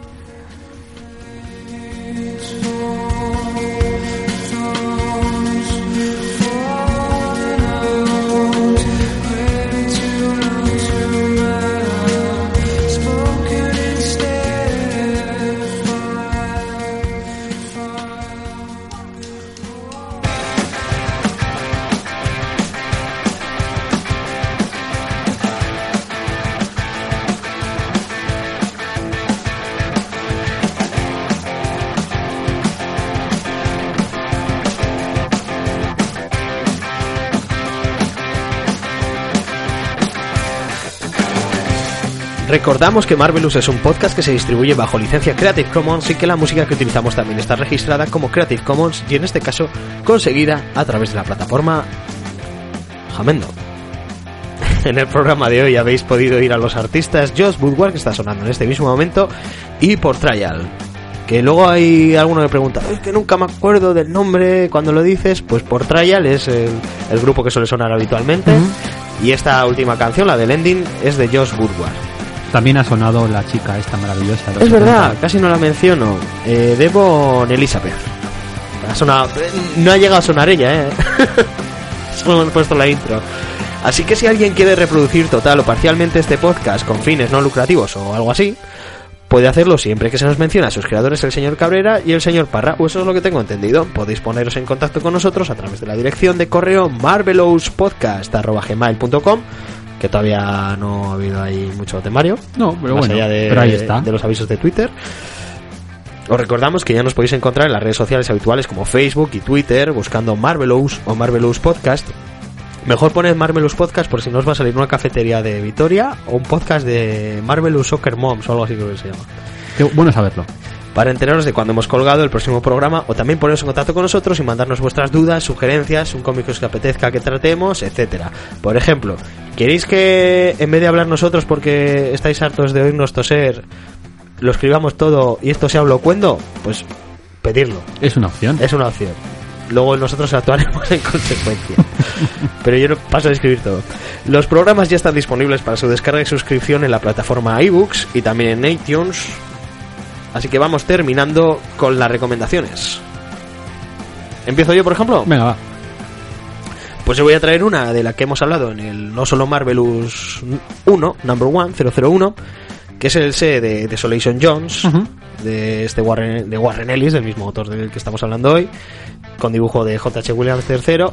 Recordamos que Marvelous es un podcast que se distribuye bajo licencia Creative Commons y que la música que utilizamos también está registrada como Creative Commons y en este caso conseguida a través de la plataforma Jamendo. En el programa de hoy habéis podido ir a los artistas Josh Woodward, que está sonando en este mismo momento, y por Trial. Que luego hay alguno que pregunta, es que nunca me acuerdo del nombre cuando lo dices, pues por Trial es el, el grupo que suele sonar habitualmente. Y esta última canción, la del ending, es de Josh Woodward. También ha sonado la chica esta maravillosa. Es verdad, 70. casi no la menciono. Eh, Devon Elizabeth. Ha sonado, eh, no ha llegado a sonar ella, ¿eh? Solo hemos puesto la intro. Así que si alguien quiere reproducir total o parcialmente este podcast con fines no lucrativos o algo así, puede hacerlo siempre que se nos mencione a sus creadores el señor Cabrera y el señor Parra, o eso es lo que tengo entendido. Podéis poneros en contacto con nosotros a través de la dirección de correo marvelouspodcast.gmail.com que todavía no ha habido ahí mucho temario. No, pero más bueno, allá de, pero ahí está. de los avisos de Twitter. Os recordamos que ya nos podéis encontrar en las redes sociales habituales como Facebook y Twitter buscando Marvelous o Marvelous Podcast. Mejor poned Marvelous Podcast por si no os va a salir una cafetería de Vitoria o un podcast de Marvelous Soccer Moms o algo así creo que se llama. Qué bueno saberlo. Para enteraros de cuando hemos colgado el próximo programa o también poneros en contacto con nosotros y mandarnos vuestras dudas, sugerencias, un cómic que os apetezca que tratemos, etcétera. Por ejemplo, ¿queréis que en vez de hablar nosotros porque estáis hartos de oírnos toser, lo escribamos todo y esto sea blocuendo? Pues pedirlo. Es una opción. Es una opción. Luego nosotros actuaremos en consecuencia. Pero yo no paso a escribir todo. Los programas ya están disponibles para su descarga y suscripción en la plataforma iBooks y también en iTunes. Así que vamos terminando con las recomendaciones. ¿Empiezo yo, por ejemplo? Venga, va. Pues yo voy a traer una de la que hemos hablado en el No Solo Marvelous 1, Number 1, 001, que es el C de Desolation Jones, de este Warren, de Warren Ellis, del mismo autor del que estamos hablando hoy, con dibujo de J.H. Williams III,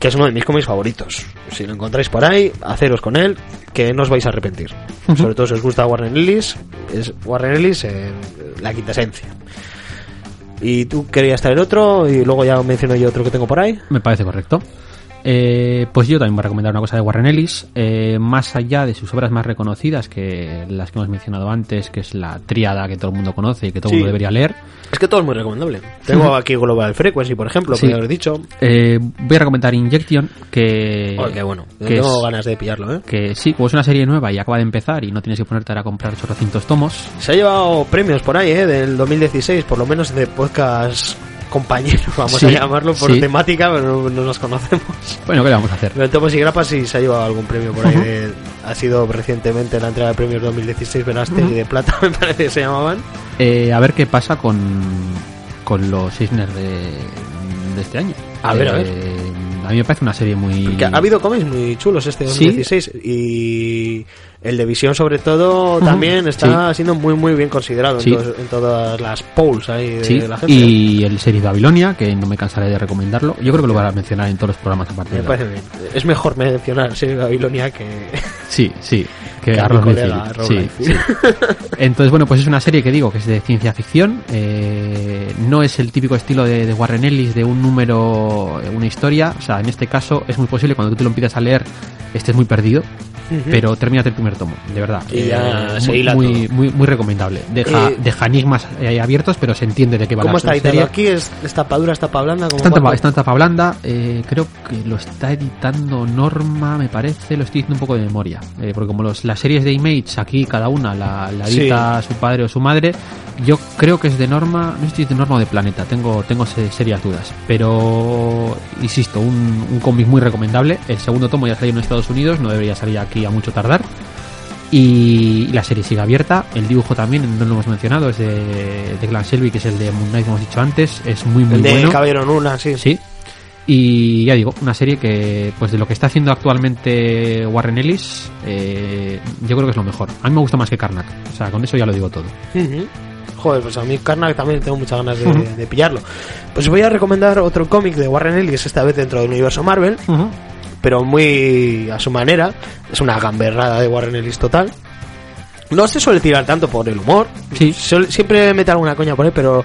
que es uno de mis cómics favoritos. Si lo encontráis por ahí, haceros con él, que no os vais a arrepentir. Sobre todo si os gusta Warren Ellis, es Warren Ellis en la quinta esencia. Y tú querías traer otro, y luego ya menciono yo otro que tengo por ahí. Me parece correcto. Eh, pues yo también voy a recomendar una cosa de Warren Ellis, eh, más allá de sus obras más reconocidas que las que hemos mencionado antes, que es la tríada que todo el mundo conoce y que todo el Sí. mundo debería leer. Es que todo es muy recomendable. Tengo aquí Global Frequency, por ejemplo, Sí. que haber dicho. Eh, voy a recomendar Injection, que, Oh, qué bueno. que tengo es- ganas de pillarlo, ¿eh? que sí, como es una serie nueva y acaba de empezar y no tienes que ponerte ahora a comprar 800 tomos, Se ha llevado premios por ahí, ¿eh? Del 2016, por lo menos de podcast compañeros, vamos Sí, a llamarlo por sí. temática, pero no, no nos conocemos. bueno, ¿qué le vamos a hacer? Pero Tomos y Grapas sí se ha llevado algún premio por ahí. Ujú. de- ha sido recientemente la entrega de premios 2016 Veraster y de Plata, me parece que se llamaban. Eh, a ver qué pasa con, con los Cisnes de, de este año. A ver, a ver. A mí me parece una serie muy... Porque ha habido cómics muy chulos este Sí. 2016 y el de Visión sobre todo también está siendo muy muy bien considerado en Sí. todas las polls ahí de Sí, la gente. y el serie Babilonia, que no me cansaré de recomendarlo. Yo creo que lo voy a mencionar en todos los programas a partir Me de parece bien. Es mejor mencionar serie Babilonia que, Sí, sí, que Arroz colega Sí, sí. Entonces, bueno, pues es una serie que digo que es de ciencia ficción. eh, no es el típico estilo de, de Warren Ellis de un número, eh, una historia. O sea, en este caso es muy posible cuando tú te lo empiezas a leer estés muy perdido. Pero termínate el primer tomo, de verdad. Y ya se muy, muy, muy, muy recomendable. Deja, Eh, deja enigmas eh, abiertos, pero se entiende de qué va ¿Cómo la está serie. editado aquí? ¿Es, ¿Es tapa dura, es tapa blanda? ¿Cómo Está en, va? tapa, está en tapa blanda, eh, creo que lo está editando Norma, me parece, lo estoy diciendo un poco de memoria, eh, porque como los, las series de Image aquí cada una la, la Sí. edita su padre o su madre, yo creo que es de Norma, no sé si es de Norma o de Planeta, tengo, tengo se- serias dudas, pero insisto, un, un cómic muy recomendable, el segundo tomo ya salió en Estados Unidos, no debería salir aquí a mucho tardar. Y la serie sigue abierta. El dibujo también, no lo hemos mencionado, es de, de Glenn Shelby, que es el de Moon Knight, como hemos dicho antes. Es muy, muy El de bueno. Caballero en una, sí. Sí. Y ya digo, una serie que, pues de lo que está haciendo actualmente Warren Ellis, eh, yo creo que es lo mejor. A mí me gusta más que Karnak. O sea, con eso ya lo digo todo. Ujú. Joder, pues a mí Karnak también tengo muchas ganas de, pillarlo. Pues voy a recomendar otro cómic de Warren Ellis, esta vez dentro del universo Marvel, pero muy a su manera. Es una gamberrada de Warren Ellis total. No se suele tirar tanto por el humor. Sí. Siempre mete alguna coña por ahí, pero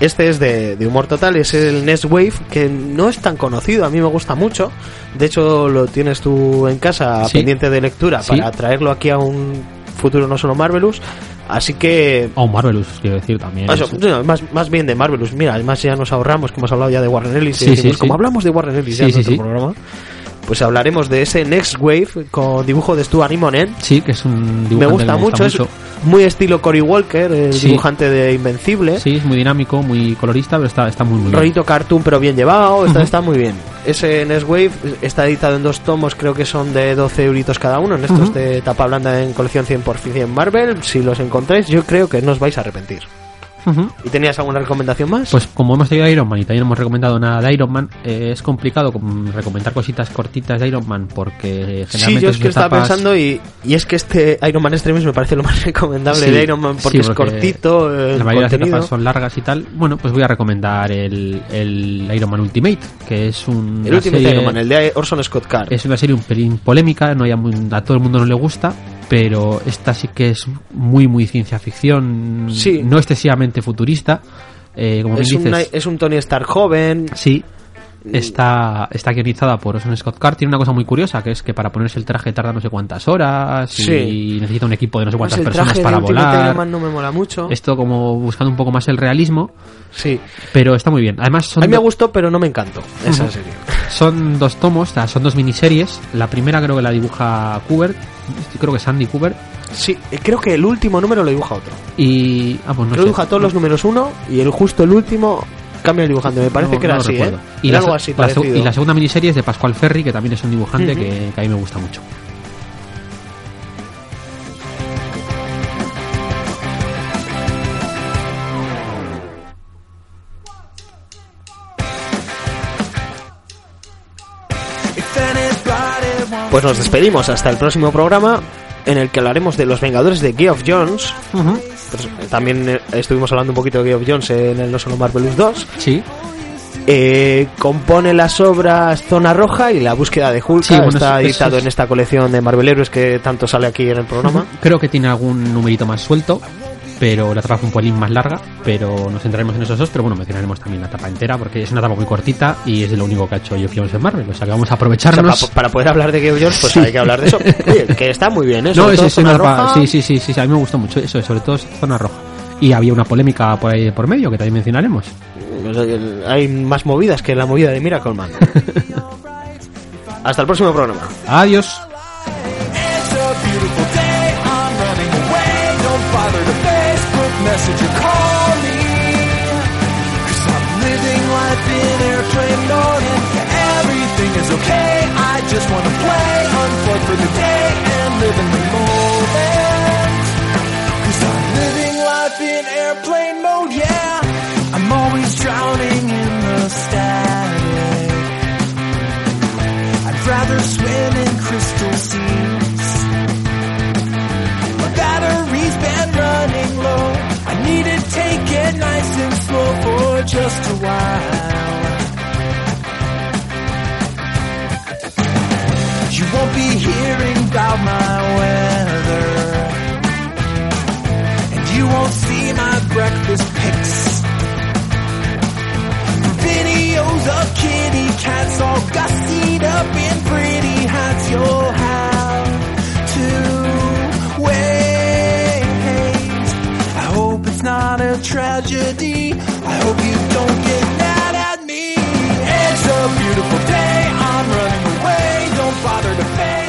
este es de, de humor total. Es el Next Wave, que no es tan conocido. A mí me gusta mucho. De hecho, lo tienes tú en casa Sí. pendiente de lectura Sí. para traerlo aquí a un futuro no solo Marvelous. Así que O Marvelous, quiero decir también. eso, no, más, más bien de Marvelous. Mira, además ya nos ahorramos que hemos hablado ya de Warren Ellis. y Sí, decimos, sí, como hablamos de Warren Ellis ya en sí. programa, pues hablaremos de ese Next Wave con dibujo de Stuart Immonen. Sí, que es un dibujante Me que gusta mucho, es muy estilo Cory Walker, el Sí. dibujante de Invencible. Sí, es muy dinámico, muy colorista, pero está, está muy, muy bien. Rollito cartoon pero bien llevado, está, está muy bien. Ese Next Wave está editado en dos tomos, creo que son de 12 euritos cada uno, en estos de tapa blanda en colección 100% Marvel. Si los encontráis, yo creo que no os vais a arrepentir. ¿Y tenías alguna recomendación más? Pues como hemos tenido Iron Man y también no hemos recomendado nada de Iron Man, eh, es complicado com- recomendar cositas cortitas de Iron Man porque Sí, generalmente yo es que estaba pensando y, y es que este Iron Man Extremis me parece lo más recomendable Sí, de Iron Man porque, sí, es cortito, la mayoría de las contenido. etapas son largas y tal. Bueno, pues voy a recomendar el, el Iron Man Ultimate, que es un El último serie- Iron Man, el de Orson Scott Card. Es una serie un pelín polémica, no hay a todo el mundo no le gusta, pero esta sí que es muy, muy ciencia ficción, Sí. no excesivamente futurista. Eh, como es, bien dices, es un Tony Stark joven. sí, está, está guionizada por Orson Scott Card. Tiene una cosa muy curiosa, que es que para ponerse el traje tarda no sé cuántas horas Sí. y necesita un equipo de no sé Pues cuántas personas para volar. Iron Man no me mola mucho. Esto como buscando un poco más el realismo, Sí. pero está muy bien. Además son A mí me gustó, pero no me encantó esa serie. Son dos tomos, son dos miniseries. La primera creo que la dibuja Kubert, creo que es Andy Kubert. Sí, eh, creo que el último número lo dibuja otro. Y. Ah, pues no sé. dibuja todos los números uno y el justo el último cambia el dibujante. Me parece No- que era no así, ¿eh? Y, Era la, algo así la seg- parecido. y la segunda miniserie es de Pascual Ferry, que también es un dibujante que a mí me gusta mucho. Pues nos despedimos hasta el próximo programa en el que hablaremos de los Vengadores de Geoff Jones. Pues, eh, también eh, estuvimos hablando un poquito de Geoff Jones en el No Solo Marvelous 2. Sí. Eh, compone las obras Zona Roja y La Búsqueda de Hulk. Sí, bueno, está eso- editado eso es- en esta colección de Marvel Heroes que tanto sale aquí en el programa. Creo que tiene algún numerito más suelto, pero la etapa fue un pelín más larga. Pero nos centraremos en esos dos. Pero bueno, mencionaremos también la etapa entera, porque es una etapa muy cortita y es de lo único que ha hecho Geoff Jones en Marvel. O sea que vamos a O sea, aprovecharnos. pa- para poder hablar de Geoff Jones, pues Sí. hay que hablar de eso. Oye, que está muy bien, ¿eh? No, Sobre es, todo es Zona una etapa- Roja. sí, sí, sí, sí, a mí me gustó mucho eso, sobre todo zona roja. Y había una polémica por ahí por medio que también mencionaremos. Hay más movidas que la movida de Miracle Man. Hasta el próximo programa. Adiós. Message or call me. Cause I'm living life in airplane mode and everything is okay. I just wanna play, unplug for the day just a while. You won't be hearing about my weather. And you won't see my breakfast pics. Videos of kitty cats all gussied up in pretty hats. You'll have to wait. I hope it's not a tragedy hope you don't get mad at me. It's a beautiful day. I'm running away. Don't bother to pay.